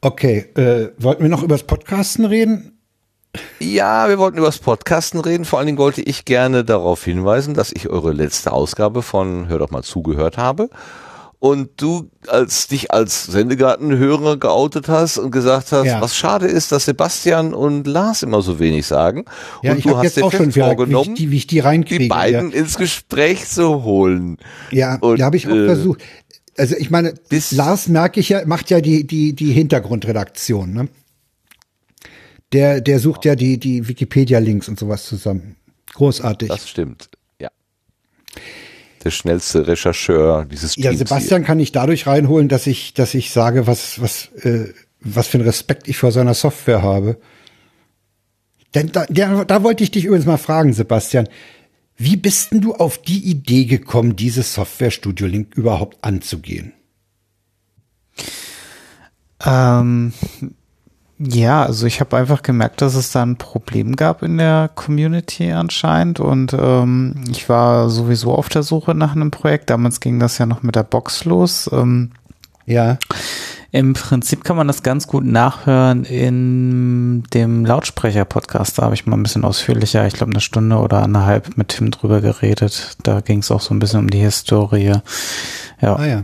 Okay, äh, wollten wir noch über das Podcasten reden?
Ja, wir wollten über das Podcasten reden. Vor allen Dingen wollte ich gerne darauf hinweisen, dass ich eure letzte Ausgabe von Hör doch mal zugehört habe. Und du als dich als Sendegartenhörer geoutet hast und gesagt hast,
Ja.
was schade ist, dass Sebastian und Lars immer so wenig sagen.
Ja,
und
ich
du hast
jetzt
dir
auch schon wieder, wie ich
vorgenommen,
die, wie ich die reinkriege.
die beiden ins Gespräch zu holen.
Ja,
Und,
da habe ich auch
äh,
versucht. Also ich meine, Lars merke ich ja, macht ja die die die Hintergrundredaktion. Ne? Der der sucht ja die die Wikipedia-Links und sowas zusammen. Großartig.
Das stimmt. Ja. Der schnellste Rechercheur dieses
ja,
Teams
Sebastian kann ich dadurch reinholen, dass ich dass ich sage, was was äh, was für einen Respekt ich vor seiner Software habe. Denn da, der, da wollte ich dich übrigens mal fragen, Sebastian. Wie bist denn du auf die Idee gekommen, dieses Software Studio Link überhaupt anzugehen?
Ähm, ja, also ich habe einfach gemerkt, dass es da ein Problem gab in der Community anscheinend und ähm, ich war sowieso auf der Suche nach einem Projekt. Damals ging das ja noch mit der Box los. Ähm,
Ja.
Im Prinzip kann man das ganz gut nachhören in dem Lautsprecher-Podcast. Da habe ich mal ein bisschen ausführlicher, ich glaube eine Stunde oder anderthalb mit Tim drüber geredet. Da ging es auch so ein bisschen um die Historie. Ja.
Ah ja.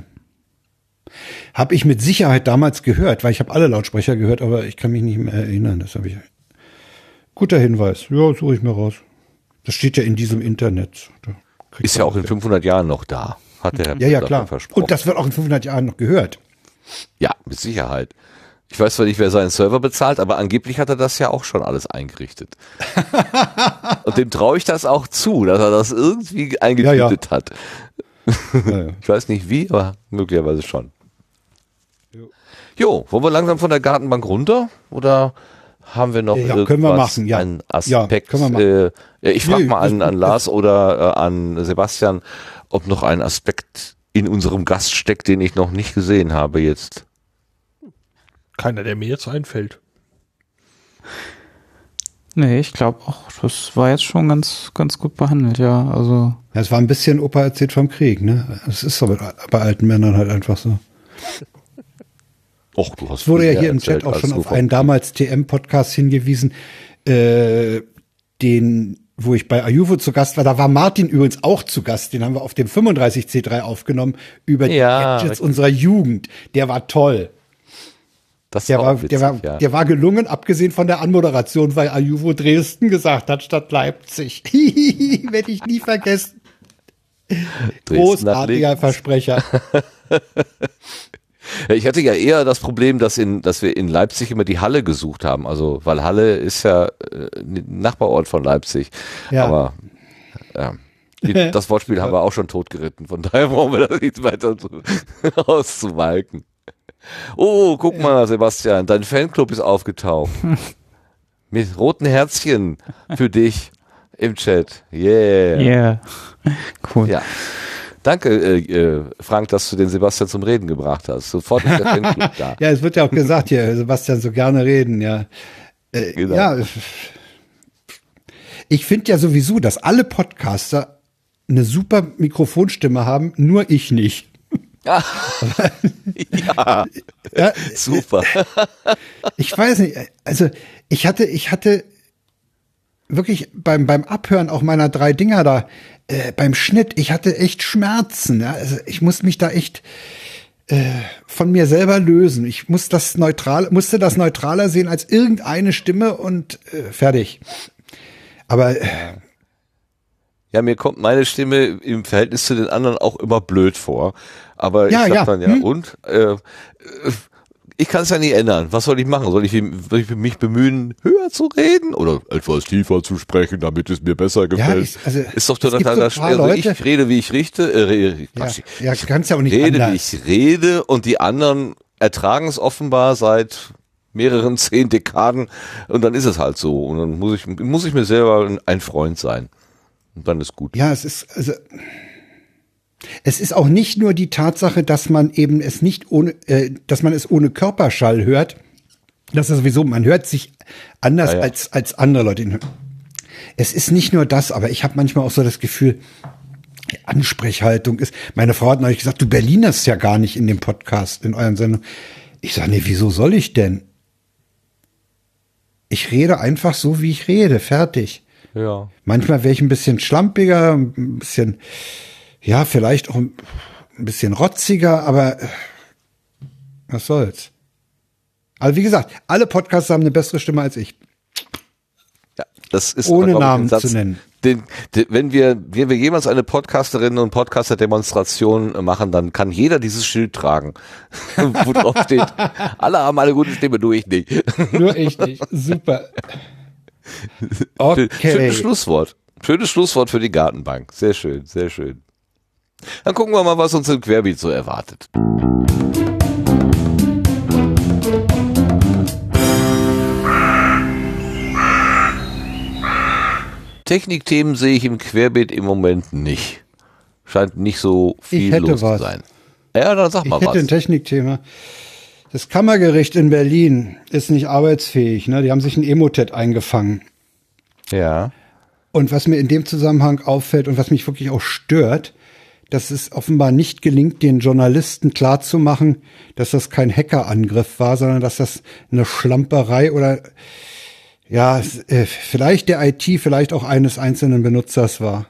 Habe ich mit Sicherheit damals gehört, weil ich habe alle Lautsprecher gehört, aber ich kann mich nicht mehr erinnern. Das habe ich. Guter Hinweis. Ja, suche ich mir raus. Das steht ja in diesem Internet.
Ist ja auch in 500 Jahren noch da. Hat der Herr
Ja, ja, klar.
versprochen.
Und das wird auch in 500 Jahren noch gehört.
Ja, mit Sicherheit. Ich weiß zwar nicht, wer seinen Server bezahlt, aber angeblich hat er das ja auch schon alles eingerichtet. *laughs* Und dem traue ich das auch zu, dass er das irgendwie eingetütet hat.
Ja, ja. *laughs*
Ich weiß nicht wie, aber möglicherweise schon. Jo, wollen wir langsam von der Gartenbank runter? Oder haben wir noch
Ja,
irgendwas,
können wir machen, ja.
einen
Ja,
Aspekt?
können wir machen.
Äh, ja, ich frage
Nee,
mal an, an Lars oder äh, an Sebastian, ob noch ein Aspekt in unserem Gast steckt, den ich noch nicht gesehen habe jetzt.
Keiner, der mir jetzt einfällt.
Nee, ich glaube auch, das war jetzt schon ganz, ganz gut behandelt, ja. Also,
Ja, Es war ein bisschen Opa erzählt vom Krieg, ne? Es ist so bei alten Männern halt einfach so.
Och, du hast
Es wurde ja hier im Chat auch schon auf einen damals TM-Podcast hingewiesen, äh, den, wo ich bei Ayuvo zu Gast war. Da war Martin übrigens auch zu Gast. Den haben wir auf dem 35C3 aufgenommen über die
Ja,
Gadgets
richtig.
unserer Jugend. Der war toll.
Das
Der
auch
war,
witzig,
der, war,
ja.
der war gelungen, abgesehen von der Anmoderation, weil Ayuvo Dresden gesagt hat statt Leipzig. *laughs* Werde ich nie vergessen.
Dresden
Großartiger. Versprecher. *laughs*
Ich hatte ja eher das Problem, dass in, dass wir in Leipzig immer die Halle gesucht haben. Also, weil Halle ist ja äh, ein Nachbarort von Leipzig.
Ja.
Aber ja, die, *laughs* das Wortspiel haben wir auch schon totgeritten. Von daher *laughs* brauchen wir das nicht weiter zu, *laughs* auszuwalken. Oh, guck mal, Sebastian, dein Fanclub ist aufgetaucht. Mit roten Herzchen für dich im Chat. Yeah.
yeah. Cool.
Ja. Danke, äh, äh, Frank, dass du den Sebastian zum Reden gebracht hast. Sofort ist der Fanclub *laughs* da.
Ja, es wird ja auch gesagt hier, Sebastian so gerne reden, ja. Äh,
Genau.
Ja, ich finde ja sowieso, dass alle Podcaster eine super Mikrofonstimme haben, nur ich nicht. *laughs*
ja,
Ja,
super.
ich weiß nicht, also ich hatte, ich hatte wirklich beim, beim Abhören auch meiner drei Dinger da, äh, beim Schnitt, ich hatte echt Schmerzen. Ja? Also ich muss mich da echt äh, von mir selber lösen. Ich muss das neutral, musste das neutraler sehen als irgendeine Stimme und äh, fertig. Aber äh,
Ja, mir kommt meine Stimme im Verhältnis zu den anderen auch immer blöd vor. Aber
Ja,
ich sag
ja,
dann ja,
hm.
und? Äh, äh, ich kann es ja nie ändern. Was soll ich machen? Soll ich, soll ich mich bemühen, höher zu reden oder etwas tiefer zu sprechen, damit es mir besser gefällt?
ich- also,
ist doch total das also ich rede, wie ich richte, äh,
ja, ja,
ich
du kannst ja auch nicht
rede,
anders.
wie ich rede und die anderen ertragen es offenbar seit mehreren *laughs* zehn Dekaden und dann ist es halt so und dann muss ich muss ich mir selber ein- ein Freund sein und dann ist gut.
Ja, es ist, also, es ist auch nicht nur die Tatsache, dass man eben es nicht ohne, äh, dass man es ohne Körperschall hört. Das ist sowieso, man hört sich anders
Ja, ja.
als, als andere Leute. Es ist nicht nur das, aber ich habe manchmal auch so das Gefühl, die Ansprechhaltung ist. Meine Frau hat neulich gesagt, du Berlinerst ja gar nicht in dem Podcast, in euren Sendungen. Ich sage, nee, wieso soll ich denn? Ich rede einfach so, wie ich rede, fertig.
Ja.
Manchmal wäre ich ein bisschen schlampiger, ein bisschen, ja, vielleicht auch ein bisschen rotziger, aber äh, was soll's. Also wie gesagt, alle Podcasts haben eine bessere Stimme als ich.
Ja, das ist
Ohne
aber,
Namen
Satz,
zu nennen.
Den, den, wenn wir, wenn wir jemals eine Podcasterinnen und Podcaster-Demonstration machen, dann kann jeder dieses Schild tragen, *laughs* wo drauf steht, *laughs* alle haben eine gute Stimme, nur ich nicht.
Nur ich nicht. Super. *laughs*
Schönes
Okay.
Schlusswort. Schönes Schlusswort für die Gartenbank. Sehr schön, sehr schön. Dann gucken wir mal, was uns im Querbeat so erwartet. Technikthemen sehe ich im Querbeet im Moment nicht. Scheint nicht so viel
hätte
los
was.
zu sein. Ja, dann sag
Ich
mal
hätte ein
was.
Technikthema. Das Kammergericht in Berlin ist nicht arbeitsfähig. Ne? Die haben sich ein Emotet eingefangen.
Ja.
Und was mir in dem Zusammenhang auffällt und was mich wirklich auch stört, dass es offenbar nicht gelingt, den Journalisten klarzumachen, dass das kein Hackerangriff war, sondern dass das eine Schlamperei oder ja, äh, vielleicht der IT, vielleicht auch eines einzelnen Benutzers war.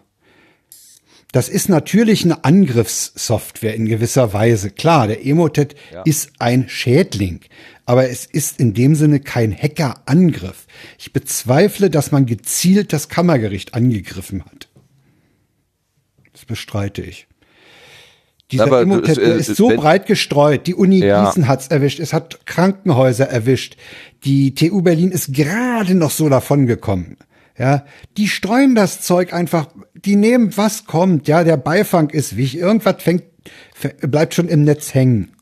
Das ist natürlich eine Angriffssoftware in gewisser Weise. Klar, der Emotet ist ein Schädling, aber es ist in dem Sinne kein Hackerangriff. Ich bezweifle, dass man gezielt das Kammergericht angegriffen hat. Das bestreite ich. Dieser
Aber,
Emotet
äh,
ist so
wenn-
breit gestreut. Die Uni
Ja.
Gießen hat's erwischt. Es hat Krankenhäuser erwischt. Die TU Berlin ist gerade noch so davongekommen. Ja, die streuen das Zeug einfach. Die nehmen, was kommt. Ja, der Beifang ist wichtig. Irgendwas fängt, bleibt schon im Netz hängen.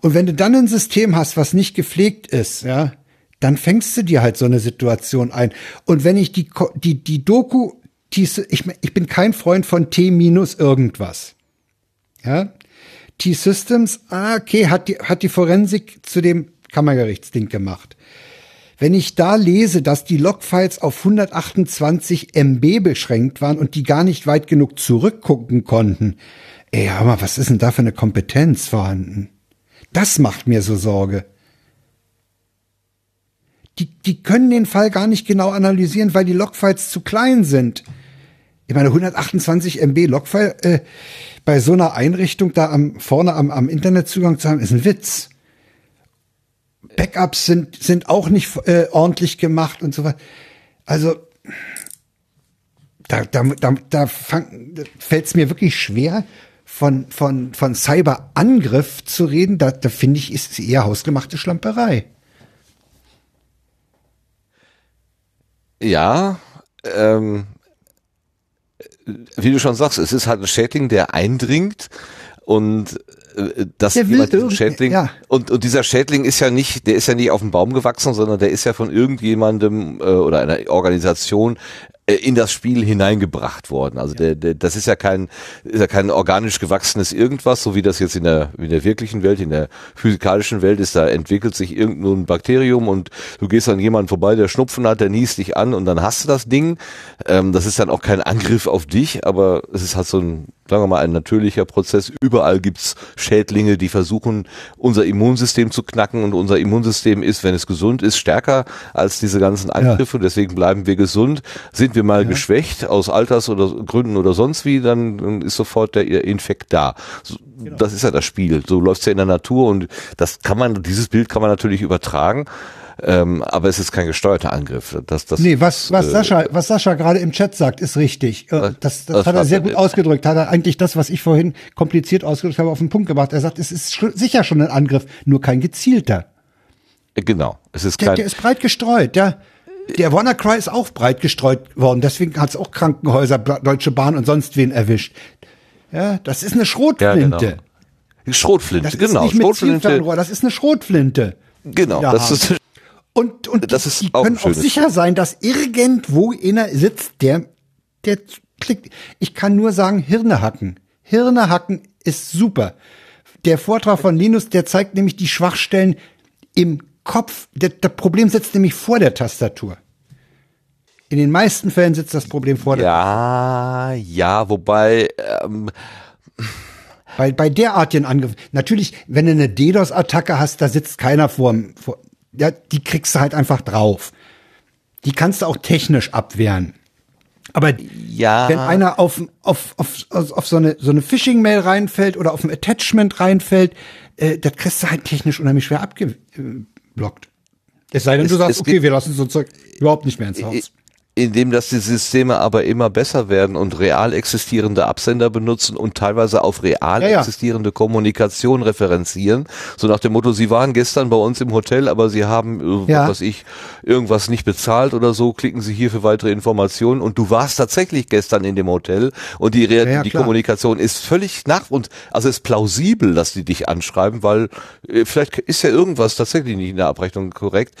Und wenn du dann ein System hast, was nicht gepflegt ist, ja, dann fängst du dir halt so eine Situation ein. Und wenn ich die, die, die Doku, die, ich, ich bin kein Freund von T minus irgendwas. Ja, T-Systems, ah, okay, hat die, hat die Forensik zu dem Kammergerichtsding gemacht. Wenn ich da lese, dass die Logfiles auf 128 MB beschränkt waren und die gar nicht weit genug zurückgucken konnten, ey, hör mal, was ist denn da für eine Kompetenz vorhanden? Das macht mir so Sorge. Die, die können den Fall gar nicht genau analysieren, weil die Logfiles zu klein sind. Ich meine, 128 MB Logfile äh, bei so einer Einrichtung da am, vorne am, am Internetzugang zu haben, ist ein Witz. Backups sind, sind auch nicht äh, ordentlich gemacht und so weiter. Also, da, da, da, da fällt es mir wirklich schwer, von, von, von Cyberangriff zu reden. Da, da finde ich, ist es eher hausgemachte Schlamperei.
Ja, ähm, wie du schon sagst, es ist halt ein Schädling, der eindringt und äh, dass
Der
jemand diesen Schädling
ja.
und und dieser Schädling ist ja nicht, der ist ja nicht auf dem Baum gewachsen, sondern der ist ja von irgendjemandem äh, oder einer Organisation in das Spiel hineingebracht worden. Also der, der das ist ja kein ist ja kein organisch gewachsenes irgendwas, so wie das jetzt in der in der wirklichen Welt, in der physikalischen Welt ist, da entwickelt sich irgendein Bakterium und du gehst an jemanden vorbei, der Schnupfen hat, der niest dich an und dann hast du das Ding. Ähm, das ist dann auch kein Angriff auf dich, aber es ist halt so ein sagen wir mal, ein natürlicher Prozess. Überall gibt's Schädlinge, die versuchen, unser Immunsystem zu knacken und unser Immunsystem ist, wenn es gesund ist, stärker als diese ganzen Angriffe. Ja. Deswegen bleiben wir gesund. Sind wir mal ja. geschwächt aus Alters oder Gründen oder sonst wie, dann ist sofort der Infekt da. Genau. Das ist ja das Spiel. So läuft's ja in der Natur und das kann man, dieses Bild kann man natürlich übertragen. Ähm, aber es ist kein gesteuerter Angriff. Das, das,
nee, was, was, äh, Sascha, was Sascha gerade im Chat sagt, ist richtig. Äh, das, das, hat er sehr gut ausgedrückt. Hat er eigentlich das, was ich vorhin kompliziert ausgedrückt habe, auf den Punkt gebracht. Er sagt, es ist sicher schon ein Angriff, nur kein gezielter.
Äh, genau. Es ist
der,
kein,
der ist breit gestreut. Der, der WannaCry ist auch breit gestreut worden. Deswegen hat es auch Krankenhäuser, Deutsche Bahn und sonst wen erwischt. Ja, das ist eine Schrotflinte. Ja,
genau. Schrotflinte,
das
genau.
Ist nicht Schrotflinte. das ist eine Schrotflinte.
Genau, das ist
und, und das ist die auch können auch sicher sein, dass irgendwo einer sitzt, der, der klickt. Ich kann nur sagen, Hirne hacken. Hirne hacken ist super. Der Vortrag von Linus, der zeigt nämlich die Schwachstellen im Kopf. Der Problem sitzt nämlich vor der Tastatur. In den meisten Fällen sitzt das Problem vor der
Ja, ja, wobei, ähm,
bei, bei derartigen Angriffen, natürlich, wenn du eine DDoS-Attacke hast, da sitzt keiner vor, vor, ja, die kriegst du halt einfach drauf. Die kannst du auch technisch abwehren. Aber ja. wenn einer auf, auf, auf, auf so eine, so eine Phishing-Mail reinfällt oder auf ein Attachment reinfällt, äh, das kriegst du halt technisch unheimlich schwer abgeblockt. Es sei denn, du es, sagst, es okay, wir lassen so Zeug überhaupt nicht mehr ins Haus
indem dass die Systeme aber immer besser werden und real existierende Absender benutzen und teilweise auf real ja, ja. existierende Kommunikation referenzieren. So nach dem Motto, Sie waren gestern bei uns im Hotel, aber Sie haben, ja. was ich, irgendwas nicht bezahlt oder so, klicken Sie hier für weitere Informationen und du warst tatsächlich gestern in dem Hotel und die, Re ja, die Kommunikation ist völlig nach und also ist plausibel, dass die dich anschreiben, weil äh, vielleicht ist ja irgendwas tatsächlich nicht in der Abrechnung korrekt.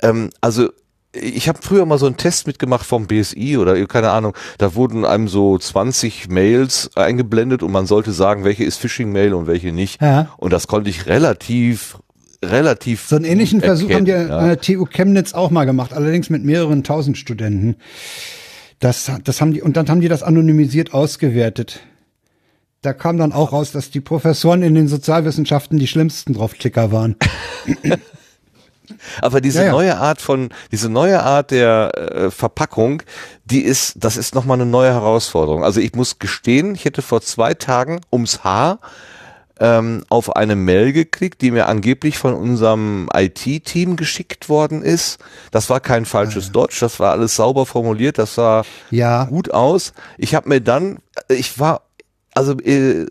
Ähm, also ich habe früher mal so einen Test mitgemacht vom BSI oder keine Ahnung, da wurden einem so 20 Mails eingeblendet und man sollte sagen, welche ist Phishing-Mail und welche nicht. Ja. Und das konnte ich relativ relativ
so einen ähnlichen Versuch haben die ja. an der TU Chemnitz auch mal gemacht, allerdings mit mehreren tausend Studenten. Das, das haben die und dann haben die das anonymisiert ausgewertet. Da kam dann auch raus, dass die Professoren in den Sozialwissenschaften die schlimmsten Draufklicker waren. *laughs*
Aber diese ja, ja. neue Art von, diese neue Art der äh, Verpackung, die ist, das ist nochmal eine neue Herausforderung. Also ich muss gestehen, ich hätte vor zwei Tagen ums Haar ähm, auf eine Mail geklickt, die mir angeblich von unserem IT-Team geschickt worden ist. Das war kein falsches äh. Deutsch, das war alles sauber formuliert, das sah ja. gut aus. Ich habe mir dann, ich war, also äh,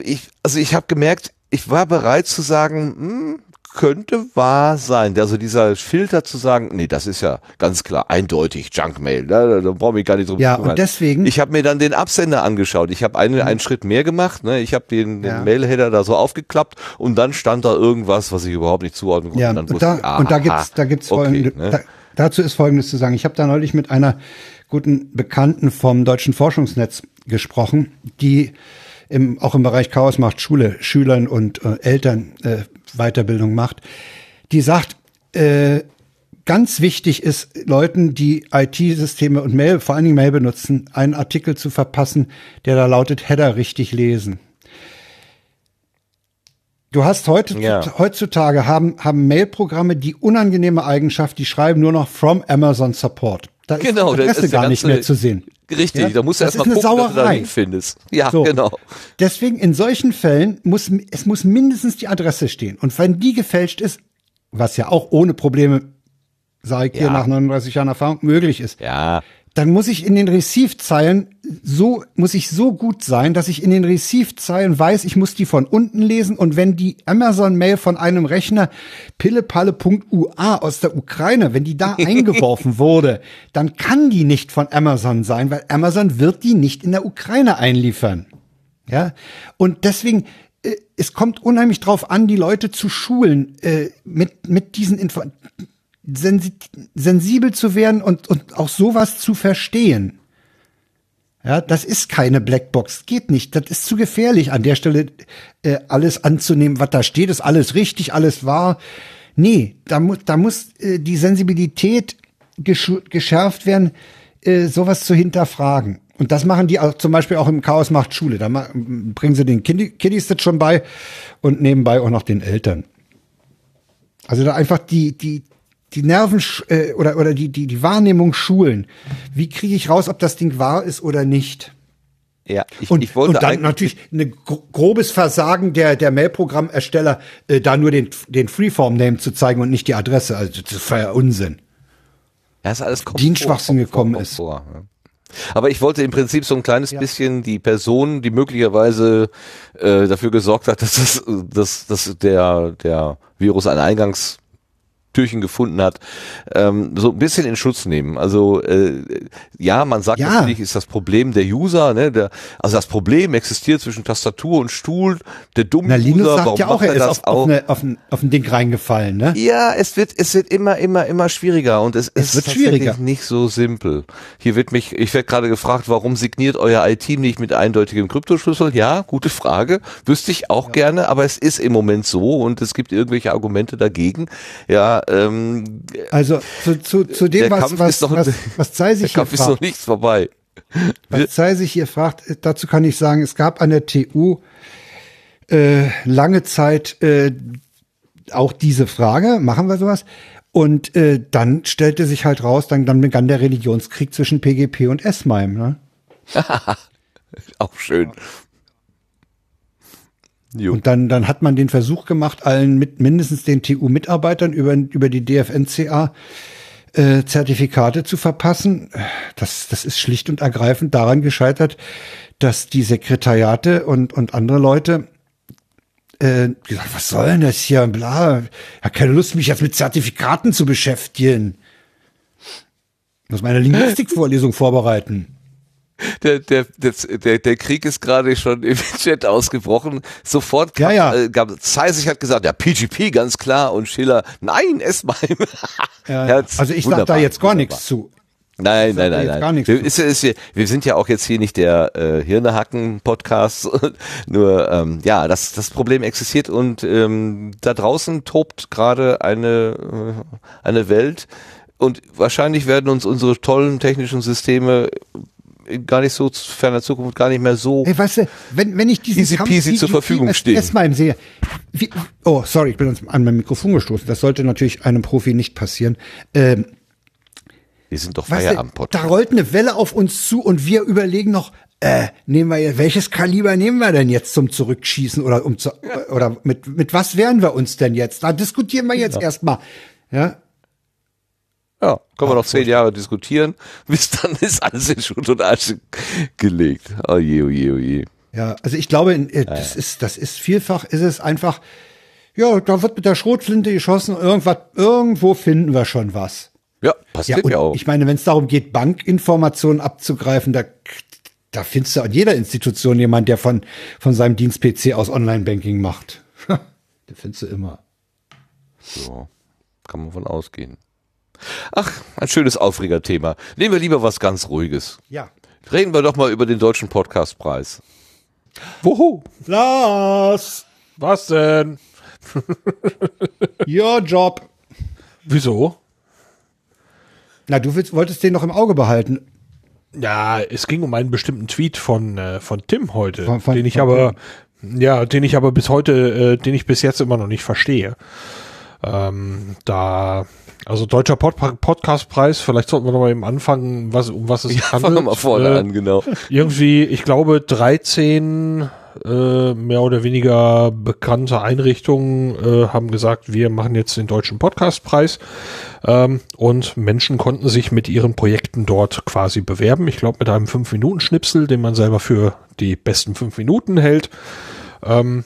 ich, also ich habe gemerkt, ich war bereit zu sagen, hm, könnte wahr sein. Also dieser Filter zu sagen, nee, das ist ja ganz klar, eindeutig Junkmail. Da, da brauche ich gar nicht drüber
Ja, und deswegen.
Ich habe mir dann den Absender angeschaut. Ich habe einen, mhm. einen Schritt mehr gemacht. Ne? Ich habe den, den ja. Mailheader da so aufgeklappt und dann stand da irgendwas, was ich überhaupt nicht zuordnen konnte.
Ja, und, und, da, ich, aha, und da gibt's, da gibt's okay, folgende, ne? da, dazu ist Folgendes zu sagen. Ich habe da neulich mit einer guten Bekannten vom Deutschen Forschungsnetz gesprochen, die im, auch im Bereich Chaos macht Schule, Schülern und äh, Eltern äh, Weiterbildung macht, die sagt, äh, ganz wichtig ist, Leuten, die IT-Systeme und Mail, vor allen Dingen Mail benutzen, einen Artikel zu verpassen, der da lautet Header richtig lesen. Du hast heute, ja. heutzutage haben, haben Mail-Programme die unangenehme Eigenschaft, die schreiben nur noch from Amazon Support. Da genau, ist die Adresse gar nicht mehr zu sehen.
Richtig, ja? da musst du erstmal gucken, Sauerei. dass du da findest. Ja, so. genau.
Deswegen in solchen Fällen muss es muss mindestens die Adresse stehen. Und wenn die gefälscht ist, was ja auch ohne Probleme, sage ich ja. dir nach 39 Jahren Erfahrung, möglich ist,
ja
dann muss ich in den Receive-Zeilen so, muss ich so gut sein, dass ich in den Receive-Zeilen weiß, ich muss die von unten lesen und wenn die Amazon-Mail von einem Rechner pillepalle.ua aus der Ukraine, wenn die da *laughs* eingeworfen wurde, dann kann die nicht von Amazon sein, weil Amazon wird die nicht in der Ukraine einliefern. Ja, und deswegen, äh, es kommt unheimlich drauf an, die Leute zu schulen äh, mit, mit diesen Info sensibel zu werden und, und auch sowas zu verstehen. Ja, das ist keine Blackbox, geht nicht. Das ist zu gefährlich, an der Stelle äh, alles anzunehmen, was da steht, ist alles richtig, alles wahr. Nee, da muss, da muss äh, die Sensibilität geschärft werden, äh, sowas zu hinterfragen. Und das machen die auch zum Beispiel auch im Chaos macht Schule. Da bringen sie den Kiddi- Kiddies das schon bei und nebenbei auch noch den Eltern. Also da einfach die, die, die Nerven äh, oder, oder die, die, die Wahrnehmung schulen. Wie kriege ich raus, ob das Ding wahr ist oder nicht?
Ja, ich,
Und,
ich wollte
und dann natürlich ein gro- grobes Versagen der, der Mailprogrammersteller, äh, da nur den, den Freeform-Name zu zeigen und nicht die Adresse. Also das war ja Unsinn.
Ja, ist alles Komfort,
die in Schwachsinn
Komfort,
gekommen
Komfort, ja. Aber ich wollte im Prinzip so ein kleines bisschen die Person, die möglicherweise äh, dafür gesorgt hat, *laughs* dass, das, dass, dass der, der Virus ein Eingangstürchen gefunden hat, ähm, so ein bisschen in Schutz nehmen. Also äh, ja, man sagt
Ja.
natürlich, ist das Problem der User, ne? Der, also das Problem existiert zwischen Tastatur und Stuhl. Der dumme
Na, Linus
User,
sagt
warum
ja auch,
macht
er ist
das
auf, auf, eine, auf, ein, auf ein Ding reingefallen, ne?
ja, es wird, es wird immer, immer, immer schwieriger und es,
Es
ist
wird schwieriger.
nicht so simpel. Hier wird mich, ich werde gerade gefragt, warum signiert euer IT nicht mit eindeutigem Kryptoschlüssel? Ja, gute Frage. Wüsste ich auch gerne, aber es ist im Moment so und es gibt irgendwelche Argumente dagegen. Ja, ähm,
Also zu, zu, zu dem, was,
Kampf
was,
noch-
was, was Zei *laughs* sich hier
Kampf ist noch
fragt.
nicht vorbei.
Was Zei sich hier fragt, äh, dazu kann ich sagen, es gab an der TU äh, lange Zeit äh, auch diese Frage, machen wir sowas? Und äh, dann stellte sich halt raus, dann, dann begann der Religionskrieg zwischen PGP und S-MIME. Ne? *laughs*
Auch schön. Jo.
Und dann, dann hat man den Versuch gemacht, allen mit mindestens den TU-Mitarbeitern über, über die DFNCA äh, Zertifikate zu verpassen. Das, das ist schlicht und ergreifend daran gescheitert, dass die Sekretariate und, und andere Leute äh, gesagt, was soll denn das hier? Bla, hab keine Lust, mich jetzt mit Zertifikaten zu beschäftigen. Ich muss meine Linguistikvorlesung vorbereiten.
Der, der, der, der, der Krieg ist gerade schon im Chat ausgebrochen. Sofort
Ja, ja.
Äh, gab Zeisig hat gesagt, ja, PGP ganz klar und Schiller, nein, S-MIME. *laughs*
Ja,
Herz-
also ich sag da jetzt gar
wunderbar.
nichts zu.
Nein, nein, nein, nein.
gar nichts
wir, ist, ist, wir, wir sind ja auch jetzt hier nicht der äh, Hirnehacken-Podcast. *laughs* Nur, ähm, ja, das, das Problem existiert und ähm, da draußen tobt gerade eine, äh, eine Welt und wahrscheinlich werden uns unsere tollen technischen Systeme gar nicht so ferner Zukunft gar nicht mehr so
Ey, weißt du, wenn, wenn ich diesen
Easy
Kampf
peasy zur Verfügung stehen.
Erstmal sehe. Wie, oh, sorry, ich bin an mein Mikrofon gestoßen. Das sollte natürlich einem Profi nicht passieren. Ähm,
Wir sind doch Feierabend-Podcast.
da rollt eine Welle auf uns zu und wir überlegen noch, äh, nehmen wir welches Kaliber nehmen wir denn jetzt zum Zurückschießen oder um zu, oder mit, mit was wehren wir uns denn jetzt? Da diskutieren wir jetzt erstmal. Ja,
Ja, können wir noch zehn Jahre diskutieren. *laughs* Bis dann ist alles in Schutt und Asche gelegt. Oh je, oh je, oh je.
Ja, also ich glaube, äh, das ist, das ist vielfach, ist es einfach, ja, da wird mit der Schrotflinte geschossen, irgendwas, irgendwo finden wir schon was.
Ja,
Ja,
passiert
und
ja, auch.
ich meine, wenn es darum geht, Bankinformationen abzugreifen, da, da findest du an jeder Institution jemand, der von, von seinem Dienst-PC aus Online-Banking macht. *laughs* da findest du immer.
So, kann man von ausgehen. Ach, ein schönes Aufregerthema. Nehmen wir lieber was ganz Ruhiges.
Ja.
Reden wir doch mal über den Deutschen Podcastpreis.
Woho?
Lars,
Was denn? *laughs*
your job.
Wieso?
Na, du willst, wolltest den noch im Auge behalten.
Ja, es ging um einen bestimmten Tweet von, äh, von Tim heute,
Von- von-
den ich aber, ja, den ich aber bis heute, äh, den ich bis jetzt immer noch nicht verstehe. Ähm, da, also deutscher Pod Podcastpreis, vielleicht sollten wir noch mal eben anfangen, was, um was es
Ja,
handelt.
fangen wir mal vorne
Äh,
an, genau.
irgendwie, ich glaube, 13 äh, mehr oder weniger bekannte Einrichtungen äh, haben gesagt, wir machen jetzt den deutschen Podcastpreis ähm, und Menschen konnten sich mit ihren Projekten dort quasi bewerben. Ich glaube, mit einem 5-Minuten-Schnipsel, den man selber für die besten 5 Minuten hält. Ähm,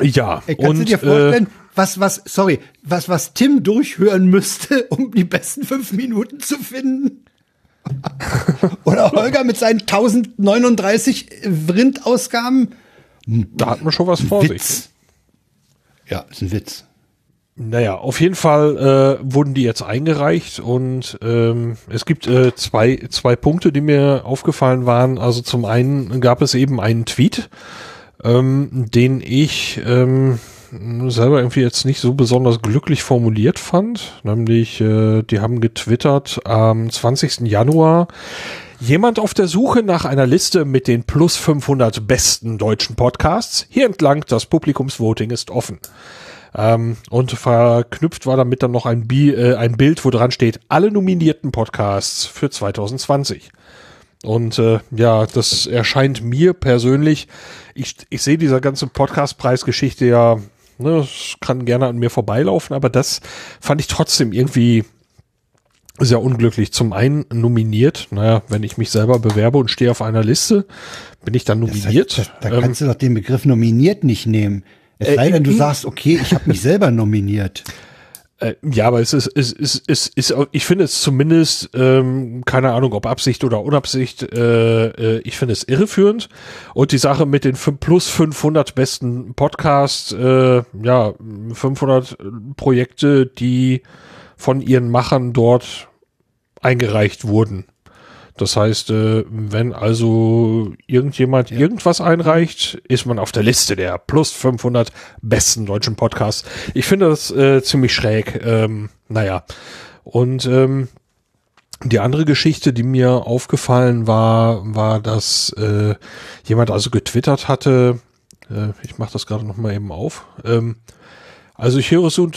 ja,
Ey, kannst
und
du dir
äh,
vorstellen, was, was, sorry, was, was Tim durchhören müsste, *laughs* um die besten fünf Minuten zu finden? *laughs* Oder Holger mit seinen 1039 Vrind-Ausgaben?
da hat man schon was vor sich.
Witz. Ja, ist ein Witz.
Naja, auf jeden Fall äh, wurden die jetzt eingereicht und ähm, es gibt äh, zwei, zwei Punkte, die mir aufgefallen waren. Also zum einen gab es eben einen Tweet, ähm, den ich, ähm, selber irgendwie jetzt nicht so besonders glücklich formuliert fand. Nämlich, äh, die haben getwittert am 20. Januar, Jemand auf der Suche nach einer Liste mit den plus 500 besten deutschen Podcasts? Hier entlang, das Publikumsvoting ist offen. Ähm, und verknüpft war damit dann noch ein, Bi äh, ein Bild, wo dran steht, alle nominierten Podcasts für 2020. Und äh, ja, das erscheint mir persönlich, ich, ich sehe dieser ganze Podcast-Preisgeschichte ja, ne, das kann gerne an mir vorbeilaufen, aber das fand ich trotzdem irgendwie sehr unglücklich. Zum einen nominiert, naja, wenn ich mich selber bewerbe und stehe auf einer Liste, bin ich dann nominiert.
Das, das, da kannst ähm, du doch den Begriff nominiert nicht nehmen. Es äh, sei denn, du sagst, okay, ich habe mich *laughs* selber nominiert.
Äh, ja, aber es ist, es ist, es ist, ich finde es zumindest, ähm, keine Ahnung, ob Absicht oder Unabsicht, äh, äh, ich finde es irreführend. Und die Sache mit den plus 500 besten Podcasts, äh, ja, 500 Projekte, die von ihren Machern dort eingereicht wurden. Das heißt, äh, wenn also irgendjemand ja. irgendwas einreicht, ist man auf der Liste der plus 500 besten deutschen Podcasts. Ich finde das äh, ziemlich schräg. Ähm, naja. Und ähm, die andere Geschichte, die mir aufgefallen war, war, dass äh, jemand also getwittert hatte, äh, ich mache das gerade nochmal eben auf, ähm, also ich höre so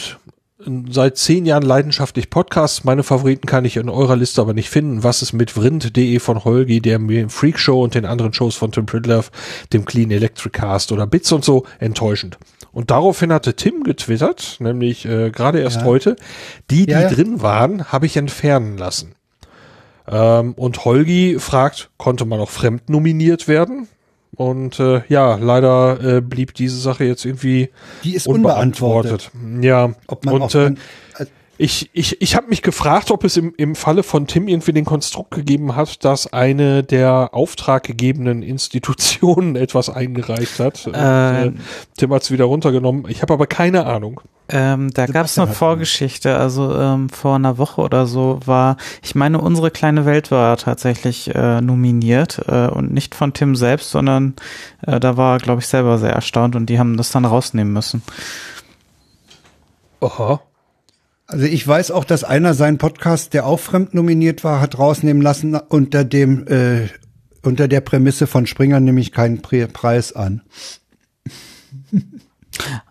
seit zehn Jahren leidenschaftlich Podcasts. Meine Favoriten kann ich in eurer Liste aber nicht finden. Was ist mit Vrind.de von Holgi, der mir im Freak Show und den anderen Shows von Tim Pridlove, dem Clean Electric Cast oder Bits und so enttäuschend. Und daraufhin hatte Tim getwittert, nämlich äh, gerade erst ja. heute, die, die ja, ja. drin waren, habe ich entfernen lassen. Ähm, und Holgi fragt, konnte man auch fremd nominiert werden? Und äh, ja, leider äh, blieb diese Sache jetzt irgendwie
Die ist unbeantwortet. unbeantwortet.
Ja, Ob man und äh, ich, ich, ich habe mich gefragt, ob es im, im Falle von Tim irgendwie den Konstrukt gegeben hat, dass eine der auftraggegebenen Institutionen *laughs* etwas eingereicht hat. Ähm, und, äh, Tim hat es wieder runtergenommen. Ich habe aber keine Ahnung.
Ähm, da gab es eine Vorgeschichte, also ähm, vor einer Woche oder so war, ich meine, unsere kleine Welt war tatsächlich äh, nominiert äh, und nicht von Tim selbst, sondern äh, da war, glaube ich, selber sehr erstaunt und die haben das dann rausnehmen müssen.
Aha. Also ich weiß auch, dass einer seinen Podcast, der auch fremd nominiert war, hat rausnehmen lassen unter dem äh, unter der Prämisse von Springer nämlich keinen Preis an.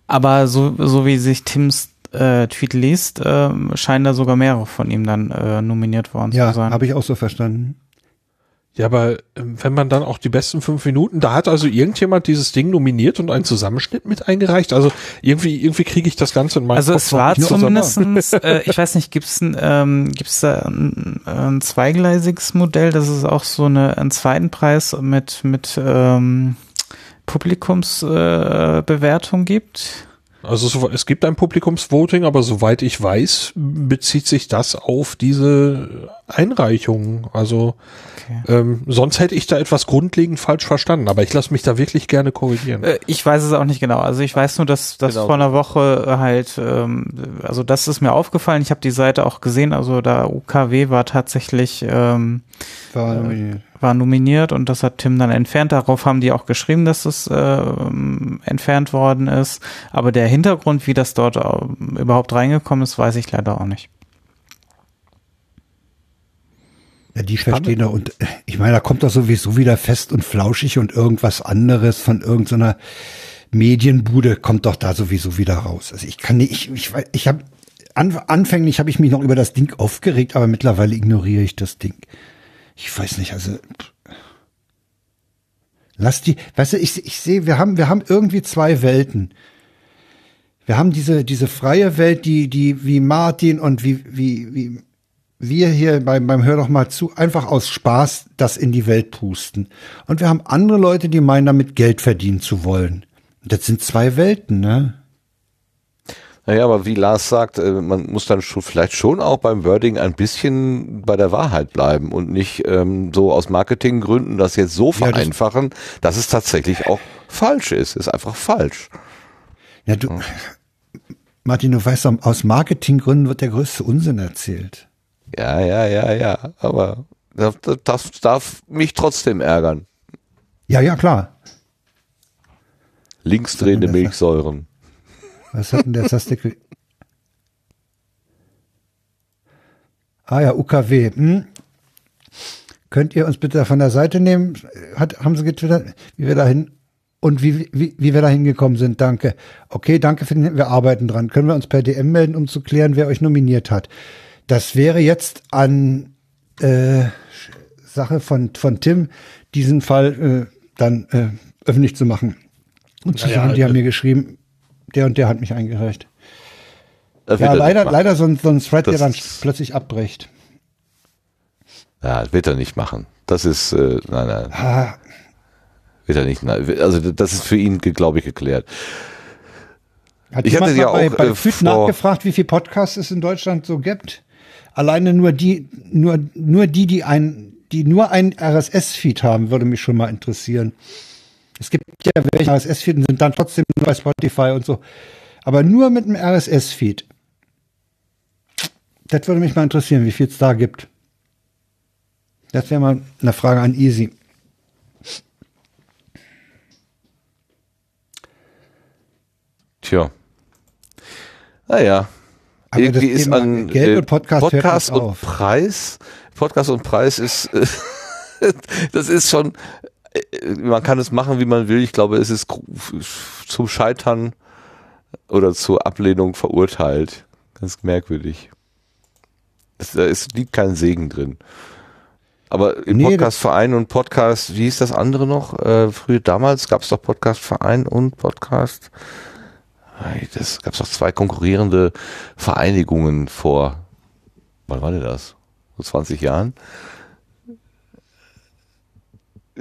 Aber so, so wie sich Tims äh, Tweet liest, äh, scheinen da sogar mehrere von ihm dann äh, nominiert worden
ja,
zu sein.
Ja, habe ich auch so verstanden.
Ja, aber ähm, wenn man dann auch die besten fünf Minuten, da hat also irgendjemand dieses Ding nominiert und einen Zusammenschnitt mit eingereicht. Also irgendwie, irgendwie kriege ich das Ganze in meinem
Also Kopf es war zumindestens, äh, ich weiß nicht, gibt's ein, ähm, gibt's da ein, ein zweigleisiges Modell, dass es auch so eine, einen zweiten Preis mit, mit ähm, Publikumsbewertung äh, gibt?
Also so, es gibt ein Publikumsvoting, aber soweit ich weiß, bezieht sich das auf diese Einreichung. Also okay. ähm, sonst hätte ich da etwas grundlegend falsch verstanden, aber ich lasse mich da wirklich gerne korrigieren.
Äh, ich weiß es auch nicht genau. Also ich weiß nur, dass das genau. vor einer Woche halt, ähm, also das ist mir aufgefallen. Ich habe die Seite auch gesehen. Also da UKW war tatsächlich ähm, war nominiert. Äh, war nominiert und das hat Tim dann entfernt. Darauf haben die auch geschrieben, dass es äh, entfernt worden ist. Aber der Hintergrund, wie das dort äh, überhaupt reingekommen ist, weiß ich leider auch nicht.
Ja, die Spannend. verstehen da und ich meine, da kommt doch sowieso wieder fest und flauschig und irgendwas anderes von irgendeiner Medienbude kommt doch da sowieso wieder raus. Also ich kann nicht, ich, ich, ich habe an, anfänglich habe ich mich noch über das Ding aufgeregt, aber mittlerweile ignoriere ich das Ding. Ich weiß nicht, also lass die, weißt du, ich, ich sehe, wir haben, wir haben irgendwie zwei Welten. Wir haben diese, diese freie Welt, die, die, wie Martin und wie, wie, wie wir hier beim, beim Hör doch mal zu, einfach aus Spaß das in die Welt pusten. Und wir haben andere Leute, die meinen, damit Geld verdienen zu wollen. Das sind zwei Welten, ne?
Naja, aber wie Lars sagt, äh, man muss dann schon, vielleicht schon auch beim Wording ein bisschen bei der Wahrheit bleiben und nicht ähm, so aus Marketinggründen das jetzt so vereinfachen, ja, das dass es tatsächlich auch falsch ist. Ist einfach falsch.
Ja, du, Martin, du weißt, aus Marketinggründen wird der größte Unsinn erzählt.
Ja, ja, ja, ja. Aber das, das darf mich trotzdem ärgern.
Ja, ja, klar.
Linksdrehende Milchsäuren.
Was hat denn der Sastik? Ah ja, UKW. Hm. Könnt ihr uns bitte von der Seite nehmen? Hat, haben sie getwittert, wie wir dahin und wie, wie, wie wir da hingekommen sind. Danke. Okay, danke für den, wir arbeiten dran. Können wir uns per DM melden, um zu klären, wer euch nominiert hat? Das wäre jetzt an äh, Sache von, von Tim, diesen Fall äh, dann äh, öffentlich zu machen. Und zu
Naja,
sagen, die haben mir geschrieben, der und der hat mich eingereicht.
Das
Ja,
er
leider, leider so ein, so ein Thread, der
Das
dann
ist-
plötzlich abbricht.
Ja, das wird er nicht machen. Das ist, äh, nein, nein,
Ah,
wird er nicht. Nein. Also das ist für ihn, glaube ich, geklärt.
Hat
Ich
jemand
hatte ja
mal bei,
auch,
bei
äh,
nachgefragt, wie viel Podcasts es in Deutschland so gibt? Alleine nur die, nur, nur die, die ein, die nur ein RSS-Feed haben, würde mich schon mal interessieren. Es gibt ja welche RSS-Feed und sind dann trotzdem nur bei Spotify und so. Aber nur mit einem RSS-Feed. Das würde mich mal interessieren, wie viel es da gibt. Das wäre mal eine Frage an Easy.
Tja. Naja.
Aber
Irgendwie
das
ist
Thema
an
Geld
äh,
und Podcast hört
Podcast
nicht
und. Preis. Podcast und Preis ist, äh, *laughs* das ist schon, äh, man kann es machen, wie man will. Ich glaube, es ist zum Scheitern oder zur Ablehnung verurteilt. Ganz merkwürdig. Es, da ist, liegt kein Segen drin. Aber im
Nee,
Podcastverein und Podcast, wie hieß das andere noch? Äh, früher damals gab es doch Podcastverein und Podcast. Das gab es doch zwei konkurrierende Vereinigungen vor, wann war denn das? Vor 20 Jahren?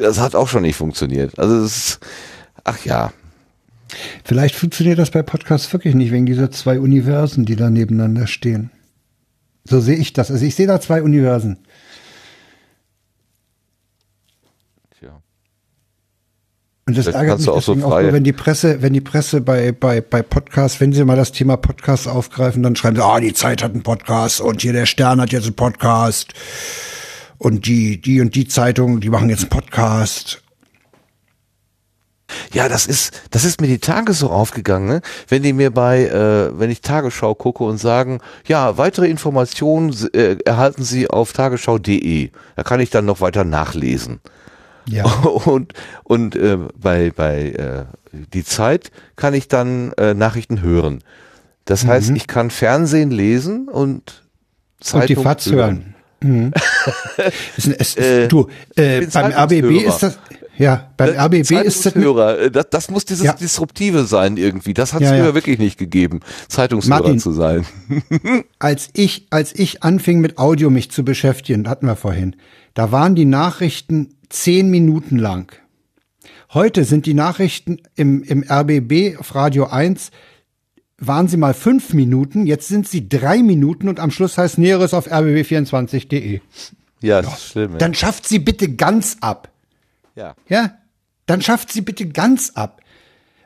Das hat auch schon nicht funktioniert. Also es ist, ach ja,
Vielleicht funktioniert das bei Podcasts wirklich nicht wegen dieser zwei Universen, die da nebeneinander stehen. So sehe ich das. Also ich sehe da zwei Universen.
tja.
Und das
Vielleicht
ärgert mich
auch so
auch, nur, wenn die Presse, wenn die Presse bei, bei, bei Podcasts, wenn sie mal das Thema Podcast aufgreifen, dann schreiben sie, ah, die Zeit hat einen Podcast und hier der Stern hat jetzt einen Podcast und die, die und die Zeitung, die machen jetzt einen Podcast.
Ja, das ist, das ist mir die Tage so aufgegangen, ne? Wenn die mir bei, äh, wenn ich Tagesschau gucke und sagen, ja, weitere Informationen äh, erhalten Sie auf tagesschau.de. Da kann ich dann noch weiter nachlesen.
Ja. *laughs*
Und, und äh, bei, bei äh, die Zeit kann ich dann äh, Nachrichten hören. Das heißt, ich kann Fernsehen lesen und
Mhm. und
Zeitung
die FATS hören. Mhm. *laughs* es, es,
Äh,
du, äh, beim RBB ist das, ja, beim RBB ist das,
äh, das, das muss dieses
Ja.
Disruptive sein irgendwie. Das hat es
Ja, ja.
früher wirklich nicht gegeben, Zeitungshörer
Martin.
zu sein. *laughs*
als ich, als ich anfing mit Audio mich zu beschäftigen, hatten wir vorhin, da waren die Nachrichten zehn Minuten lang. Heute sind die Nachrichten im, im RBB auf Radio 1, waren sie mal fünf Minuten, jetzt sind sie drei Minuten und am Schluss heißt Näheres auf rbb24.de.
Ja, das ist schlimm. Ja.
Dann schafft sie bitte ganz ab.
ja.
Ja? Dann schafft sie bitte ganz ab.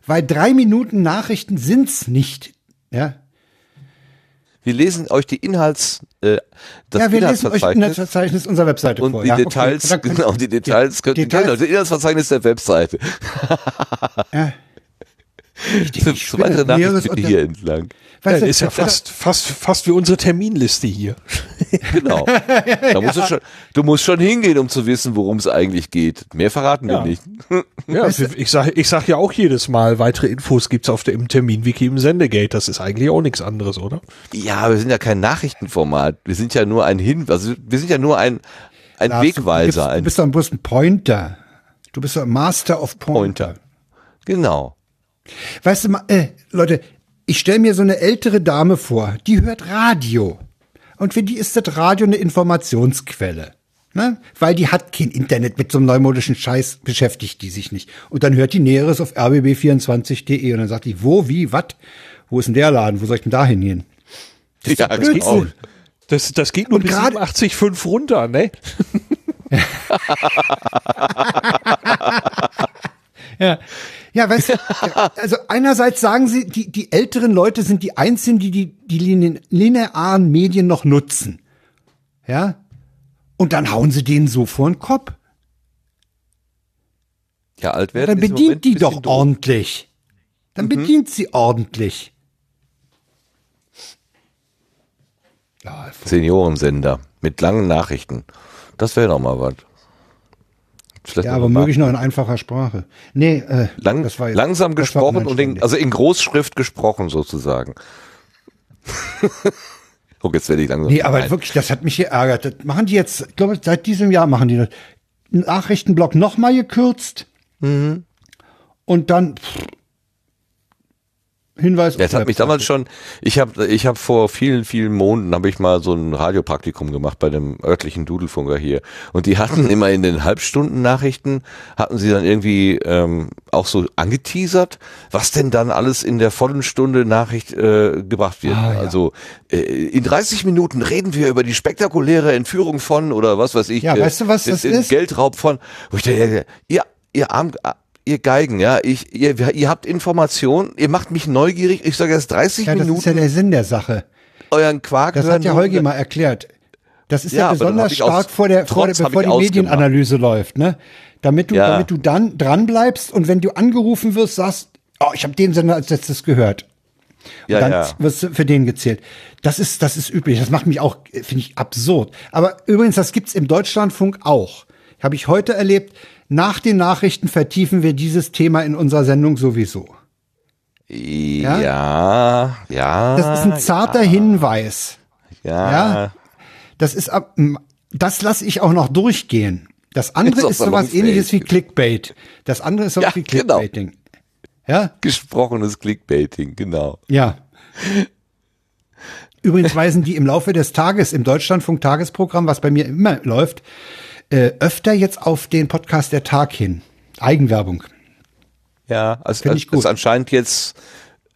Weil drei Minuten Nachrichten sind's nicht. Ja?
Wir lesen euch die Inhalts, äh, das
ja, wir lesen euch in
Inhaltsverzeichnis
unserer Webseite
und
vor.
die
ja, okay.
Details,
könnt-
genau, die Details,
Ja,
könnt,
Details.
genau, das Inhaltsverzeichnis der Webseite.
Ja. *laughs*
Für, für weitere
Näheres
Nachrichten bitte hier entlang.
Ja,
Weißt
das
du,
ist ja fast, fast, fast wie unsere Terminliste hier. *laughs*
Genau. Da musst du, schon, du musst schon hingehen, um zu wissen, worum es eigentlich geht. Mehr verraten wir
Ja.
nicht.
Ja, *laughs* ich sag, ich sag ja auch jedes Mal, weitere Infos gibt's auf dem Terminwiki im Sendegate. Das ist eigentlich auch nichts anderes, oder?
Ja, wir sind ja kein Nachrichtenformat. Wir sind ja nur ein Hin, also wir sind ja nur ein, ein
Lars,
Wegweiser,
Du,
ein
bist doch bloß ein Pointer. Du bist doch ein Master of Pointer.
Pointer. Genau.
Weißt du mal, äh, Leute, ich stelle mir so eine ältere Dame vor, die hört Radio. Und für die ist das Radio eine Informationsquelle. Ne? Weil die hat kein Internet mit so einem neumodischen Scheiß, beschäftigt die sich nicht. Und dann hört die Näheres auf rbb24.de und dann sagt die, wo, wie, wat? Wo ist denn der Laden? Wo soll ich denn da hingehen?
Ja,
doch Blödsinn.
Das, das geht nur
Und
bis
grad-
87,5 runter, ne? *laughs*
Ja. Ja, weißt du, *laughs* also einerseits sagen sie, die, die älteren Leute sind die einzigen, die die, die linearen Medien noch nutzen. Ja? Und dann hauen sie denen so vor den Kopf.
Ja, alt werden.
Dann bedient die doch
doof.
ordentlich. Dann mhm. bedient sie ordentlich. Ja,
Seniorensender mit langen Nachrichten. Das wäre doch mal was. Vielleicht
ja aber möglich noch in einfacher Sprache. Nee, äh,
Lang,
das war jetzt-
langsam
das war
gesprochen und in, also in Großschrift gesprochen sozusagen. *laughs* oh, jetzt werde ich langsam.
Nee, aber
Nein.
wirklich, das hat mich geärgert. Das machen die jetzt, ich glaube, seit diesem Jahr machen die das. Nachrichtenblock nochmal gekürzt.
Mhm.
Und dann pff, Hinweis.
Ja, es hat mich damals schon, ich habe ich hab vor vielen, vielen Monaten, habe ich mal so ein Radiopraktikum gemacht bei dem örtlichen Dudelfunker hier. Und die hatten *laughs* immer in den Halbstunden-Nachrichten, hatten sie dann irgendwie ähm, auch so angeteasert, was denn dann alles in der vollen Stunde Nachricht äh, gebracht wird.
Ah, ja.
Also äh, in 30 Minuten reden wir über die spektakuläre Entführung von oder was weiß ich.
Ja,
äh,
weißt du, was das ist?
Geldraub von. Wo ich denke, ihr, ihr arm, ihr Geigen, ja, ich, ihr, ihr habt Informationen, ihr macht mich neugierig, ich sage erst 30
Ja, das
Minuten
ist ja der Sinn der Sache.
euren Quark
Das hat ja Holgi mal erklärt. Das ist
Ja,
ja, besonders stark vor der, vor der bevor die. Medienanalyse läuft, ne? Damit du,
Ja.
damit du dann dran bleibst und wenn du angerufen wirst, sagst, oh, ich habe den Sender als letztes gehört.
ja,
dann
ja.
wirst du für den gezählt. Das ist, das ist üblich. Das macht mich auch, finde ich, absurd. Aber übrigens, das gibt's im Deutschlandfunk auch. Habe ich heute erlebt. Nach den Nachrichten vertiefen wir dieses Thema in unserer Sendung sowieso.
Ja, ja, ja.
Das ist ein zarter Hinweis.
ja.
ja. Das ist, ab- das lasse ich auch noch durchgehen. Das andere
Ist
ist sowas ähnliches wie Clickbait. Das andere ist sowas
Ja,
wie
genau.
Clickbaiting. Ja,
Gesprochenes Clickbaiting, genau.
ja. Übrigens weisen die im Laufe des Tages im Deutschlandfunk Tagesprogramm, was bei mir immer läuft, äh, öfter jetzt auf den Podcast der Tag hin. Eigenwerbung.
Ja, also
gut.
ist anscheinend jetzt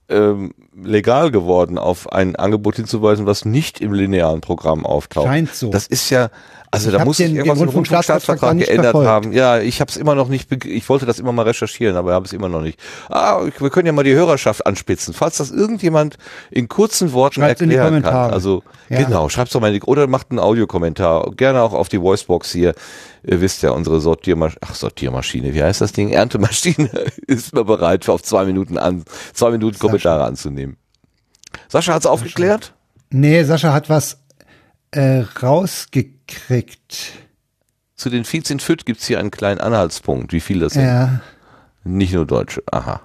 ähm, legal geworden, auf ein Angebot hinzuweisen, was nicht im linearen Programm auftaucht.
Scheint so.
Das ist ja, also
Ich
da muss
den-
irgendwas im
Rundfunkstaatsvertrag
geändert
verfolgt.
haben. Ja, ich habe es immer noch nicht, ich wollte das immer mal recherchieren, aber habe es immer noch nicht. Ah, wir können ja mal die Hörerschaft anspitzen. Falls das irgendjemand in kurzen Worten
Schreibt's in die
erklären kann. Also
Ja.
genau, schreibt's doch mal in die, oder macht einen Audiokommentar. Gerne auch auf die Voicebox hier. Ihr wisst ja, unsere Sortiermaschine, ach Sortiermaschine, wie heißt das Ding? Erntemaschine *laughs* ist immer bereit, auf zwei Minuten an, zwei Minuten Kommentare anzunehmen. Sascha hat's aufgeklärt?
Nee, Sascha hat was äh, rausgekriegt.
Zu den Feeds in Fit gibt's hier einen kleinen Anhaltspunkt, wie viel das sind.
Ja.
Nicht nur Deutsche. Aha.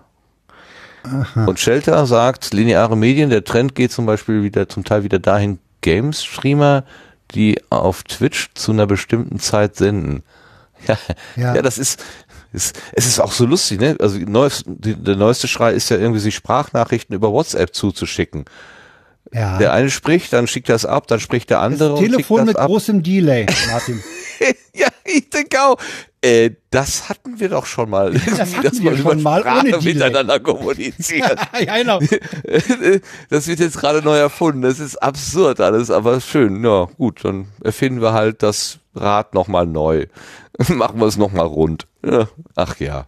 Und Shelter sagt, lineare Medien, der Trend geht zum Beispiel wieder zum Teil wieder dahin, Games-Streamer, die auf Twitch zu einer bestimmten Zeit senden. *laughs* Ja,
Ja.
ja. das ist, ist, es ist auch so lustig, ne? Also neues, die, der neueste Schrei ist ja irgendwie, sich Sprachnachrichten über WhatsApp zuzuschicken.
Ja.
Der eine spricht, dann schickt er es ab, dann spricht der andere
das
und schickt
Telefon
das
mit
ab.
großem Delay, Martin. *laughs* *laughs*
Ja, ich denke auch. Äh, das hatten wir doch schon mal. *laughs*
Das hatten
Dass
wir schon mal
Sprache
ohne Delay.
miteinander kommuniziert. *laughs*
ja, genau.
das wird jetzt gerade neu erfunden. Das ist absurd alles, aber schön. Ja, gut, dann erfinden wir halt das Rad nochmal neu. Machen wir es nochmal rund. Ja, ach ja.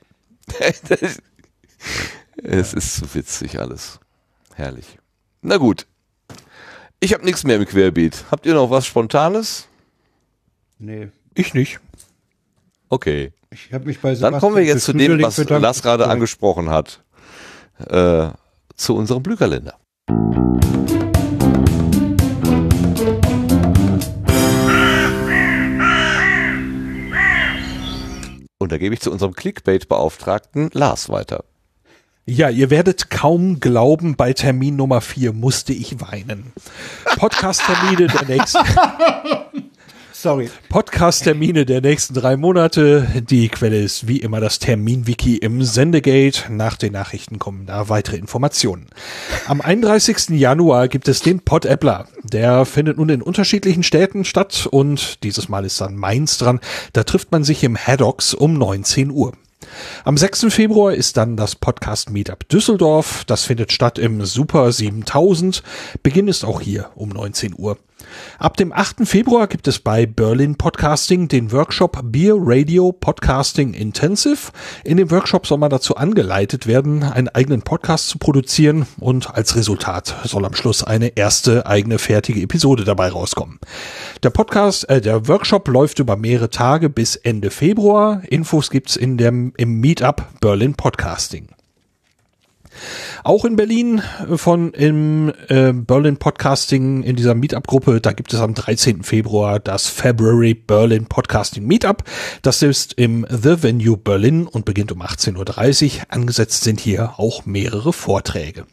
es ist so witzig alles. Herrlich. Na gut. Ich habe nichts mehr im Querbeet. Habt ihr noch was Spontanes?
Nee.
Ich nicht.
Okay.
Ich habe mich bei
Dann kommen wir jetzt zu dem, was
bedankt.
Lars gerade angesprochen hat. Äh, zu unserem Blühkalender. Und da gebe ich zu unserem Clickbait-Beauftragten Lars weiter.
Ja, ihr werdet kaum glauben, bei Termin Nummer 4 musste ich weinen. Podcast-Termine der nächsten, *laughs*
Sorry.
Podcast-Termine der nächsten drei Monate. Die Quelle ist wie immer das Termin-Wiki im Sendegate. Nach den Nachrichten kommen da weitere Informationen. Am 31. Januar gibt es den Pod-Appler. Der findet nun in unterschiedlichen Städten statt und dieses Mal ist dann Mainz dran. Da trifft man sich im Haddocks um 19 Uhr. Am 6. Februar ist dann das Podcast Meetup Düsseldorf. Das findet statt im Super 7000. Beginn ist auch hier um 19 Uhr. Ab dem 8. Februar gibt es bei Berlin Podcasting den Workshop Beer Radio Podcasting Intensive. In dem Workshop soll man dazu angeleitet werden, einen eigenen Podcast zu produzieren und als Resultat soll am Schluss eine erste eigene fertige Episode dabei rauskommen. Der Podcast, äh, der Workshop läuft über mehrere Tage bis Ende Februar. Infos gibt's in dem im Meetup Berlin Podcasting. Auch in Berlin äh, von im äh, Berlin Podcasting in dieser Meetup-Gruppe. Da gibt es am 13. Februar das February Berlin Podcasting Meetup. Das ist im The Venue Berlin und beginnt um 18.30 Uhr. Angesetzt sind hier auch mehrere Vorträge.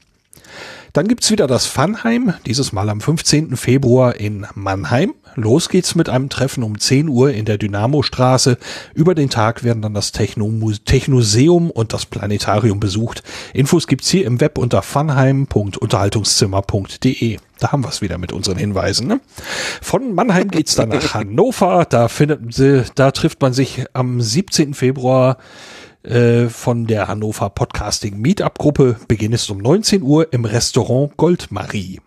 Dann gibt's wieder das Funheim, dieses Mal am 15. Februar in Mannheim. Los geht's mit einem Treffen um 10 Uhr in der Dynamostraße. Über den Tag werden dann das Techno Technoseum und das Planetarium besucht. Infos gibt's hier im Web unter funheim.unterhaltungszimmer.de. Da haben wir's wieder mit unseren Hinweisen. Ne? Von Mannheim geht's dann nach *laughs* Hannover. Da findet, da trifft man sich am 17. Februar äh, von der Hannover Podcasting Meetup Gruppe. Beginn ist um 19 Uhr im Restaurant Goldmarie.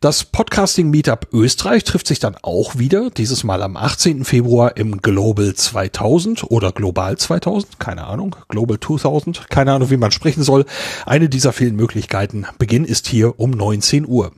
Das Podcasting Meetup Österreich trifft sich dann auch wieder, dieses Mal am 18. Februar im Global 2000 oder Global 2000, keine Ahnung, Global 2000, keine Ahnung, wie man sprechen soll. Eine dieser vielen Möglichkeiten. Beginn ist hier um 19 Uhr.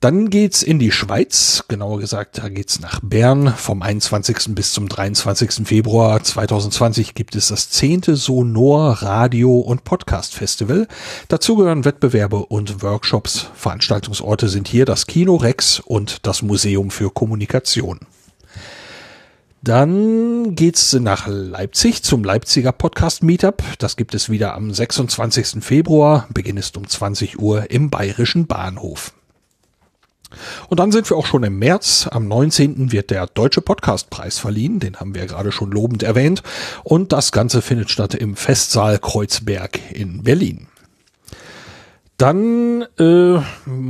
Dann geht's in die Schweiz, genauer gesagt, da geht's nach Bern. Vom 21. bis zum 23. Februar 2020 gibt es das zehnte Sonor Radio und Podcast Festival. Dazu gehören Wettbewerbe und Workshops. Veranstaltungsorte sind hier das Kino Rex und das Museum für Kommunikation. Dann geht's nach Leipzig zum Leipziger Podcast Meetup. Das gibt es wieder am 26. Februar. Beginn ist um 20 Uhr im Bayerischen Bahnhof. Und dann sind wir auch schon im März. Am 19. wird der Deutsche Podcastpreis verliehen. Den haben wir gerade schon lobend erwähnt. Und das Ganze findet statt im Festsaal Kreuzberg in Berlin. Dann, äh,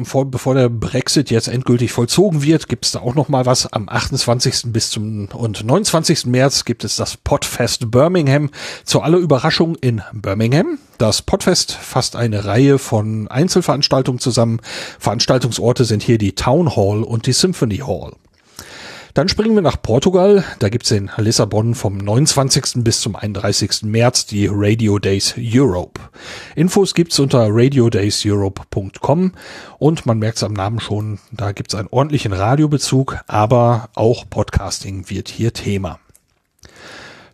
vor, bevor der Brexit jetzt endgültig vollzogen wird, gibt es da auch noch mal was. Am 28. bis zum und 29. März gibt es das Podfest Birmingham. Zu aller Überraschung in Birmingham. Das Podfest fasst eine Reihe von Einzelveranstaltungen zusammen. Veranstaltungsorte sind hier die Town Hall und die Symphony Hall. Dann springen wir nach Portugal. Da gibt's in Lissabon vom 29. bis zum 31. März die Radio Days Europe. Infos gibt's unter radiodayseurope.com und man merkt's am Namen schon, da gibt's einen ordentlichen Radiobezug, aber auch Podcasting wird hier Thema.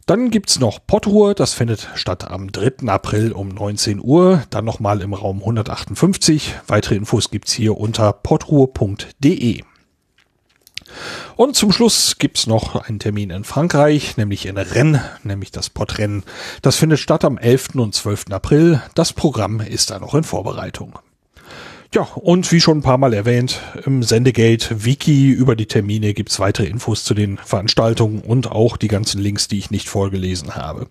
Dann gibt's noch Potruhe, das findet statt am 3. April um 19 Uhr, dann nochmal im Raum 158. Weitere Infos gibt's hier unter potruhe.de. Und zum Schluss gibt's noch einen Termin in Frankreich, nämlich in Rennes, nämlich das Podrennen. Das findet statt am 11. und 12. April. Das Programm ist da noch in Vorbereitung. Ja, und wie schon ein paar Mal erwähnt, im Sendegate Wiki über die Termine gibt's weitere Infos zu den Veranstaltungen und auch die ganzen Links, die ich nicht vorgelesen habe.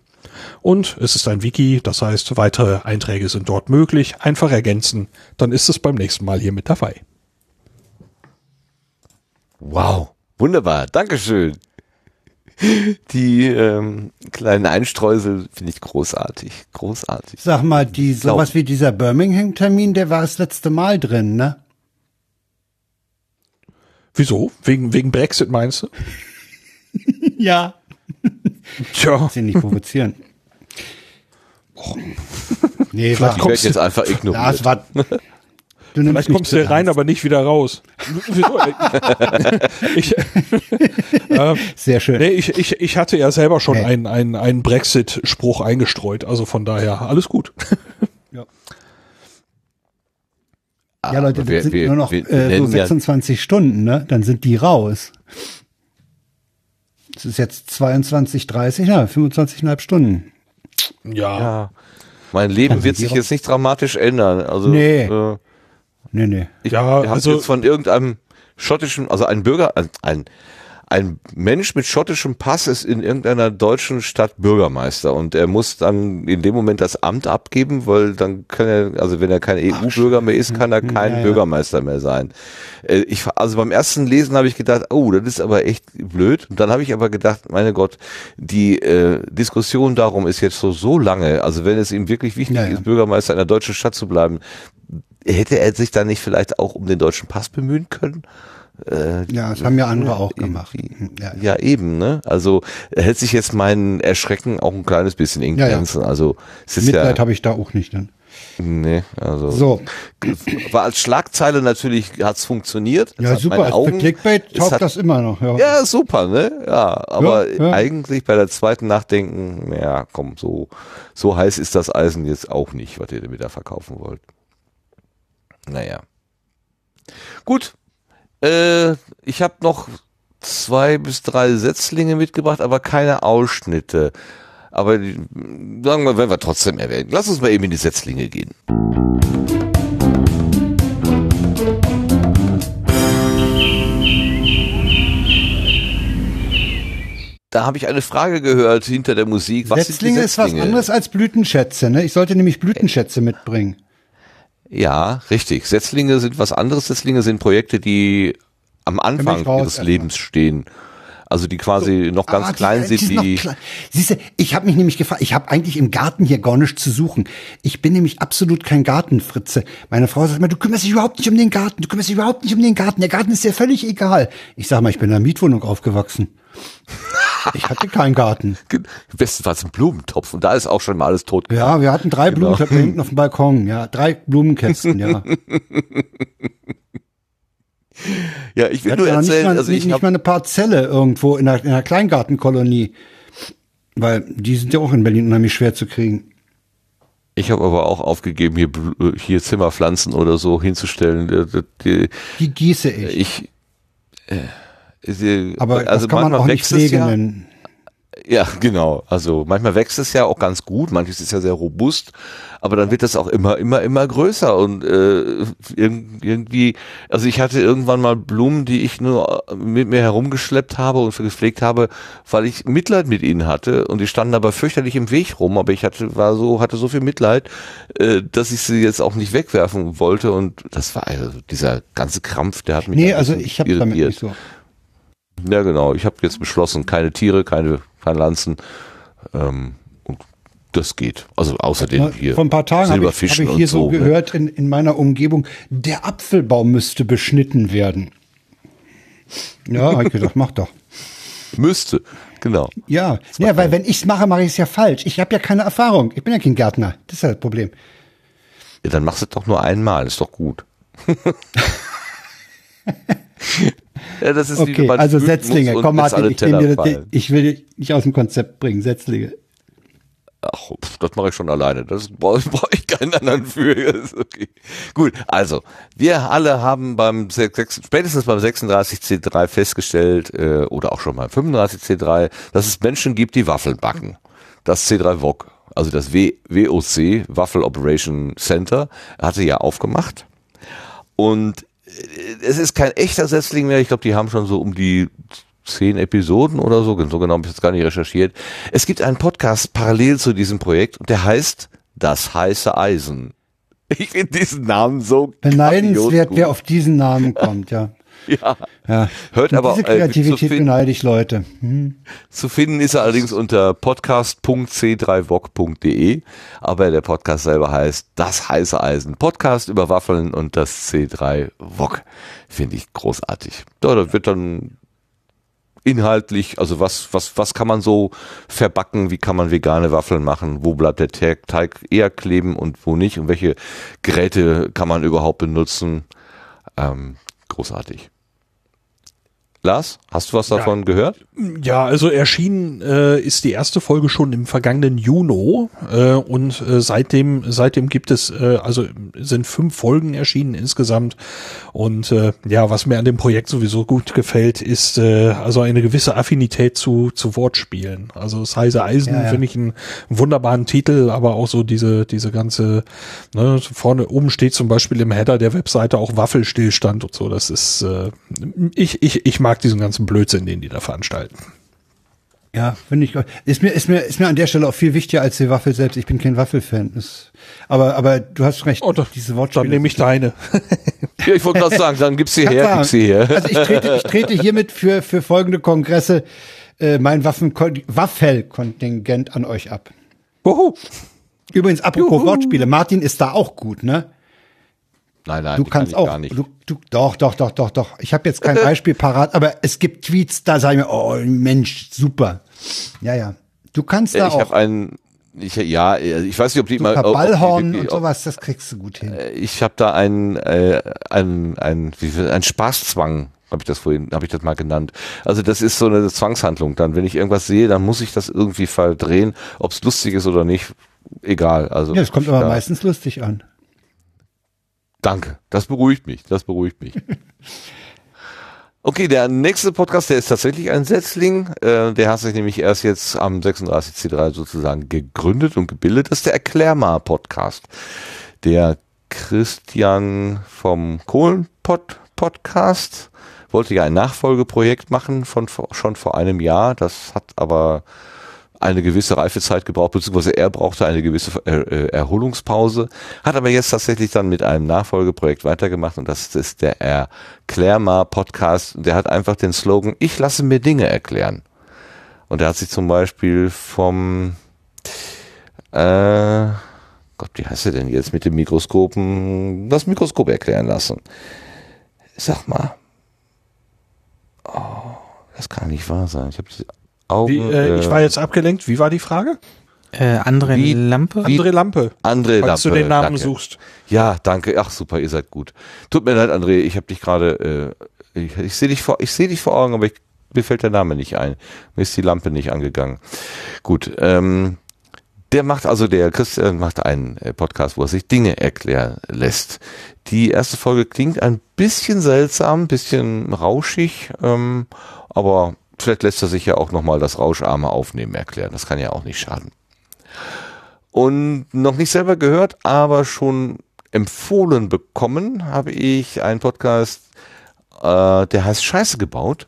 Und es ist ein Wiki, das heißt, weitere Einträge sind dort möglich. Einfach ergänzen, dann ist es beim nächsten Mal hier mit dabei.
Wow, wunderbar, Dankeschön. Die ähm, kleinen Einstreusel finde ich großartig, großartig.
Sag mal, die sowas wie dieser Birmingham-Termin, der war das letzte Mal drin, ne?
Wieso? Wegen, wegen Brexit meinst du? *laughs*
ja.
Tja.
Sie nicht provozieren.
Och.
Nee,
Vielleicht
war,
Ich werde
kommst
jetzt einfach
ja,
ignoriert.
es war, du nimmst
Vielleicht kommst du rein,
ernst.
aber nicht wieder raus. Wieso? *laughs* ich, äh,
Sehr schön.
nee, ich, ich, ich hatte ja selber schon
Hey.
einen, einen, einen Brexit-Spruch eingestreut, also von daher alles gut. *laughs*
Ja, Leute, das
wir-
sind
wir-
nur noch
wir
äh, so
nennen ja-
26 Stunden, ne? Dann sind die raus. Es ist jetzt 22:30, ja, 25,5 Stunden.
Ja,
Ja. Mein Leben
Dann
wird sich jetzt nicht dramatisch ändern. Also
Nee.
äh,
Nee, nee.
ich
Ja, also-
jetzt von irgendeinem schottischen, also ein Bürger, ein, ein ein Mensch mit schottischem Pass ist in irgendeiner deutschen Stadt Bürgermeister und er muss dann in dem Moment das Amt abgeben, weil dann kann er, also wenn er kein EU-Bürger mehr ist, kann er kein
Ja, ja.
Bürgermeister mehr sein. Äh, Ich, also beim ersten Lesen habe ich gedacht, oh, das ist aber echt blöd. Und dann habe ich aber gedacht, meine Gott, die äh, Diskussion darum ist jetzt so so lange. Also wenn es ihm wirklich wichtig
Ja, ja.
ist, Bürgermeister einer deutschen Stadt zu bleiben, hätte er sich dann nicht vielleicht auch um den deutschen Pass bemühen können? Äh,
Ja, das haben ja andere auch gemacht.
irgendwie.
Ja,
Ja, eben, ne? Also hält sich jetzt mein Erschrecken auch ein kleines bisschen in
Ja, ja.
Grenzen. Also es ist
Mitleid
ja,
habe ich da auch nicht dann.
Nee, also.
So.
War als Schlagzeile natürlich, hat's funktioniert.
Ja,
hat
super.
Augen,
Clickbait
es
taugt
hat-
das immer noch. Ja.
Ja, super, ne? Ja, aber
Ja, ja.
eigentlich bei der zweiten Nachdenken, ja, komm, so, so heiß ist das Eisen jetzt auch nicht, was ihr damit da verkaufen wollt. Naja. Gut. Äh, ich habe noch zwei bis drei Setzlinge mitgebracht, aber keine Ausschnitte. Aber die, sagen wir, werden wir trotzdem erwähnen. Lass uns mal eben in die Setzlinge gehen. Da habe ich eine Frage gehört hinter der Musik. Was
Setzlinge
die
ist was
Setzlinge?
anderes als Blütenschätze. Ne? Ich sollte nämlich Blütenschätze mitbringen.
Ja, richtig. Setzlinge sind was anderes. Setzlinge sind Projekte, die am Anfang ihres
erstmal.
Lebens stehen. Also die quasi noch ganz
Ah,
klein sind, die.
klein. Siehste, ich habe mich nämlich gefragt, ich habe eigentlich im Garten hier gar nichts zu suchen. Ich bin nämlich absolut kein Gartenfritze. Meine Frau sagt immer, du kümmerst dich überhaupt nicht um den Garten, du kümmerst dich überhaupt nicht um den Garten. Der Garten ist dir völlig egal. Ich sag mal, ich bin in einer Mietwohnung aufgewachsen. Ich hatte keinen Garten. *laughs*
Bestenfalls ein Blumentopf und da ist auch schon mal alles tot.
Ja, wir hatten drei
Genau.
Blumentöpfe *laughs* hinten auf dem Balkon. Ja, drei Blumenkästen, ja. *laughs*
Ja, ich will nur
aber nicht,
erzählen,
mal,
also ich
nicht mal eine Parzelle irgendwo in einer, in einer Kleingartenkolonie. Weil die sind ja auch in Berlin unheimlich schwer zu kriegen.
ich habe aber auch aufgegeben, hier hier Zimmerpflanzen oder so hinzustellen. Die- die-
Die gieße ich.
Ich äh,
Aber
also
das kann man
manchmal
auch nicht
wächst es
pflegen
ja.
nennen.
Ja, genau. Also manchmal wächst es ja auch ganz gut, manches ist ja sehr robust, aber dann wird das auch immer, immer, immer größer und äh, irg- irgendwie, also ich hatte irgendwann mal Blumen, die ich nur mit mir herumgeschleppt habe und gepflegt habe, weil ich Mitleid mit ihnen hatte und die standen aber fürchterlich im Weg rum, aber ich hatte, war so, hatte so viel Mitleid, äh, dass ich sie jetzt auch nicht wegwerfen wollte und das war also dieser ganze Krampf, der hat mich
Nee, also ich habe damit nicht so.
Ja, genau. Ich habe jetzt beschlossen, keine Tiere, keine, keine Lanzen. Ähm, und das geht. Also außer den hier.
Vor ein paar Tagen habe ich, hab ich hier
und
so
ne?
gehört in, in meiner Umgebung, der Apfelbaum müsste beschnitten werden. Ja, habe ich gedacht, mach doch.
Müsste. Genau.
Ja, ja weil wenn ich's mache, mache ich es ja falsch. Ich habe ja keine Erfahrung. Ich bin ja kein Gärtner. Das ist ja das Problem.
Ja, dann machst du es doch nur einmal. Ist doch gut. *laughs* ja, das ist
Okay, also Setzlinge. Komm, Martin, ich, dir, ich will dich nicht aus dem Konzept bringen. Setzlinge.
Ach, pf, das mache ich schon alleine. Das brauche *laughs* brauch ich keinen anderen für. *laughs* Ist okay. Gut, also wir alle haben beim sech- sechs- spätestens beim 36C3 festgestellt äh, oder auch schon beim 35C3, dass es Menschen gibt, die Waffeln backen. Das C3 VOC, also das w WOC Waffel Operation Center, hatte ja aufgemacht und es ist kein echter Setzling mehr. Ich glaube, die haben schon so um die zehn Episoden oder so. So genau habe ich jetzt gar nicht recherchiert. Es gibt einen Podcast parallel zu diesem Projekt und der heißt Das heiße Eisen. Ich finde diesen Namen so
Beneidenswert, wer auf diesen Namen kommt, ja. *laughs*
Ja.
ja.
Hört
Und
aber
diese
äh, zu,
Kreativität
fin
beneide ich Leute. Hm.
zu finden ist er allerdings unter podcast.c3voc.de, aber der Podcast selber heißt Das heiße Eisen. Podcast über Waffeln und das C3 VOC. Finde ich großartig. Da, da wird dann inhaltlich, also was, was, was kann man so verbacken, wie kann man vegane Waffeln machen, wo bleibt der Teig, Teig eher kleben und wo nicht und welche Geräte kann man überhaupt benutzen. Ähm, großartig. Lars, hast du was davon gehört?
Ja, also erschienen äh, ist die erste Folge schon im vergangenen Juni äh, und äh, seitdem seitdem gibt es äh, also sind fünf Folgen erschienen insgesamt und äh, ja, was mir an dem Projekt sowieso gut gefällt, ist äh, also eine gewisse Affinität zu zu Wortspielen. Also das heiße Eisen
Ja, ja.
finde ich einen wunderbaren Titel, aber auch so diese diese ganze ne, vorne oben steht zum Beispiel im Header der Webseite auch Waffelstillstand und so. Das ist äh, ich ich ich mag diesen ganzen Blödsinn, den die da veranstalten.
Ja, finde ich. Ist mir, ist mir, ist mir an der Stelle auch viel wichtiger als die Waffel selbst. Ich bin kein Waffelfan. Ist, aber, aber du hast recht.
Oh, doch,
diese Wortspiele.
Dann nehme ich deine. *laughs*
Ja, ich wollte gerade sagen, dann gib sie *laughs* her,
Kann
gib sie her.
Also ich trete, ich trete hiermit für, für folgende Kongresse äh, mein Waffen Waffelkontingent an euch ab.
Wuhu.
Übrigens, apropos
Juhu.
Wortspiele, Martin ist da auch gut, ne?
Nein, nein,
Du
die kann
kannst
ich
auch.
gar nicht.
Du, du, doch, doch, doch, doch, doch. Ich habe jetzt kein *laughs* Beispiel parat, aber es gibt Tweets, da sagen wir, oh Mensch, super. Ja, ja. Du kannst da
ich
auch.
habe einen, Ich, ja, ich weiß nicht, ob die
So
mal. die
Ballhorn
wirklich-
und sowas, das kriegst du gut hin.
Äh, Ich habe da ein, äh, ein, ein, wie viel, ein Spaßzwang, habe ich das vorhin, habe ich das mal genannt. Also das ist so eine Zwangshandlung. Dann, wenn ich irgendwas sehe, dann muss ich das irgendwie verdrehen, ob es lustig ist oder nicht. Egal. Also
Ja, das kommt aber
ja,
meistens lustig an.
Danke. Das beruhigt mich. Das beruhigt mich. *laughs* Okay, der nächste Podcast, der ist tatsächlich ein Setzling. Äh, der hat sich nämlich erst jetzt am 36C3 sozusagen gegründet und gebildet. Das ist der Erklärmar-Podcast. Der Christian vom Kohlenpott-Podcast wollte ja ein Nachfolgeprojekt machen von schon vor einem Jahr. Das hat aber eine gewisse Reifezeit gebraucht, beziehungsweise er brauchte eine gewisse äh, äh, Erholungspause, hat aber jetzt tatsächlich dann mit einem Nachfolgeprojekt weitergemacht und das ist der Erklärmar Podcast. Der hat einfach den Slogan, ich lasse mir Dinge erklären. Und er hat sich zum Beispiel vom, äh, Gott, wie heißt er denn jetzt mit dem Mikroskopen, das Mikroskop erklären lassen. Sag mal. Oh, das kann nicht wahr sein. Ich habe Augen.
Wie, äh, ich war jetzt abgelenkt. Wie war die Frage?
Äh, André
Wie-
Lampe?
wie-
André Lampe.
André
Falls du
Lampe,
den Namen
danke.
suchst.
Ja, danke. Ach super, ihr seid gut. Tut mir leid, André, ich habe dich gerade, äh, ich, ich sehe dich vor, ich sehe dich vor Augen, aber ich, mir fällt der Name nicht ein. Mir ist die Lampe nicht angegangen. Gut, ähm, der macht also, der Christian macht einen äh, Podcast, wo er sich Dinge erklären lässt. Die erste Folge klingt ein bisschen seltsam, ein bisschen rauschig, ähm, aber vielleicht lässt er sich ja auch nochmal das rauscharme Aufnehmen erklären. Das kann ja auch nicht schaden. Und noch nicht selber gehört, aber schon empfohlen bekommen habe ich einen Podcast, äh, der heißt Scheiße gebaut.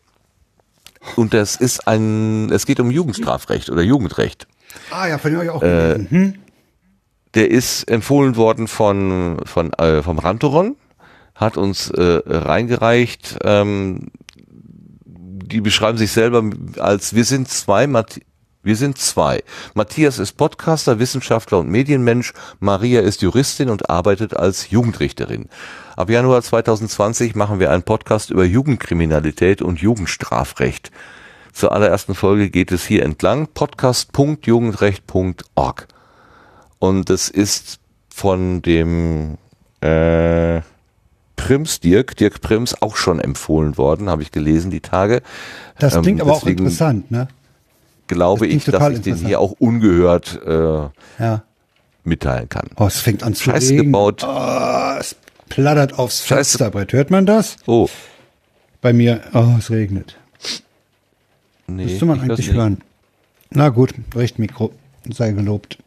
Und das ist ein, es geht um Jugendstrafrecht oder Jugendrecht.
Ah ja, von ich auch
Äh,
gelesen. Hm?
Der ist empfohlen worden von, von äh, vom Rantoron, hat uns äh, reingereicht. Ähm, die beschreiben sich selber als wir sind zwei, Matt wir sind zwei. Matthias ist Podcaster, Wissenschaftler und Medienmensch. Maria ist Juristin und arbeitet als Jugendrichterin. Ab Januar 2020 machen wir einen Podcast über Jugendkriminalität und Jugendstrafrecht. Zur allerersten Folge geht es hier entlang podcast.jugendrecht.org. Und es ist von dem äh, Prims Dirk, Dirk Prims, auch schon empfohlen worden, habe ich gelesen die Tage.
Das
ähm,
klingt aber auch interessant, ne?
Glaube
Das
ich, dass ich den hier auch ungehört äh,
Ja.
mitteilen kann.
Oh, es fängt an zu
Scheiße
regnen.
gebaut.
Oh, es plattert aufs. Fensterbrett. Hört man das?
Oh,
Bei mir, oh, es regnet.
nee.
Müsste man eigentlich hören. Na gut, Richtmikro. Sei gelobt.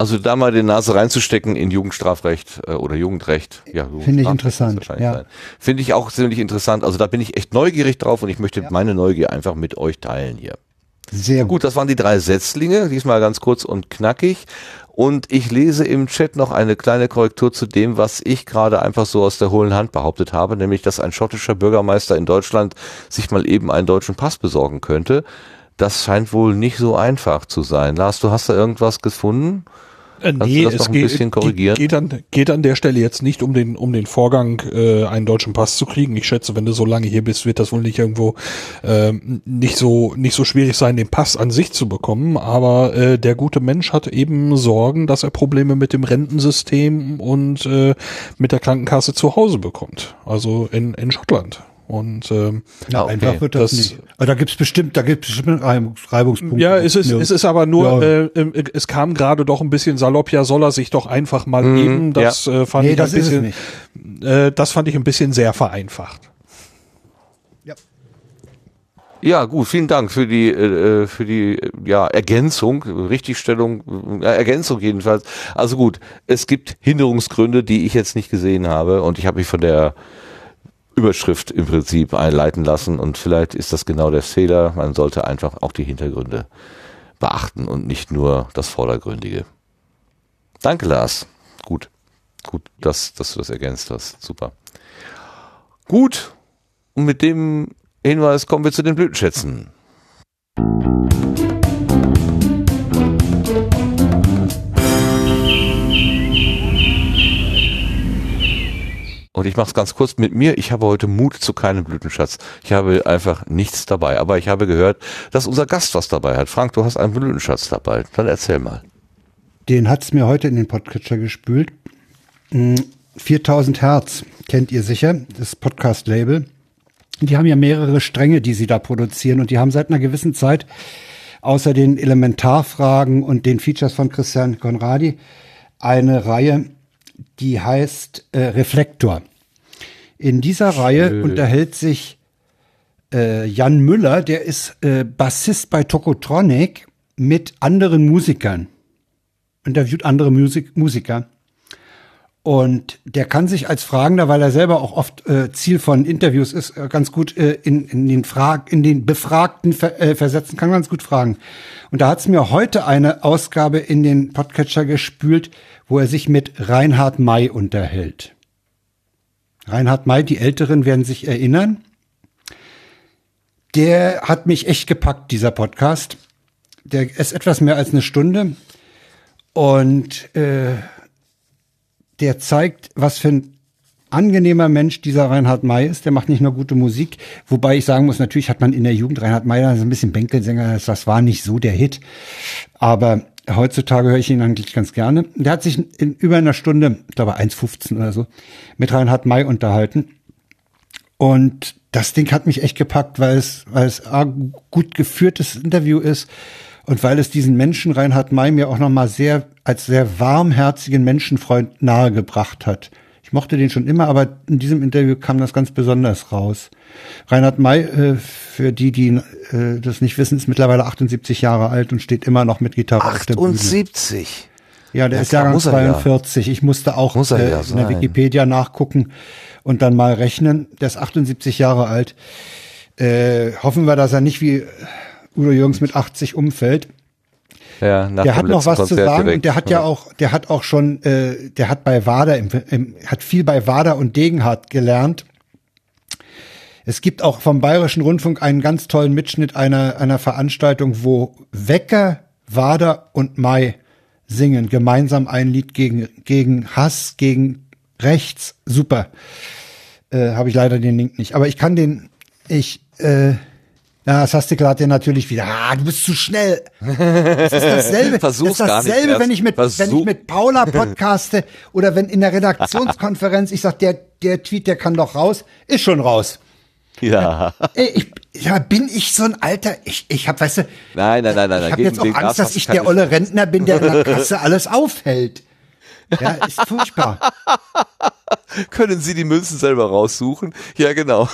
Also da mal die Nase reinzustecken in Jugendstrafrecht äh, oder Jugendrecht. Ja,
Finde ich interessant, ja.
Finde ich auch ziemlich interessant. Also da bin ich echt neugierig drauf und ich möchte meine Neugier einfach mit euch teilen hier.
Sehr gut.
Gut, das waren die drei Setzlinge, diesmal ganz kurz und knackig. Und ich lese im Chat noch eine kleine Korrektur zu dem, was ich gerade einfach so aus der hohlen Hand behauptet habe, nämlich, dass ein schottischer Bürgermeister in Deutschland sich mal eben einen deutschen Pass besorgen könnte. Das scheint wohl nicht so einfach zu sein. Lars, du hast da irgendwas gefunden?
Äh, nee, es geht? Geht, geht, an, geht an der Stelle jetzt nicht um den, um den Vorgang, äh, einen deutschen Pass zu kriegen. Ich schätze, wenn du so lange hier bist, wird das wohl nicht irgendwo ähm, nicht so nicht so schwierig sein, den Pass an sich zu bekommen. Aber äh, der gute Mensch hat eben Sorgen, dass er Probleme mit dem Rentensystem und äh, mit der Krankenkasse zu Hause bekommt. Also in, in Schottland. Und ähm,
Ja,
okay.
einfach wird das,
Das-
nicht. Aber da gibt's bestimmt, da gibt's bestimmt Reibungs Reibungspunkte.
Ja, es ist, es ist aber nur,
Ja.
äh, äh, es kam gerade doch ein bisschen salopp, ja soll er sich doch einfach mal
Mhm,
geben. Das äh, fand
nee,
ich
das
ein
ist es
bisschen,
nicht.
Äh, das fand ich ein bisschen sehr vereinfacht.
Ja.
Ja, gut, vielen Dank für die äh, für die äh, ja Ergänzung, Richtigstellung, äh, Ergänzung jedenfalls. Also gut, es gibt Hinderungsgründe, die ich jetzt nicht gesehen habe und ich habe mich von der Überschrift im Prinzip einleiten lassen und vielleicht ist das genau der Fehler. Man sollte einfach auch die Hintergründe beachten und nicht nur das Vordergründige. Danke, Lars. Gut, gut, dass, dass du das ergänzt hast. Super. Gut, und mit dem Hinweis kommen wir zu den Blütenschätzen. Und ich mache es ganz kurz mit mir. Ich habe heute Mut zu keinem Blütenschatz. Ich habe einfach nichts dabei. Aber ich habe gehört, dass unser Gast was dabei hat. Frank, du hast einen Blütenschatz dabei. Dann erzähl mal.
Den hat's mir heute in den Podcatcher gespült. 4000 hm, Hertz kennt ihr sicher, das Podcast-Label. Die haben ja mehrere Stränge, die sie da produzieren und die haben seit einer gewissen Zeit außer den Elementarfragen und den Features von Christian Conradi eine Reihe, die heißt äh, Reflektor. In dieser Schön. Reihe unterhält sich äh, Jan Müller, der ist äh, Bassist bei Tokotronic mit anderen Musikern. Interviewt andere Musik Musiker. Und der kann sich als Fragender, weil er selber auch oft äh, Ziel von Interviews ist, äh, ganz gut äh, in, in den Frag in den Befragten ver äh, versetzen, kann ganz gut fragen. Und da hat's mir heute eine Ausgabe in den Podcatcher gespült, wo er sich mit Reinhard May unterhält. Reinhard May, die Älteren werden sich erinnern. Der hat mich echt gepackt, dieser Podcast. Der ist etwas mehr als eine Stunde. Und äh, der zeigt, was für ein angenehmer Mensch dieser Reinhard May ist. Der macht nicht nur gute Musik, wobei ich sagen muss, natürlich hat man in der Jugend Reinhard May ein bisschen Bänkelsänger, das war nicht so der Hit. Aber heutzutage höre ich ihn eigentlich ganz gerne. Der hat sich in über einer Stunde, ich glaube 1,15 oder so, mit Reinhard May unterhalten. Und das Ding hat mich echt gepackt, weil es, weil es ein gut geführtes Interview ist und weil es diesen Menschen Reinhard May mir auch nochmal sehr als sehr warmherzigen Menschenfreund nahegebracht hat. Ich mochte den schon immer, aber in diesem Interview kam das ganz besonders raus. Reinhard May, äh, für die, die äh, das nicht wissen, ist mittlerweile 78 Jahre alt und steht immer noch mit Gitarre
78. auf der Bühne. 78?
Ja, der ja, ist Jahrgang 42. Ja. Ich musste auch äh, ja in der Wikipedia nachgucken und dann mal rechnen. Der ist 78 Jahre alt. Äh, hoffen wir, dass er nicht wie Udo Jürgens mit 80 umfällt. Ja, der hat noch was Konzert zu sagen direkt. und der hat ja auch, der hat auch schon, äh, der hat bei Wader, im, im, hat viel bei Wader und Degenhardt gelernt. Es gibt auch vom Bayerischen Rundfunk einen ganz tollen Mitschnitt einer, einer Veranstaltung, wo Wecker, Wader und Mai singen gemeinsam ein Lied gegen, gegen Hass, gegen Rechts. Super. Äh, Habe ich leider den Link nicht. Aber ich kann den, ich, äh, ja, das hast du gerade natürlich wieder. Ah, du bist zu schnell. Das ist dasselbe.
Versuch's *laughs*
das ist dasselbe,
wenn
ich mit, Versuch. wenn ich mit Paula podcaste oder wenn in der Redaktionskonferenz ich sag, der, der Tweet, der kann doch raus, ist schon raus.
Ja.
Ich, ja, bin ich so ein alter, ich, ich hab, weißt du.
Nein, nein, nein, nein.
Ich habe jetzt auch Angst, dass ich der olle Rentner bin, der in der Kasse alles aufhält. Ja, ist furchtbar. *laughs*
Können Sie die Münzen selber raussuchen? Ja, genau.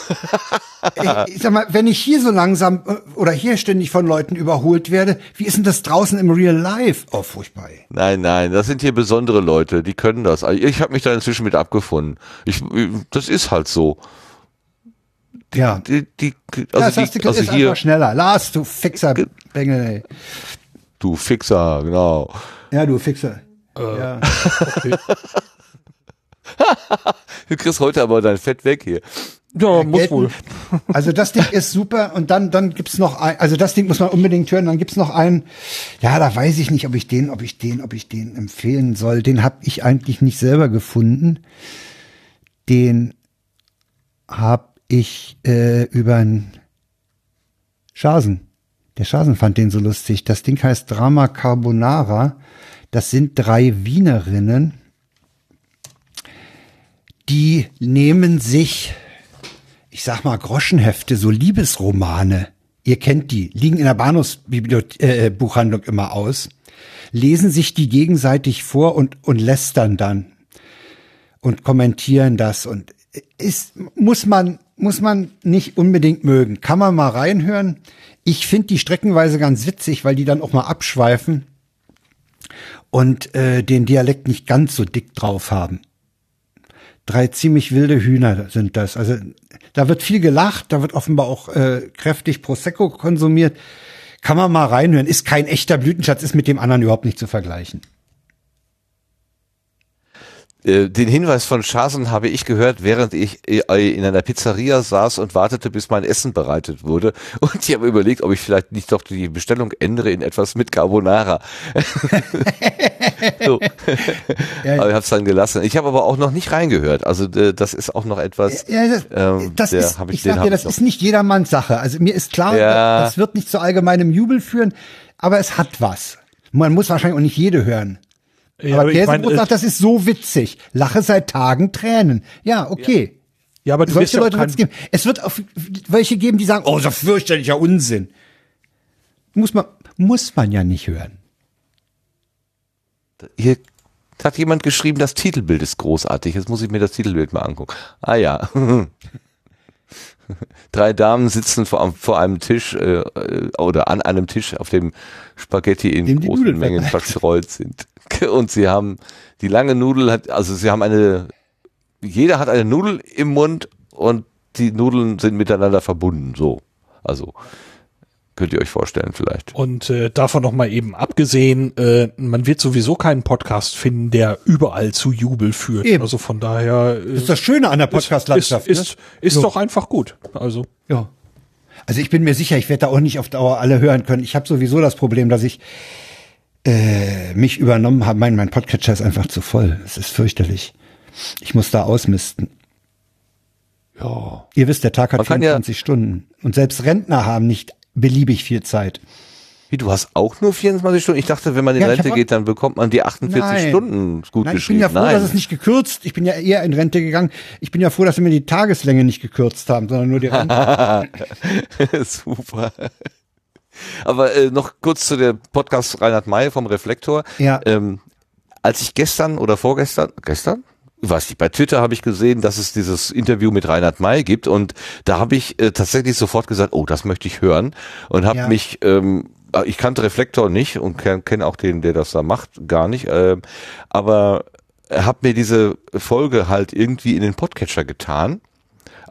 *laughs*
ich, ich sag mal, wenn ich hier so langsam äh, oder hier ständig von Leuten überholt werde, wie ist denn das draußen im Real Life? Oh, furchtbar.
Nein, nein, das sind hier besondere Leute, die können das. Also ich habe mich da inzwischen mit abgefunden. Ich, das ist halt so.
Die, ja. Die, die, also ja, die, also ist hier, schneller. Lars, du Fixer, Bengel, ey.
Du Fixer, genau.
Ja, du Fixer. Äh, ja. *laughs* Okay. *laughs*
du kriegst heute aber dein Fett weg hier.
Ja, muss gelten. wohl.
Also das Ding ist super und dann dann gibt's noch ein, also das Ding muss man unbedingt hören, dann gibt's noch einen. Ja, da weiß ich nicht, ob ich den, ob ich den, ob ich den empfehlen soll. Den habe ich eigentlich nicht selber gefunden. Den habe ich äh, über einen Schasen. Der Schasen fand den so lustig. Das Ding heißt Drama Carbonara. Das sind drei Wienerinnen, die nehmen sich, ich sag mal, Groschenhefte, so Liebesromane. Ihr kennt die, liegen in der Bahnhofsbuchhandlung äh, immer aus, lesen sich die gegenseitig vor und, und lästern dann und kommentieren das und ist, muss man, muss man nicht unbedingt mögen. Kann man mal reinhören. Ich finde die streckenweise ganz witzig, weil die dann auch mal abschweifen und äh, den Dialekt nicht ganz so dick drauf haben. Drei ziemlich wilde Hühner sind das. Also da wird viel gelacht, da wird offenbar auch äh, kräftig Prosecco konsumiert. Kann man mal reinhören. Ist kein echter Blütenschatz, ist mit dem anderen überhaupt nicht zu vergleichen.
Äh, den Hinweis von Schasen habe ich gehört, während ich äh, in einer Pizzeria saß und wartete, bis mein Essen bereitet wurde. *laughs* Und ich habe überlegt, ob ich vielleicht nicht doch die Bestellung ändere in etwas mit Carbonara. *laughs* so.
Ja,
aber ich habe es dann gelassen. Ich habe aber auch noch nicht reingehört. Also das ist auch noch etwas.
Ja, das,
ähm,
das ist, ich,
den
sag dir, das
ich
ist nicht jedermanns Sache. Also mir ist klar,
Ja.
das wird nicht zu allgemeinem Jubel führen, aber es hat was. Man muss wahrscheinlich auch nicht jede hören.
Ja,
aber Käsebrot sagt, das ist so witzig. Lache seit Tagen Tränen. Ja, okay.
Ja, aber du wirst
Solche
ja auch
Leute wird es geben. Es wird auch welche geben, die sagen, oh, so fürchterlicher Unsinn. Muss man, muss man ja nicht hören.
Hier hat jemand geschrieben, das Titelbild ist großartig. Jetzt muss ich mir das Titelbild mal angucken. Ah ja. *laughs* *laughs* Drei Damen sitzen vor, vor einem Tisch äh, äh, oder an einem Tisch, auf dem Spaghetti in
Dem
großen
Nudeln
Mengen verstreut sind. *laughs* Und sie haben die lange Nudel hat, also sie haben eine, jeder hat eine Nudel im Mund und die Nudeln sind miteinander verbunden. So, also könnt ihr euch vorstellen vielleicht.
Und äh, davon noch mal eben abgesehen, äh, man wird sowieso keinen Podcast finden, der überall zu Jubel führt.
Eben.
Also von daher äh,
Das ist das Schöne an der
ist,
Podcast-Landschaft.
ist,
ne?
ist, ist
So.
doch einfach gut. Also
Ja. Also ich bin mir sicher, ich werde da auch nicht auf Dauer alle hören können. Ich habe sowieso das Problem, dass ich äh, mich übernommen habe. Mein, mein Podcatcher ist einfach zu voll. Es ist fürchterlich. Ich muss da ausmisten.
Ja.
Ihr wisst, der Tag hat
Man kann ja-
24 Stunden. Und selbst Rentner haben nicht beliebig viel Zeit.
Wie, du hast auch nur 24 Stunden? Ich dachte, wenn man in
Ja,
Rente geht, dann bekommt man die 48
Nein.
Stunden gut
Nein, ich bin
geschrieben.
ja froh,
Nein.
dass es nicht gekürzt. Ich bin ja eher in Rente gegangen. Ich bin ja froh, dass sie mir die Tageslänge nicht gekürzt haben, sondern nur die Rente. *laughs*
Super. Aber äh, noch kurz zu der Podcast Reinhard May vom Reflektor.
Ja.
Ähm, als ich gestern oder vorgestern, gestern? Ich weiß nicht, bei Twitter habe ich gesehen, dass es dieses Interview mit Reinhard May gibt und da habe ich äh, tatsächlich sofort gesagt, oh, das möchte ich hören und habe
Ja.
mich, ähm, ich kannte Reflektor nicht und kenne kenn auch den, der das da macht, gar nicht, ähm, aber habe mir diese Folge halt irgendwie in den Podcatcher getan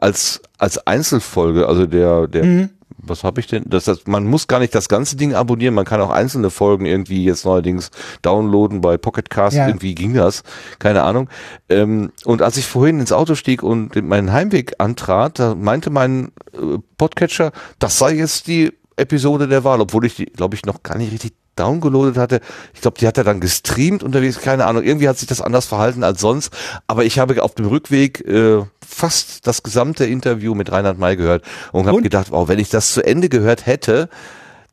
als als Einzelfolge, also der der
Mhm.
Was habe ich denn? Das, das, man muss gar nicht das ganze Ding abonnieren, man kann auch einzelne Folgen irgendwie jetzt neuerdings downloaden bei Pocketcast,
Ja.
irgendwie ging das, keine Ahnung. Ähm, und als ich vorhin ins Auto stieg und meinen Heimweg antrat, da meinte mein äh, Podcatcher, das sei jetzt die Episode der Wahl, obwohl ich die, glaube ich, noch gar nicht richtig downgeloadet hatte. Ich glaube, die hat er dann gestreamt unterwegs, keine Ahnung. Irgendwie hat sich das anders verhalten als sonst. Aber ich habe auf dem Rückweg äh, fast das gesamte Interview mit Reinhard May gehört und habe gedacht, wow, wenn ich das zu Ende gehört hätte,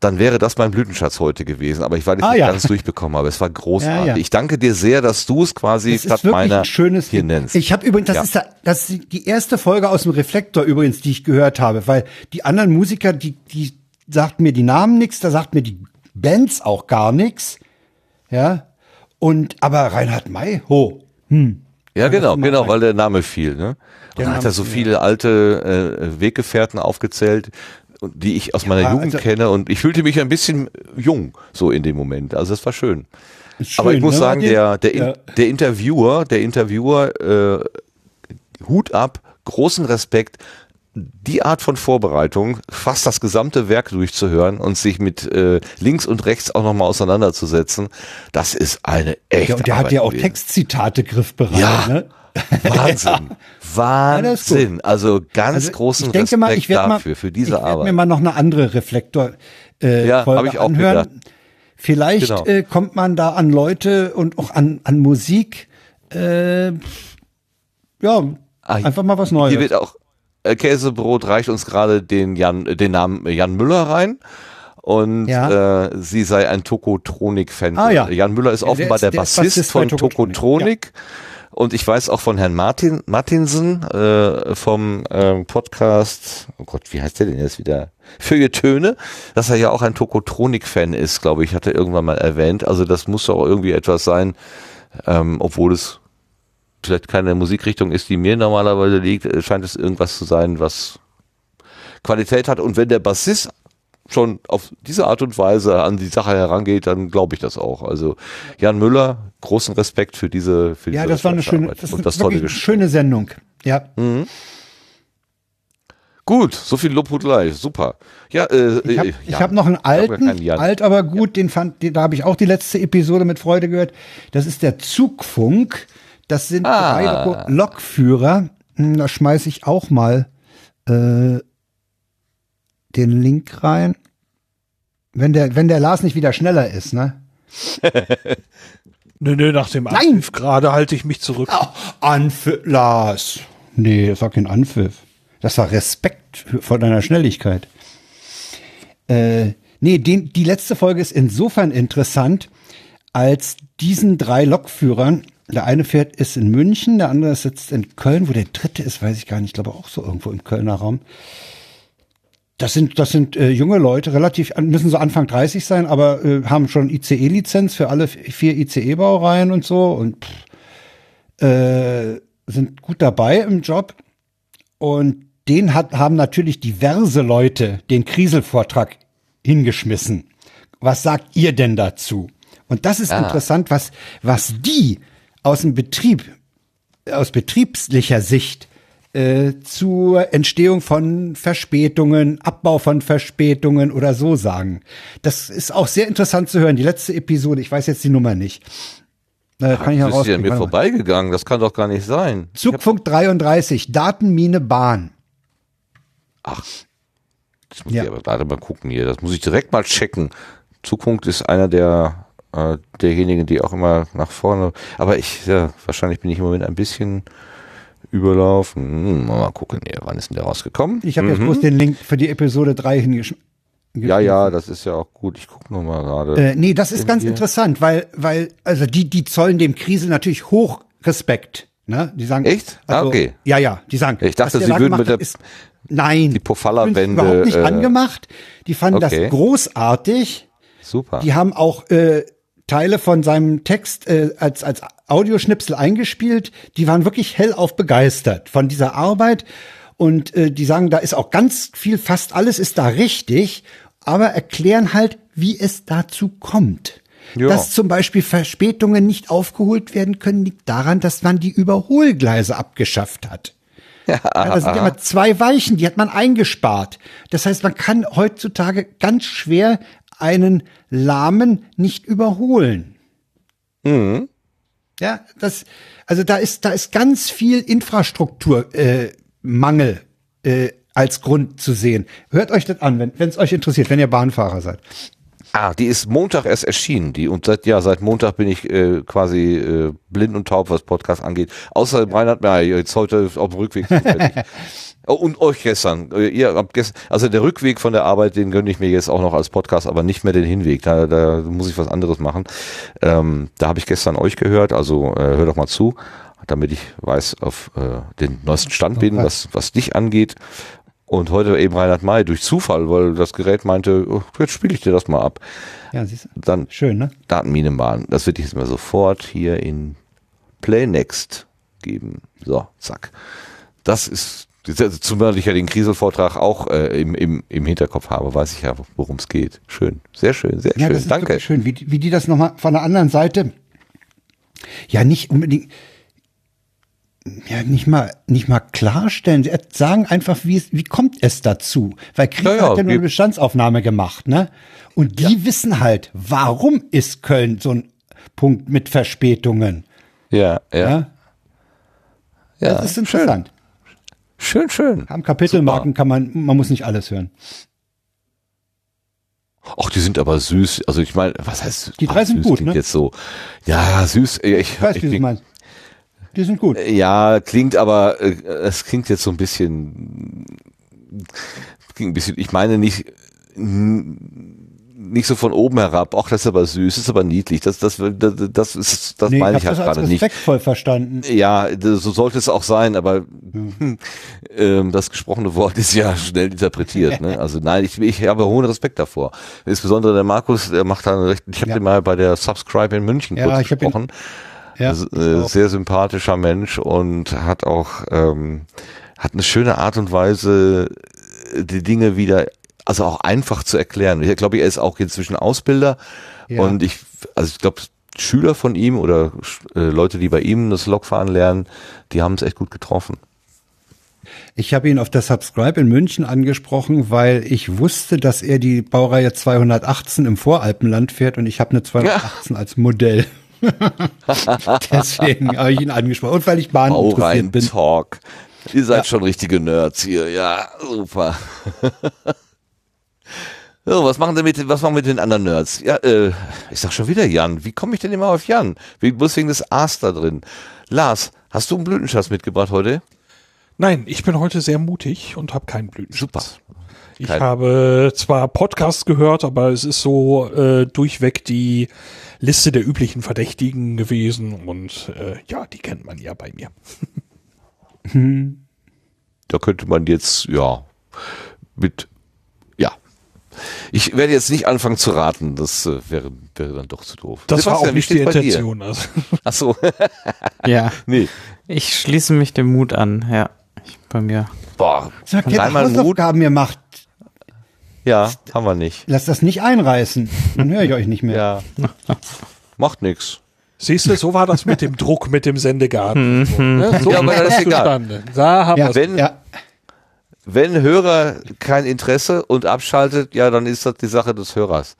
dann wäre das mein Blütenschatz heute gewesen. Aber ich war nicht
Ah, ja.
ganz durchbekommen, aber es war großartig. *laughs*
Ja, ja.
Ich danke dir sehr, dass du es quasi
Das
statt meiner
ein schönes
hier nennst.
Ich habe übrigens, das ist da, das ist die erste Folge aus dem Reflektor übrigens, die ich gehört habe, weil die anderen Musiker, die die sagten mir die Namen nichts, da sagt mir die Bands auch gar nichts. Ja. Und aber Reinhard May, ho.
Ja, genau, genau, weil der Name fiel. Ne? Und
Der
dann hat er so
fiel,
viele alte äh, Weggefährten aufgezählt, und die ich aus meiner Jugend
also-
kenne und ich fühlte mich ein bisschen jung so in dem Moment. Also es war schön.
Ist
Aber ich
schön,
muss
ne,
sagen, der, der, In-
Ja.
der Interviewer, der Interviewer, äh, Hut ab, großen Respekt. Die Art von Vorbereitung, fast das gesamte Werk durchzuhören und sich mit äh, links und rechts auch nochmal auseinanderzusetzen, das ist eine echte
Ja, und der hat
Arbeit
ja auch
gewesen.
Textzitate griffbereit.
Ja.
Ne?
Wahnsinn. *laughs*
gut.
Wahnsinn. Also ganz
Also,
großen
ich denke mal,
Respekt
ich werde mal,
dafür, für
ich
diese
werd mir
Arbeit.
mal noch eine andere Reflektor äh,
Ja,
Folge
ich auch
anhören.
gedacht.
Vielleicht
Genau.
äh, kommt man da an Leute und auch an an Musik. Äh, ja,
Ah,
einfach mal was Neues.
Hier wird auch Käsebrot reicht uns gerade den Jan, äh, den Namen Jan Müller rein. Und
Ja.
äh, sie sei ein Tokotronik-Fan.
Ah, ja.
Jan Müller ist
Der
offenbar der,
der ist
Bassist
Bassist bei
von
Tokotronik,
Tokotronik. Und ich weiß auch von Herrn Martin Martinsen äh, vom ähm, Podcast, oh Gott, wie heißt der denn jetzt wieder? Feuilletöne, dass er ja auch ein Tokotronik-Fan ist, glaube ich, hat er irgendwann mal erwähnt. Also das muss doch irgendwie etwas sein, ähm, obwohl es vielleicht keine Musikrichtung ist, die mir normalerweise liegt, äh, scheint es irgendwas zu sein, was Qualität hat. Und wenn der Bassist schon auf diese Art und Weise an die Sache herangeht, dann glaube ich das auch. Also Jan Müller, großen Respekt für diese für
ja,
diese
das war eine schöne, das
und das tolle
eine schöne Sendung. Ja,
Gut, so viel Lobhudelei, super. Ja, äh,
ich habe
äh, ja,
hab noch einen alten, alt aber gut, den fand, den, da habe ich auch die letzte Episode mit Freude gehört. Das ist der Zugfunk. Das sind
Ah.
drei Lo- Lokführer. Hm, Da schmeiße ich auch mal äh, den Link rein. Wenn der, wenn der Lars nicht wieder schneller ist, ne? *laughs*
Nö, nö, nach dem
Nein!
Anpfiff gerade halte ich mich zurück.
Oh, Anpfiff, Lars. Nee, das war kein Anpfiff. Das war Respekt vor deiner Schnelligkeit. Äh, nee, den, die letzte Folge ist insofern interessant, als diesen drei Lokführern, der eine fährt ist in München, der andere sitzt in Köln, wo der dritte ist, weiß ich gar nicht, ich glaube auch so irgendwo im Kölner Raum. Das sind, das sind äh, junge Leute, relativ, müssen so Anfang 30 sein, aber äh, haben schon ICE-Lizenz für alle vier ICE-Baureihen und so und pff, äh, sind gut dabei im Job. Und den hat, haben natürlich diverse Leute den Kriselvortrag hingeschmissen. Was sagt ihr denn dazu? Und das ist interessant, was, was die aus dem Betrieb, aus betriebslicher Sicht äh, zur Entstehung von Verspätungen, Abbau von Verspätungen oder so sagen. Das ist auch sehr interessant zu hören. Die letzte Episode, ich weiß jetzt die Nummer nicht. Äh, kann ich
das ist ja an mir vorbeigegangen. Das kann doch gar nicht sein.
Zugfunk 33, Datenmine Bahn.
Ach, das muss
Ja.
ich aber gerade mal gucken hier. Das muss ich direkt mal checken. Zukunft ist einer der äh, derjenigen, die auch immer nach vorne. Aber ich, ja, wahrscheinlich bin ich im Moment ein bisschen überlaufen. Hm, mal gucken hier. Wann ist denn der rausgekommen?
Ich habe jetzt bloß den Link für die Episode 3 hingeschmissen.
Ja, ja, das ist ja auch gut. Ich gucke noch mal gerade.
Äh, nee, das ist ganz
hier.
interessant, weil, weil, also die, die zollen dem Krise natürlich hoch Respekt. Ne? Die sagen,
Echt? Ah,
Also,
okay.
Ja, ja, die sagen.
Ich dachte, Sie
da
würden mit der-
ist, nein,
die Pofalla-Wende,
überhaupt nicht
äh,
angemacht. Die fanden
okay.
das großartig.
Super.
Die haben auch äh, Teile von seinem Text äh, als, als Audioschnipsel eingespielt. Die waren wirklich hellauf begeistert von dieser Arbeit. Und äh, die sagen, da ist auch ganz viel, fast alles ist da richtig, aber erklären halt, wie es dazu kommt.
Ja.
Dass zum Beispiel Verspätungen nicht aufgeholt werden können, liegt daran, dass man die Überholgleise abgeschafft hat. Ja, da sind ja immer zwei Weichen, die hat man eingespart. Das heißt, man kann heutzutage ganz schwer einen Lahmen nicht überholen. Ja, das, also da ist, da ist ganz viel Infrastrukturmangel äh, äh, als Grund zu sehen. Hört euch das an, wenn es euch interessiert, wenn ihr Bahnfahrer seid.
Ah, die ist Montag erst erschienen. Die und seit ja seit Montag bin ich äh, quasi äh, blind und taub, was Podcast angeht. Außer Reinhard Meyer jetzt heute auf dem Rückweg. *laughs* oh, und euch gestern. Äh, Ihr habt gestern, also der Rückweg von der Arbeit, den gönne ich mir jetzt auch noch als Podcast, aber nicht mehr den Hinweg. Da, da muss ich was anderes machen. Ähm, da habe ich gestern euch gehört. Also äh, hör doch mal zu, damit ich weiß, auf äh, den neuesten Stand bin, was was dich angeht. Und heute eben Reinhard May durch Zufall, weil das Gerät meinte, oh, jetzt spiele ich dir das mal ab.
Ja, siehst du?
Dann
Schön, ne?
Datenminenbahn. Das wird jetzt mal sofort hier in Play Next geben. So, zack. Das ist, zumal ich ja den Kriselvortrag auch äh, im, im, im Hinterkopf habe, weiß ich ja, worum es geht. Schön, sehr schön, sehr
Ja,
schön.
das ist
Danke.
schön, wie, die- wie die das nochmal von der anderen Seite, ja, nicht unbedingt, ja, nicht mal, nicht mal klarstellen. Sie sagen einfach, wie es, wie kommt es dazu? Weil Krise
Ja, ja,
hat ja nur eine Bestandsaufnahme gemacht, ne? Und die wissen halt, warum ist Köln so ein Punkt mit Verspätungen?
Ja, ja,
Ja,
ja.
das ist interessant.
Schön, schön.
Haben Kapitelmarken kann man, man muss nicht alles hören.
Ach, die sind aber süß. Also ich meine, was heißt
Die drei
ach,
sind gut, ne?
Jetzt so. Ja, süß. Ich,
Ich weiß,
ich,
wie du meinst. Die sind gut.
Ja, klingt aber, äh, es klingt jetzt so ein bisschen, klingt ein bisschen, ich meine nicht, nicht so von oben herab, ach, das ist aber süß, ist aber niedlich, das, das, das, das ist, das
Nee,
meine ich halt
das
gerade nicht.
respektvoll verstanden.
Ja, so sollte es auch sein, aber *laughs* ähm, das gesprochene Wort ist ja schnell interpretiert. Ne? Also nein, ich, ich habe hohen Respekt davor. Insbesondere der Markus, der macht da recht, ich habe
Ja.
den mal bei der Subscribe in München
Ja,
kurz gesprochen.
Ja,
äh, sehr sympathischer Mensch und hat auch ähm, hat eine schöne Art und Weise, die Dinge wieder, also auch einfach zu erklären. Ich glaube, er ist auch inzwischen Ausbilder
Ja.
und ich, also ich glaube, Schüler von ihm oder äh, Leute, die bei ihm das Lokfahren lernen, die haben es echt gut getroffen.
Ich habe ihn auf der Subscribe in München angesprochen, weil ich wusste, dass er die Baureihe 218 im Voralpenland fährt und ich habe eine 218 als Modell. *laughs* Deswegen habe ich ihn angesprochen. Und weil ich Bahn
Bau
interessiert
rein
bin.
Talk. Ihr seid
Ja.
schon richtige Nerds hier. Ja, super. *laughs* So, was machen denn mit, was machen wir mit den anderen Nerds? Ja, äh, ich sag schon wieder Jan. Wie komme ich denn immer auf Jan? Wegen, bloß wegen des A's da drin. Lars, hast du einen Blütenschatz mitgebracht heute?
Nein, ich bin heute sehr mutig und habe keinen Blütenschatz.
Super.
Ich
Kein-
habe zwar Podcasts gehört, aber es ist so äh, durchweg die Liste der üblichen Verdächtigen gewesen und äh, ja, die kennt man ja bei mir.
Da könnte man jetzt, ja, mit. Ich werde jetzt nicht anfangen zu raten, das äh, wäre, wäre dann doch zu doof.
Das war
Sebastian,
auch
wie
nicht die? Intention. Also. *laughs*
Ach so, *laughs*
Ja,
nee.
ich schließe mich dem Mut an. Ja, ich, bei mir.
Boah,
Sag, der
dreimal Mut,
Hausaufgaben mir macht.
ja, haben wir nicht.
Lass das nicht einreißen. Dann höre ich euch nicht mehr.
Ja. *laughs* Macht nix.
Siehst du, so war das mit dem Druck, mit dem Sendegarten. so, ne? so
Ja, aber das ist egal.
zustande. Da haben
Ja.
Wenn-
ja.
Wenn Hörer kein Interesse und abschaltet, ja, dann ist das die Sache des Hörers.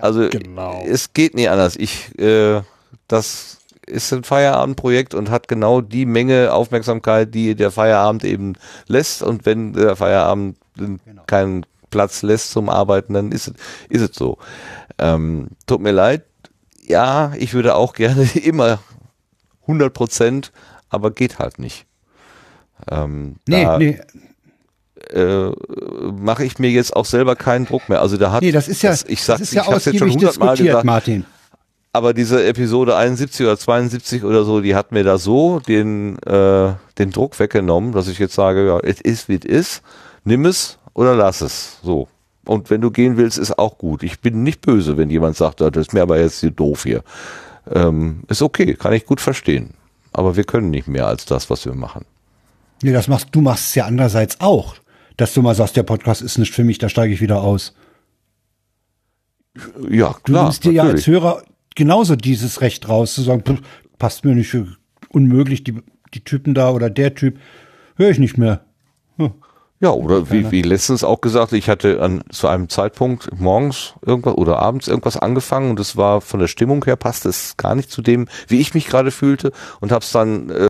also
genau.
es geht nie anders. Ich, äh, das ist ein Feierabendprojekt und hat genau die Menge Aufmerksamkeit, die der Feierabend eben lässt. Und wenn der Feierabend keinen Platz lässt zum Arbeiten, dann ist es, ist es so. Ähm, tut mir leid. Ja, ich würde auch gerne *laughs* immer 100 Prozent, aber geht halt nicht. Ähm,
Nee,
da,
nee,
äh, mache ich mir jetzt auch selber keinen Druck mehr. Also da hat
nee, das ist ja,
ich sag,
das ist ja
ich hab's jetzt schon hundertmal gesagt,
Martin.
aber diese Episode 71 oder 72 oder so, die hat mir da so den äh, den Druck weggenommen, dass ich jetzt sage, ja, es ist wie es ist, nimm es oder lass es. So. Und wenn du gehen willst, ist auch gut. Ich bin nicht böse, wenn jemand sagt, "Ah, das ist mir aber jetzt hier doof hier. Ähm, ist okay, kann ich gut verstehen. Aber wir können nicht mehr als das, was wir machen.
Nee, das machst du machst es ja andererseits auch, dass du mal sagst, der Podcast ist nicht für mich, da steige ich wieder aus.
Ja,
Du
klar.
nimmst dir ja als
natürlich.
Hörer genauso dieses Recht raus, zu sagen, pff, passt mir nicht, unmöglich, die, die Typen da oder der Typ, höre ich nicht mehr.
Ja, oder wie, wie letztens auch gesagt, ich hatte an, zu einem Zeitpunkt morgens irgendwas oder abends irgendwas angefangen und es war von der Stimmung her passte es gar nicht zu dem, wie ich mich gerade fühlte und habe es dann äh,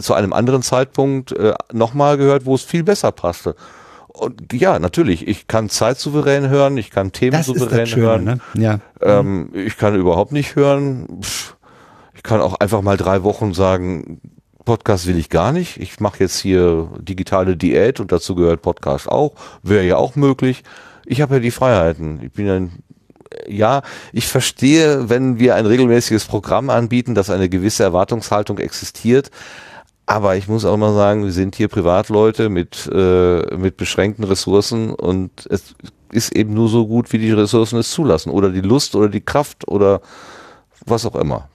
zu einem anderen Zeitpunkt äh, nochmal gehört, wo es viel besser passte. Und ja, natürlich, ich kann zeitsouverän hören, ich kann Themen
Das ist
souverän
das Schöne,
hören.
ne? Ja.
Ähm, ich kann überhaupt nicht hören. Pff, Ich kann auch einfach mal drei Wochen sagen, Podcast will ich gar nicht. Ich mache jetzt hier digitale Diät und dazu gehört Podcast auch. Wäre ja auch möglich. Ich habe ja die Freiheiten. Ich bin ein ja, ich verstehe, wenn wir ein regelmäßiges Programm anbieten, dass eine gewisse Erwartungshaltung existiert. Aber ich muss auch mal sagen, wir sind hier Privatleute mit, äh, mit beschränkten Ressourcen und es ist eben nur so gut, wie die Ressourcen es zulassen. Oder die Lust oder die Kraft oder was auch immer.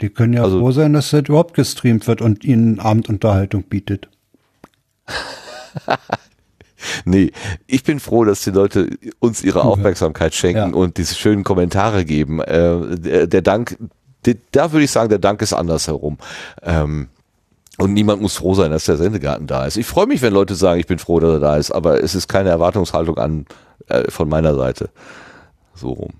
Die können ja
Also-
froh sein, dass das überhaupt gestreamt wird und ihnen Abendunterhaltung bietet. *laughs*
Nee, ich bin froh, dass die Leute uns ihre Aufmerksamkeit schenken
Ja.
und diese schönen Kommentare geben. Äh, der, der Dank, der, da würde ich sagen, der Dank ist andersherum. Ähm, und niemand muss froh sein, dass der Sendegarten da ist. Ich freue mich, wenn Leute sagen, ich bin froh, dass er da ist, aber es ist keine Erwartungshaltung an äh, von meiner Seite. So rum.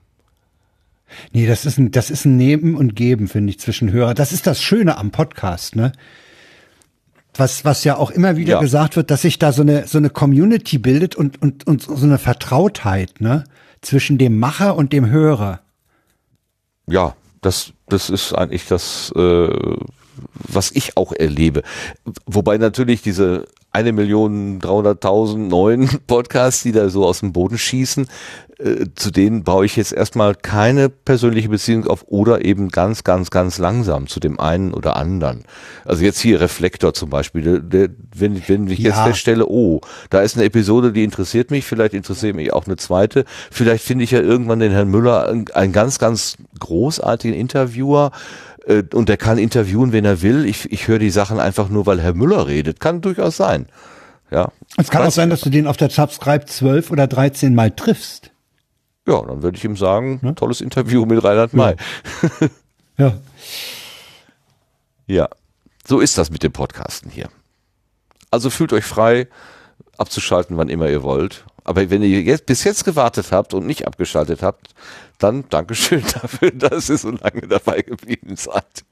Nee, das ist ein, das ist ein Nehmen und Geben, finde ich, zwischen Hörer. Das ist das Schöne am Podcast, ne? Was, was ja auch immer wieder
Ja.
gesagt wird, dass sich da so eine, so eine Community bildet und, und, und so eine Vertrautheit, ne? Zwischen dem Macher und dem Hörer.
Ja, das, das ist eigentlich das, äh, was ich auch erlebe. Wobei natürlich diese eine Million dreihunderttausend neuen *laughs* Podcasts, die da so aus dem Boden schießen, äh, zu denen baue ich jetzt erstmal keine persönliche Beziehung auf oder eben ganz, ganz, ganz langsam zu dem einen oder anderen. Also jetzt hier Reflektor zum Beispiel, der, der, wenn, wenn ich jetzt
Ja.
feststelle, oh, da ist eine Episode, die interessiert mich, vielleicht interessiert mich auch eine zweite, vielleicht finde ich ja irgendwann den Herrn Müller einen, einen ganz, ganz großartigen Interviewer, äh, und der kann interviewen, wen er will. Ich, ich höre die Sachen einfach nur, weil Herr Müller redet. Kann durchaus sein. Ja.
Es kann auch sein, dass du den auf der Subscribe 12 oder 13 Mal triffst.
Ja, dann würde ich ihm sagen,
Ne?
tolles Interview mit Reinhard May. *laughs*
Ja.
Ja, so ist das mit dem Podcasten hier. Also fühlt euch frei, abzuschalten, wann immer ihr wollt. Aber wenn ihr jetzt bis jetzt gewartet habt und nicht abgeschaltet habt, dann Dankeschön *laughs* dafür, dass ihr so lange dabei geblieben seid.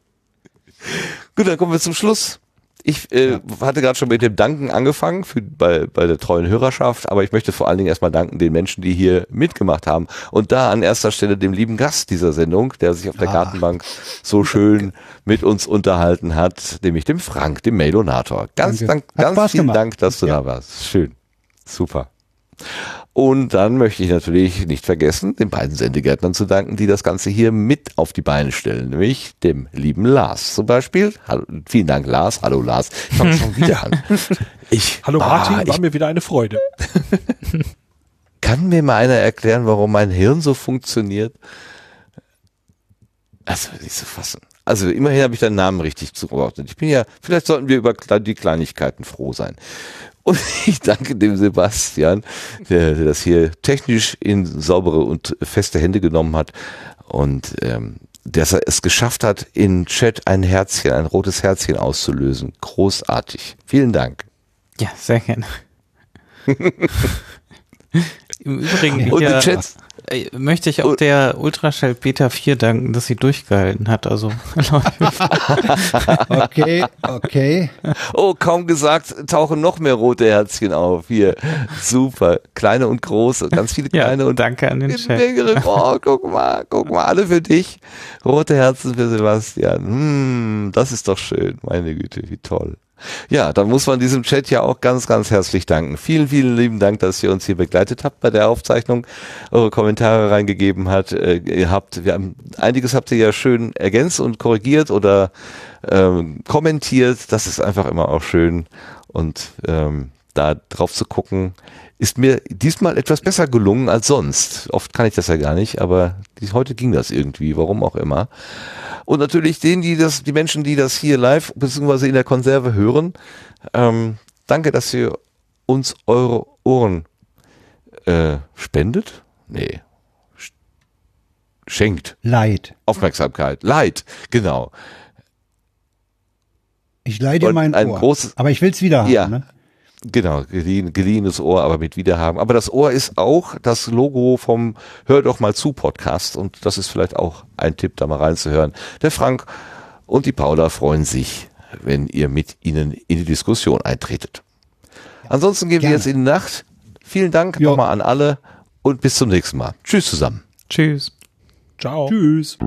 Gut, dann kommen wir zum Schluss. Ich äh, ja. hatte gerade schon mit dem Danken angefangen für, bei, bei der treuen Hörerschaft, aber ich möchte vor allen Dingen erstmal danken den Menschen, die hier mitgemacht haben. Und da an erster Stelle dem lieben Gast dieser Sendung, der sich auf der Gartenbank so schön mit uns unterhalten hat, nämlich dem Frank, dem Mailonator. Ganz, dank, ganz vielen gemacht. Dank, dass du ja. da warst. Schön. Super. Und dann möchte ich natürlich nicht vergessen, den beiden Sendegärtnern zu danken, die das Ganze hier mit auf die Beine stellen, nämlich dem lieben Lars zum Beispiel. Hallo, vielen Dank, Lars. Hallo, Lars. Ich fange schon wieder an. *laughs*
Ich, Hallo, Martin. Ah, war mir wieder eine Freude. *laughs*
Kann mir mal einer erklären, warum mein Hirn so funktioniert? Also, nicht zu fassen. Also immerhin habe ich deinen Namen richtig zugeordnet. Ich bin ja, vielleicht sollten wir über die Kleinigkeiten froh sein. Und *laughs* ich danke dem Sebastian, der, das hier technisch in saubere und feste Hände genommen hat und ähm, dass er es geschafft hat, in Chat ein Herzchen, ein rotes Herzchen auszulösen. Großartig. Vielen Dank.
Ja, sehr gerne. *laughs* Im Übrigen,
und hier, Chat,
äh, möchte ich auch der Ultraschall Beta 4 danken, dass sie durchgehalten hat. Also *laughs*
okay, okay.
Oh, kaum gesagt, tauchen noch mehr rote Herzchen auf. Hier, super, kleine und große, ganz viele *laughs* kleine
ja,
und
danke an den Chat. *laughs*
Oh, guck mal, guck mal, alle für dich. Rote Herzen für Sebastian. Hm, das ist doch schön, meine Güte, wie toll. Ja, dann muss man diesem Chat ja auch ganz, ganz herzlich danken. Vielen, vielen lieben Dank, dass ihr uns hier begleitet habt bei der Aufzeichnung, eure Kommentare reingegeben hat, äh, habt, wir haben, einiges habt ihr ja schön ergänzt und korrigiert oder ähm, kommentiert. Das ist einfach immer auch schön und ähm, da drauf zu gucken, ist mir diesmal etwas besser gelungen als sonst. Oft kann ich das ja gar nicht, aber heute ging das irgendwie, warum auch immer. Und natürlich denen, die das, die Menschen, die das hier live bzw. in der Konserve hören, ähm, danke, dass ihr uns eure Ohren äh, spendet. Nee. Schenkt.
Leid.
Aufmerksamkeit. Leid, genau.
Ich leide Und mein
ein
Ohr.
Großes,
aber ich will es wieder haben. Ja. Ne?
Genau, geliehen, geliehenes Ohr, aber mit Wiederhaben. Aber das Ohr ist auch das Logo vom Hör doch mal zu Podcast und das ist vielleicht auch ein Tipp, da mal reinzuhören. Der Frank und die Paula freuen sich, wenn ihr mit ihnen in die Diskussion eintretet. Ansonsten gehen Gerne. wir jetzt in die Nacht. Vielen Dank jo. nochmal an alle und bis zum nächsten Mal. Tschüss zusammen.
Tschüss.
Ciao. Tschüss.